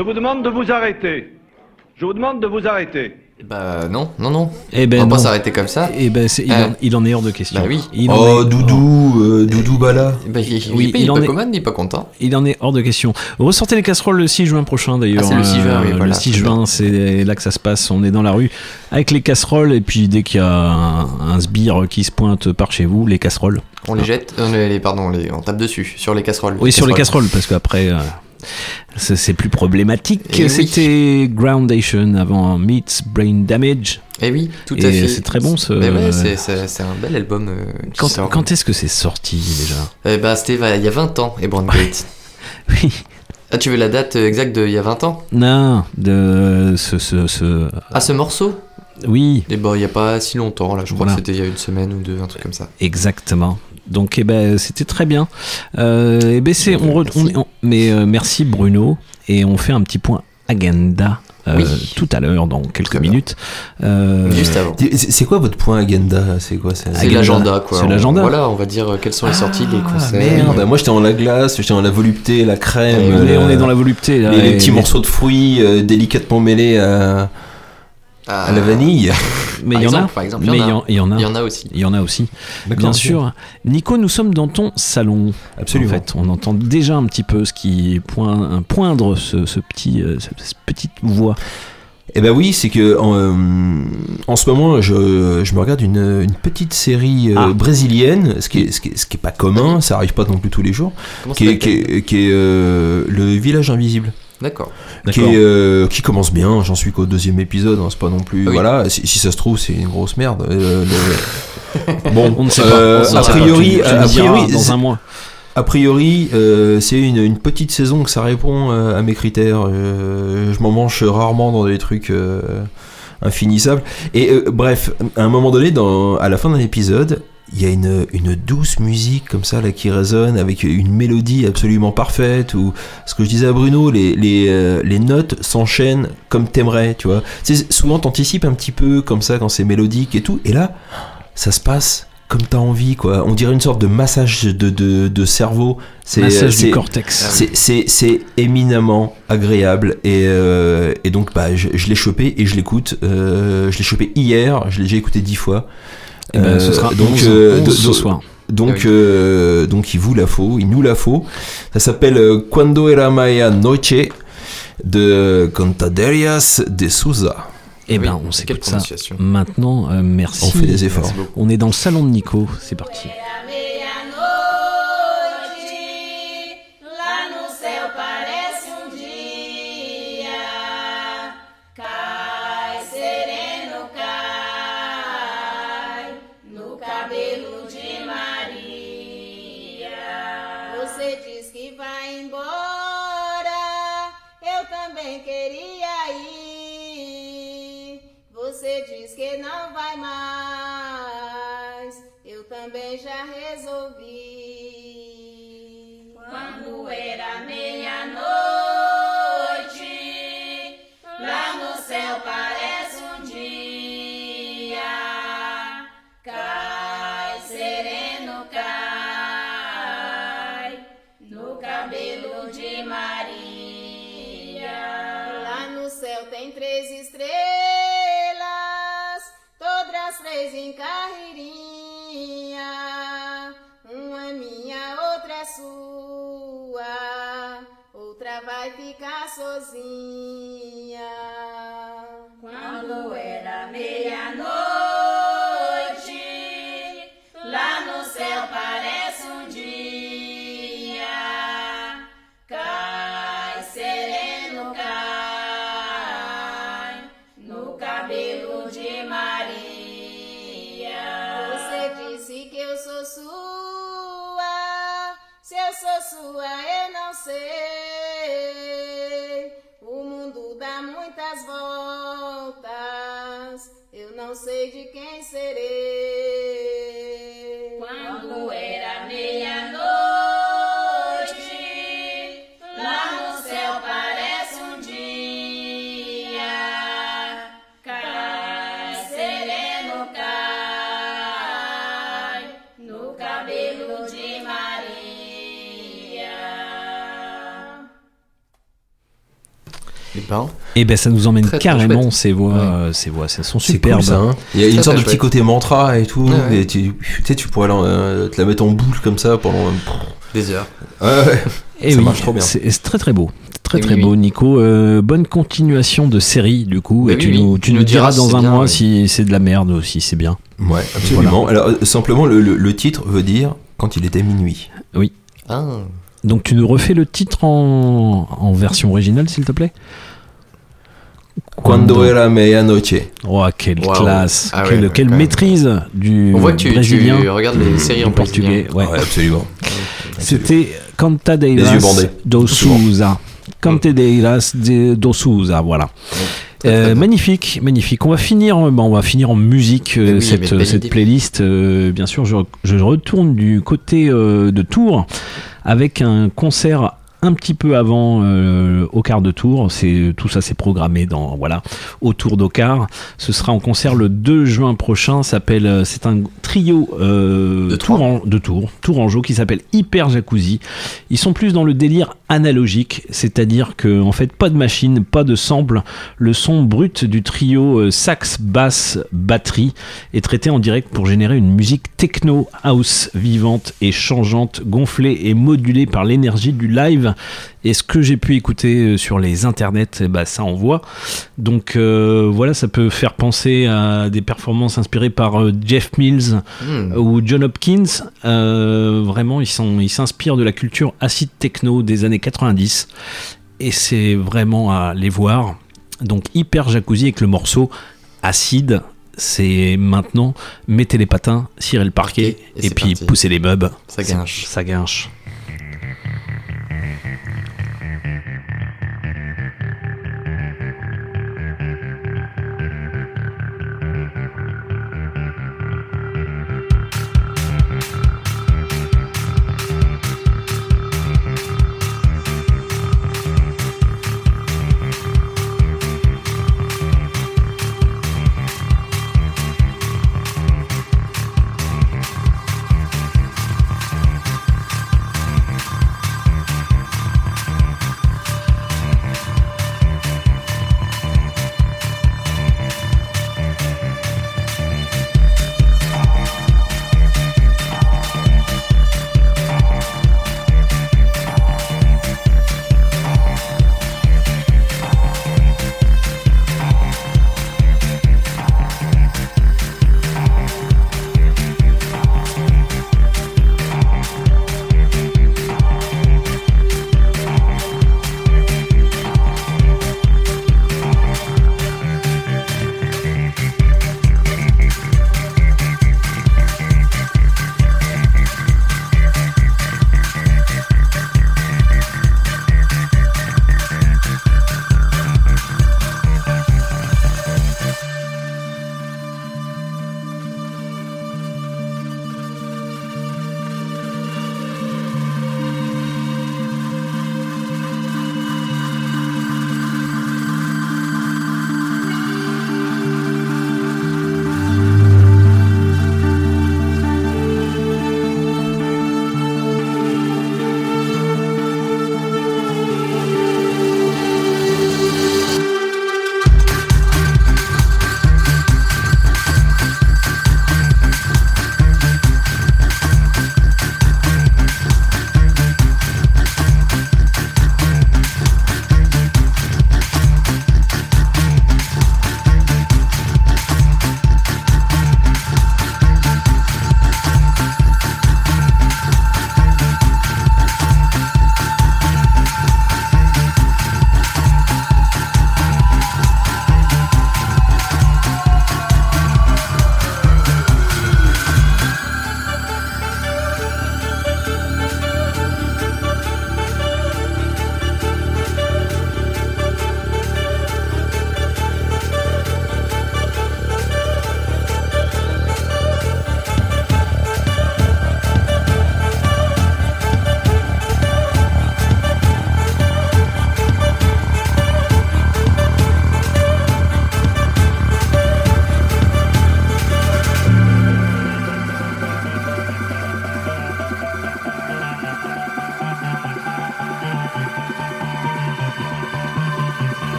Je vous demande de vous arrêter. Je vous demande de vous arrêter. Bah non, non, non. Eh ben On va pas s'arrêter comme ça. Eh ben, c'est- il, Euh, en, il en est hors de question. Bah oui. Il en Oh, est- Doudou, euh, Doudou Bala. Bah, il, il, Oui, il, il en pas est- commun, il est pas content. Il en est hors de question. Ressortez les casseroles le 6 juin prochain d'ailleurs. Ah, c'est le 6 juin, oui, Euh, voilà, le 6 très juin, c'est là que ça se passe. On est dans la rue avec les casseroles et puis dès qu'il y a un, un sbire qui se pointe par chez vous, les casseroles. On les jette, on les, les- pardon, les- on tape dessus, sur les casseroles. Oui, sur les casseroles parce qu'après. euh, c'est plus problématique. Eh oui. C'était Groundation avant Meets Brain Damage. Eh oui, tout Et à fait. C'est très bon ce. Ouais, c'est- un bel album. euh, Quand, sort. quand est-ce que c'est sorti déjà Eh bah, c'était il y a 20 ans, et. Oui. Ah, tu veux la date euh, exacte de il y a 20 ans? Non, de ce. ce, ce- Ah, ce morceau? Oui. Eh bah, il y a pas si longtemps, là, je crois Voilà. que c'était il y a une semaine ou deux, un truc comme ça. Exactement. Donc, eh ben, c'était très bien. Euh, eh ben, c'est, on, re- on- on- mais euh, merci Bruno. Et on fait un petit point agenda euh, Oui. tout à l'heure, dans quelques minutes. Euh, Juste avant. C'est quoi votre point agenda? C'est quoi? C'est Agenda l'agenda, quoi. C'est l'agenda. Voilà, on va dire quelles sont les sorties, les Ah, concerts. merde, moi j'étais dans la glace, j'étais dans la volupté, la crème. on, est, euh, on est dans la volupté. Là, les, les et- petits morceaux de fruits euh, délicatement mêlés à, Ah. à la vanille. Mais il y en a. par exemple, il y mais en a. il y en- il y en a. Il y en a aussi. Il y en a aussi. Bien sûr. Nico, nous sommes dans ton salon. Absolument. En fait, on entend déjà un petit peu ce qui point, poindre ce, ce petit, euh, ce- cette petite voix. Eh ben oui, c'est que en, euh, en ce moment, je, je me regarde une, une petite série euh, Ah. brésilienne, ce qui, est, ce, qui est, ce qui est pas commun, ça arrive pas non plus tous les jours, Comment qui est, qui s'appelle est, qui est, euh, le village invisible. D'accord. Qui, D'accord. est, euh, qui commence bien, j'en suis qu'au deuxième épisode, hein, c'est pas non plus. Ah oui. Voilà, si, si ça se trouve, c'est une grosse merde. euh, le- bon, On ne sait euh, pas. On a priori, Tu- tu a nous diras priori, dans un mois. a priori, euh, c'est une, une petite saison que ça répond euh, à mes critères. Euh, je m'en mange rarement dans des trucs euh, infinissables. Et euh, bref, à un moment donné, dans, à la fin d'un épisode, il y a une, une douce musique comme ça là qui résonne avec une mélodie absolument parfaite. Ou ce que je disais à Bruno, les, les, euh, les notes s'enchaînent comme t'aimerais, tu vois. Tu sais, souvent t'anticipes un petit peu comme ça quand c'est mélodique et tout. Et là, ça se passe comme t'as envie, quoi. On dirait une sorte de massage de, de, de cerveau. C'est, Massage du c'est- cortex. C'est, c'est, c'est éminemment agréable. Et, euh, et donc, bah, je, je l'ai chopé et je l'écoute. Euh, je l'ai chopé hier, je l'ai, j'ai écouté dix fois. Eh ben, ce sera donc, 11, euh, 11 do- ce soir. Donc, Ah oui. euh, donc, il vous la faut, il nous la faut. Ça s'appelle euh, Cuando era Maya Noche de Contaderias de Souza. Eh Oui, ben, on quelle s'écoute ça prononciation. maintenant. euh, merci. On fait des efforts. On est dans le salon de Nico. C'est parti. Sozinha. Quando era meia-noite, lá no céu parece um dia. Cai sereno, cai no cabelo de Maria. Você disse que eu sou sua, se eu sou sua eu não sei. Sei de quem serei. Et ben ça nous emmène Très, carrément ces voix, Ouais. euh, ces voix, elles sont C'est superbes. cool, ça, hein. Il y a une Très, sorte très de petit côté mantra et tout. Ouais, ouais. Et tu, tu sais, tu pourrais euh, te la mettre en boucle comme ça pendant des heures. Ouais, ouais. Et ça oui, marche trop bien. C'est très très beau. Très Et très oui, beau, oui. Nico. Euh, bonne continuation de série, du coup. Bah et oui, tu, oui. nous, tu nous diras dans un bien, mois si c'est de la merde ou si c'est bien. Ouais, absolument. Alors, euh, simplement, le, le- le titre veut dire quand il était minuit. Oui. Ah. Donc tu nous refais le titre en, en version originale, s'il te plaît? Quando era medianoche. Oh, quelle Waouh. classe Ah Quelle, ouais, maîtrise du On voit que tu- regardes les séries en portugais. Ouais. Ouais, absolument. C'était Canta Deiras do Souza. Canta Deiras de do Souza, voilà. Euh, magnifique, magnifique. On va finir, euh, bah, on va finir en musique euh, oui, cette, cette playlist. Euh, bien sûr, je, je retourne du côté euh, de Tours avec un concert un petit peu avant euh, au quart de tour. C'est tout ça, c'est programmé dans voilà autour d'Ocar. Ce sera en concert le 2 juin prochain. S'appelle, euh, c'est un trio euh, De Touran- de Tours, Tourangeau qui s'appelle Hyper Jacuzzi. Ils sont plus dans le délire analogique, c'est-à-dire que en fait pas de machine, pas de sample. Le son brut du trio euh, sax, basse, batterie est traité en direct pour générer une musique techno house vivante et changeante, gonflée et modulée par l'énergie du live. Et ce que j'ai pu écouter euh, sur les internets, eh ben, ça envoie. Donc euh, voilà, ça peut faire penser à des performances inspirées par euh, Jeff Mills Hmm. ou John Hopkins. Euh, vraiment, ils s'inspirent de la culture acid techno des années 90. Et c'est vraiment à les voir. Donc hyper jacuzzi avec le morceau acide. C'est maintenant, mettez les patins, cirez le parquet, Et puis parti. poussez les meubles. Ça guinche. Ça guinche. Mm-hmm.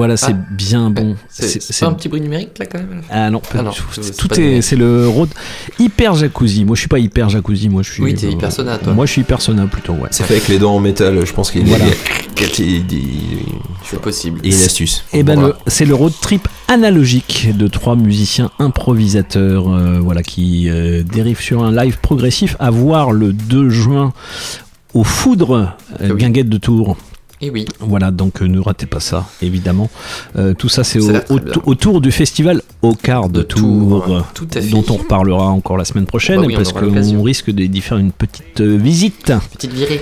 Voilà, c'est Ah. bien bon. C'est un petit bruit numérique là quand même Ah non, pas Ah non, tout. est, c'est le road hyper jacuzzi. Moi, je suis pas hyper jacuzzi. Moi, je suis. Oui, t'es hyper sauna, toi. Moi, je suis hyper sauna plutôt. Ouais. C'est fait avec les dents en métal, je pense qu'il y a Voilà. C'est possible. Et une astuce. Et ben, Voilà. c'est le road trip analogique de trois musiciens improvisateurs, euh, voilà, qui euh, dérivent sur un live progressif à voir le 2 juin au Foudre, euh, Guinguette de Tours. Et oui. Voilà, donc euh, ne ratez pas ça, évidemment. Euh, tout ça, c'est au- au- autour du festival au quart de, tout à fait. dont on reparlera encore la semaine prochaine, Bah oui, parce qu'on risque d'y faire une petite euh, visite. Petite virée.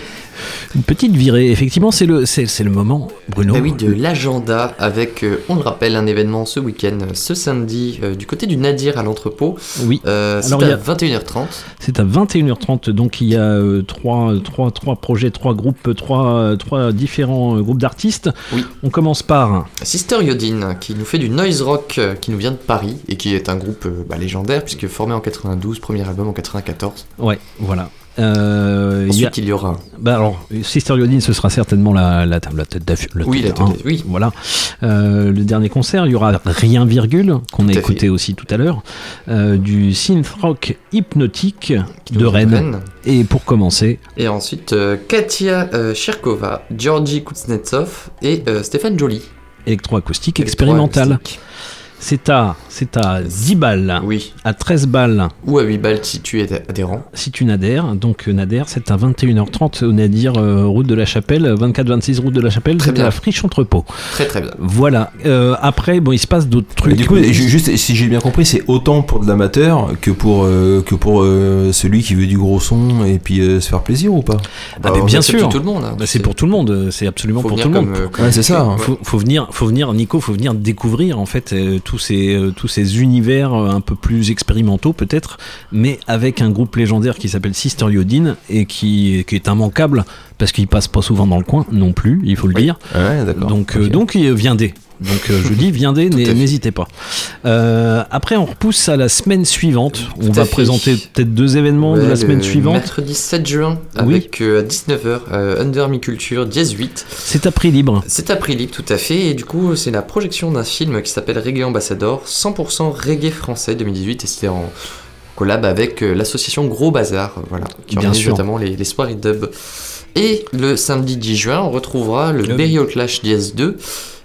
Une petite virée, effectivement, c'est le, c'est, c'est le moment, Bruno. Bah oui, de l'agenda avec, euh, on le rappelle, un événement ce week-end, euh, ce samedi, euh, du côté du Nadir à l'entrepôt. Oui. Euh, c'est Alors, il y à a- 21h30. C'est à 21h30, donc il y a euh, trois, trois, trois projets, trois groupes, trois, euh, trois différents euh, groupes d'artistes. Oui. On commence par Sister Yodin, qui nous fait du noise rock, euh, qui nous vient de Paris, et qui est un groupe euh, bah, légendaire, puisque formé en 92, premier album en 94. Ouais, voilà. Euh, Ensuite, il y a- il y aura. Bah alors, Sister Yodin, ce sera certainement la, la, la tête d'affiche. Oui, la tête hein, oui. Voilà. Euh, le dernier concert, il y aura Rien Virgule, qu'on a écouté fait. aussi tout à l'heure, euh, du synth rock hypnotique de Rennes. Rennes. Et pour commencer, Et ensuite, Katia Cherkova, Georgi Kuznetsov et Stéphane Joly. électroacoustique expérimental. C'est à, c'est à 10 balles, Oui. à 13 balles Ou à 8 balles si tu es adhérent. si tu n'adhères. Donc euh, Nader, c'est à 21h30 au Nadir, euh, route de la Chapelle, 24-26 route de la Chapelle, c'est la friche entrepôt. Très très bien. Voilà. Euh, après, bon, il se passe d'autres trucs. Mais du coup, ju- juste si j'ai bien compris, c'est autant pour de l'amateur que pour euh, que pour euh, celui qui veut du gros son et puis euh, se faire plaisir ou pas? Ah, mais on bien sûr. tout le monde, hein. Bah, c'est pour tout le monde. C'est absolument Faut pour tout le monde. euh, Ouais, c'est ça, hein. Faut, faut venir, faut venir, Nico, faut venir découvrir en fait euh, tous ces euh, tous ces univers euh, un peu plus expérimentaux peut-être, mais avec un groupe légendaire qui s'appelle Sister Yodin et qui qui est immanquable parce qu'il passe pas souvent dans le coin non plus, il faut le dire. Ouais. Donc euh, donc il viendez. Donc euh, je dis viendez, n'hé- n'hésitez pas. Euh, après on repousse à la semaine suivante. On va fait. présenter peut-être deux événements de la semaine suivante. Mercredi 7 juin, Oui. avec euh, à 19h, euh, Under Mi Culture, Dièse 8. C'est à prix libre. C'est à prix libre, tout à fait. Et du coup, c'est la projection d'un film qui s'appelle Reggae Ambassador, 100% reggae français 2018. Et c'était en collab avec euh, l'association Gros Bazar, euh, voilà, qui Bien organise sûr. notamment les, les soirées dub. Et le samedi 10 juin, on retrouvera le Ah. Burial Clash Dièse 2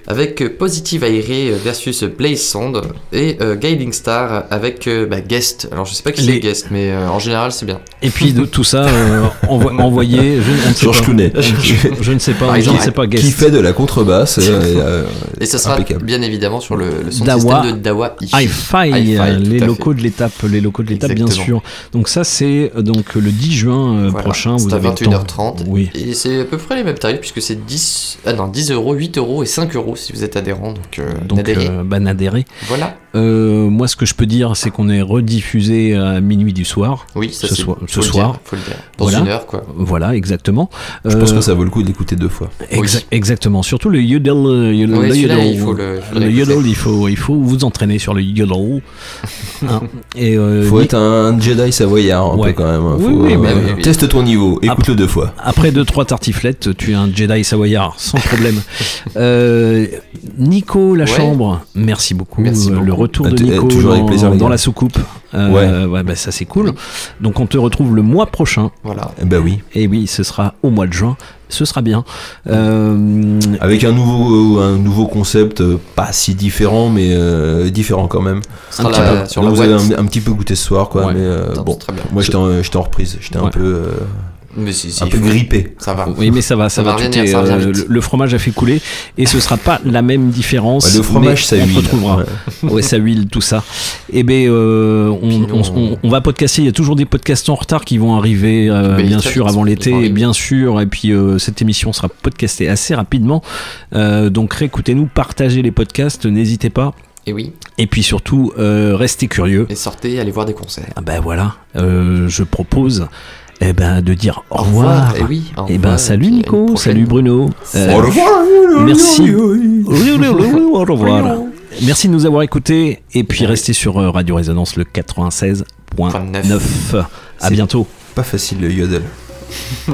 avec euh, Positive Airé versus Blaze Sound et euh, Guiding Star avec euh, bah, Guest. Alors je sais pas qui Les- c'est Guest, mais euh, en général c'est bien. Et puis de tout ça, euh, envo- envoyé, je, on ne sait Georges. Clooney. Je, je ne sais pas, je ne sais pas, guest. Qui fait de la contrebasse euh, euh, Et ça sera impeccable. bien évidemment sur le, le son Dawa, système de Dawa Hi-Fi. Euh, les locaux de l'étape, les locaux de l'étape, bien sûr. Donc ça, c'est euh, donc le 10 juin euh, Voilà, prochain. c'est Vous à avez le temps. 21h30. Oui. Et c'est à peu près les mêmes tarifs puisque c'est 10, ah non, 10 euros, 8 euros et 5 euros si vous êtes adhérent. Donc, euh, Donc, euh, bah, n'adhérez. Voilà. Euh, moi, ce que je peux dire, c'est qu'on est rediffusé à minuit du soir. Oui, ça ce c'est- soir. faut Ce le soir. dire, faut le dire. Dans Voilà. une heure, quoi. Voilà, exactement. Je pense Euh, que ça vaut le coup de l'écouter deux fois. Exa- Exactement, surtout le yodel. euh, yodel- Oui, le yodel. il faut le- faut Le l'écouter. yodel, il faut, il faut vous entraîner sur le yodel. Et, euh, Faut être un Jedi savoyard un Ouais. peu quand même. hein. Oui, Faut, oui, mais oui, oui. Teste ton niveau, écoute-le deux fois. Après deux trois tartiflettes, tu es un Jedi savoyard sans problème. Euh, Nico la Ouais. chambre, merci beaucoup. Merci Le beaucoup. Retour Ah, de Nico toujours avec dans, plaisir, dans la soucoupe. Euh, Ouais. ouais, bah, ça c'est cool. Donc on te retrouve le mois prochain. Voilà. Eh Bah oui. Et oui, ce sera au mois de juin. Ce sera bien. Euh, Avec un nouveau, un nouveau concept, euh, pas si différent, mais euh, différent quand même. Un la- petit peu. sur Là, la vous avez un, un petit peu goûté ce soir, quoi. Ouais. Mais euh, bon, c'est très bien. moi j'étais en, en reprise, j'étais Ouais. un peu, euh, Mais si, si, un peu faut- grippé. Ça va. oui, mais ça va, ça, Ça va. va tout revenir, ça euh, vite. le, le fromage a fait couler et ce sera pas la même différence. Ouais, le fromage, mais ça on huile. retrouvera. Ouais. Ouais, ça huile, tout ça. Et ben, euh, on, Puis nous, on- on- on va podcaster. Il y a toujours des podcasts en retard qui vont arriver, euh, bien sûr, avant l'été, bien sûr. Et puis euh, cette émission sera podcastée assez rapidement. Euh, donc réécoutez-nous, partagez les podcasts, n'hésitez pas. Et oui. Et puis surtout, euh, restez curieux. Et sortez, allez voir des concerts. Ah ben voilà, euh, je propose. Eh ben, de dire au, Au revoir. eh oui, au Eh ben, salut Nico, salut Bruno. Euh, Au revoir. Merci. Au revoir. Merci de nous avoir écoutés et puis restez sur euh, Radio Résonance le 96.9. À bientôt. Pas facile le yodel.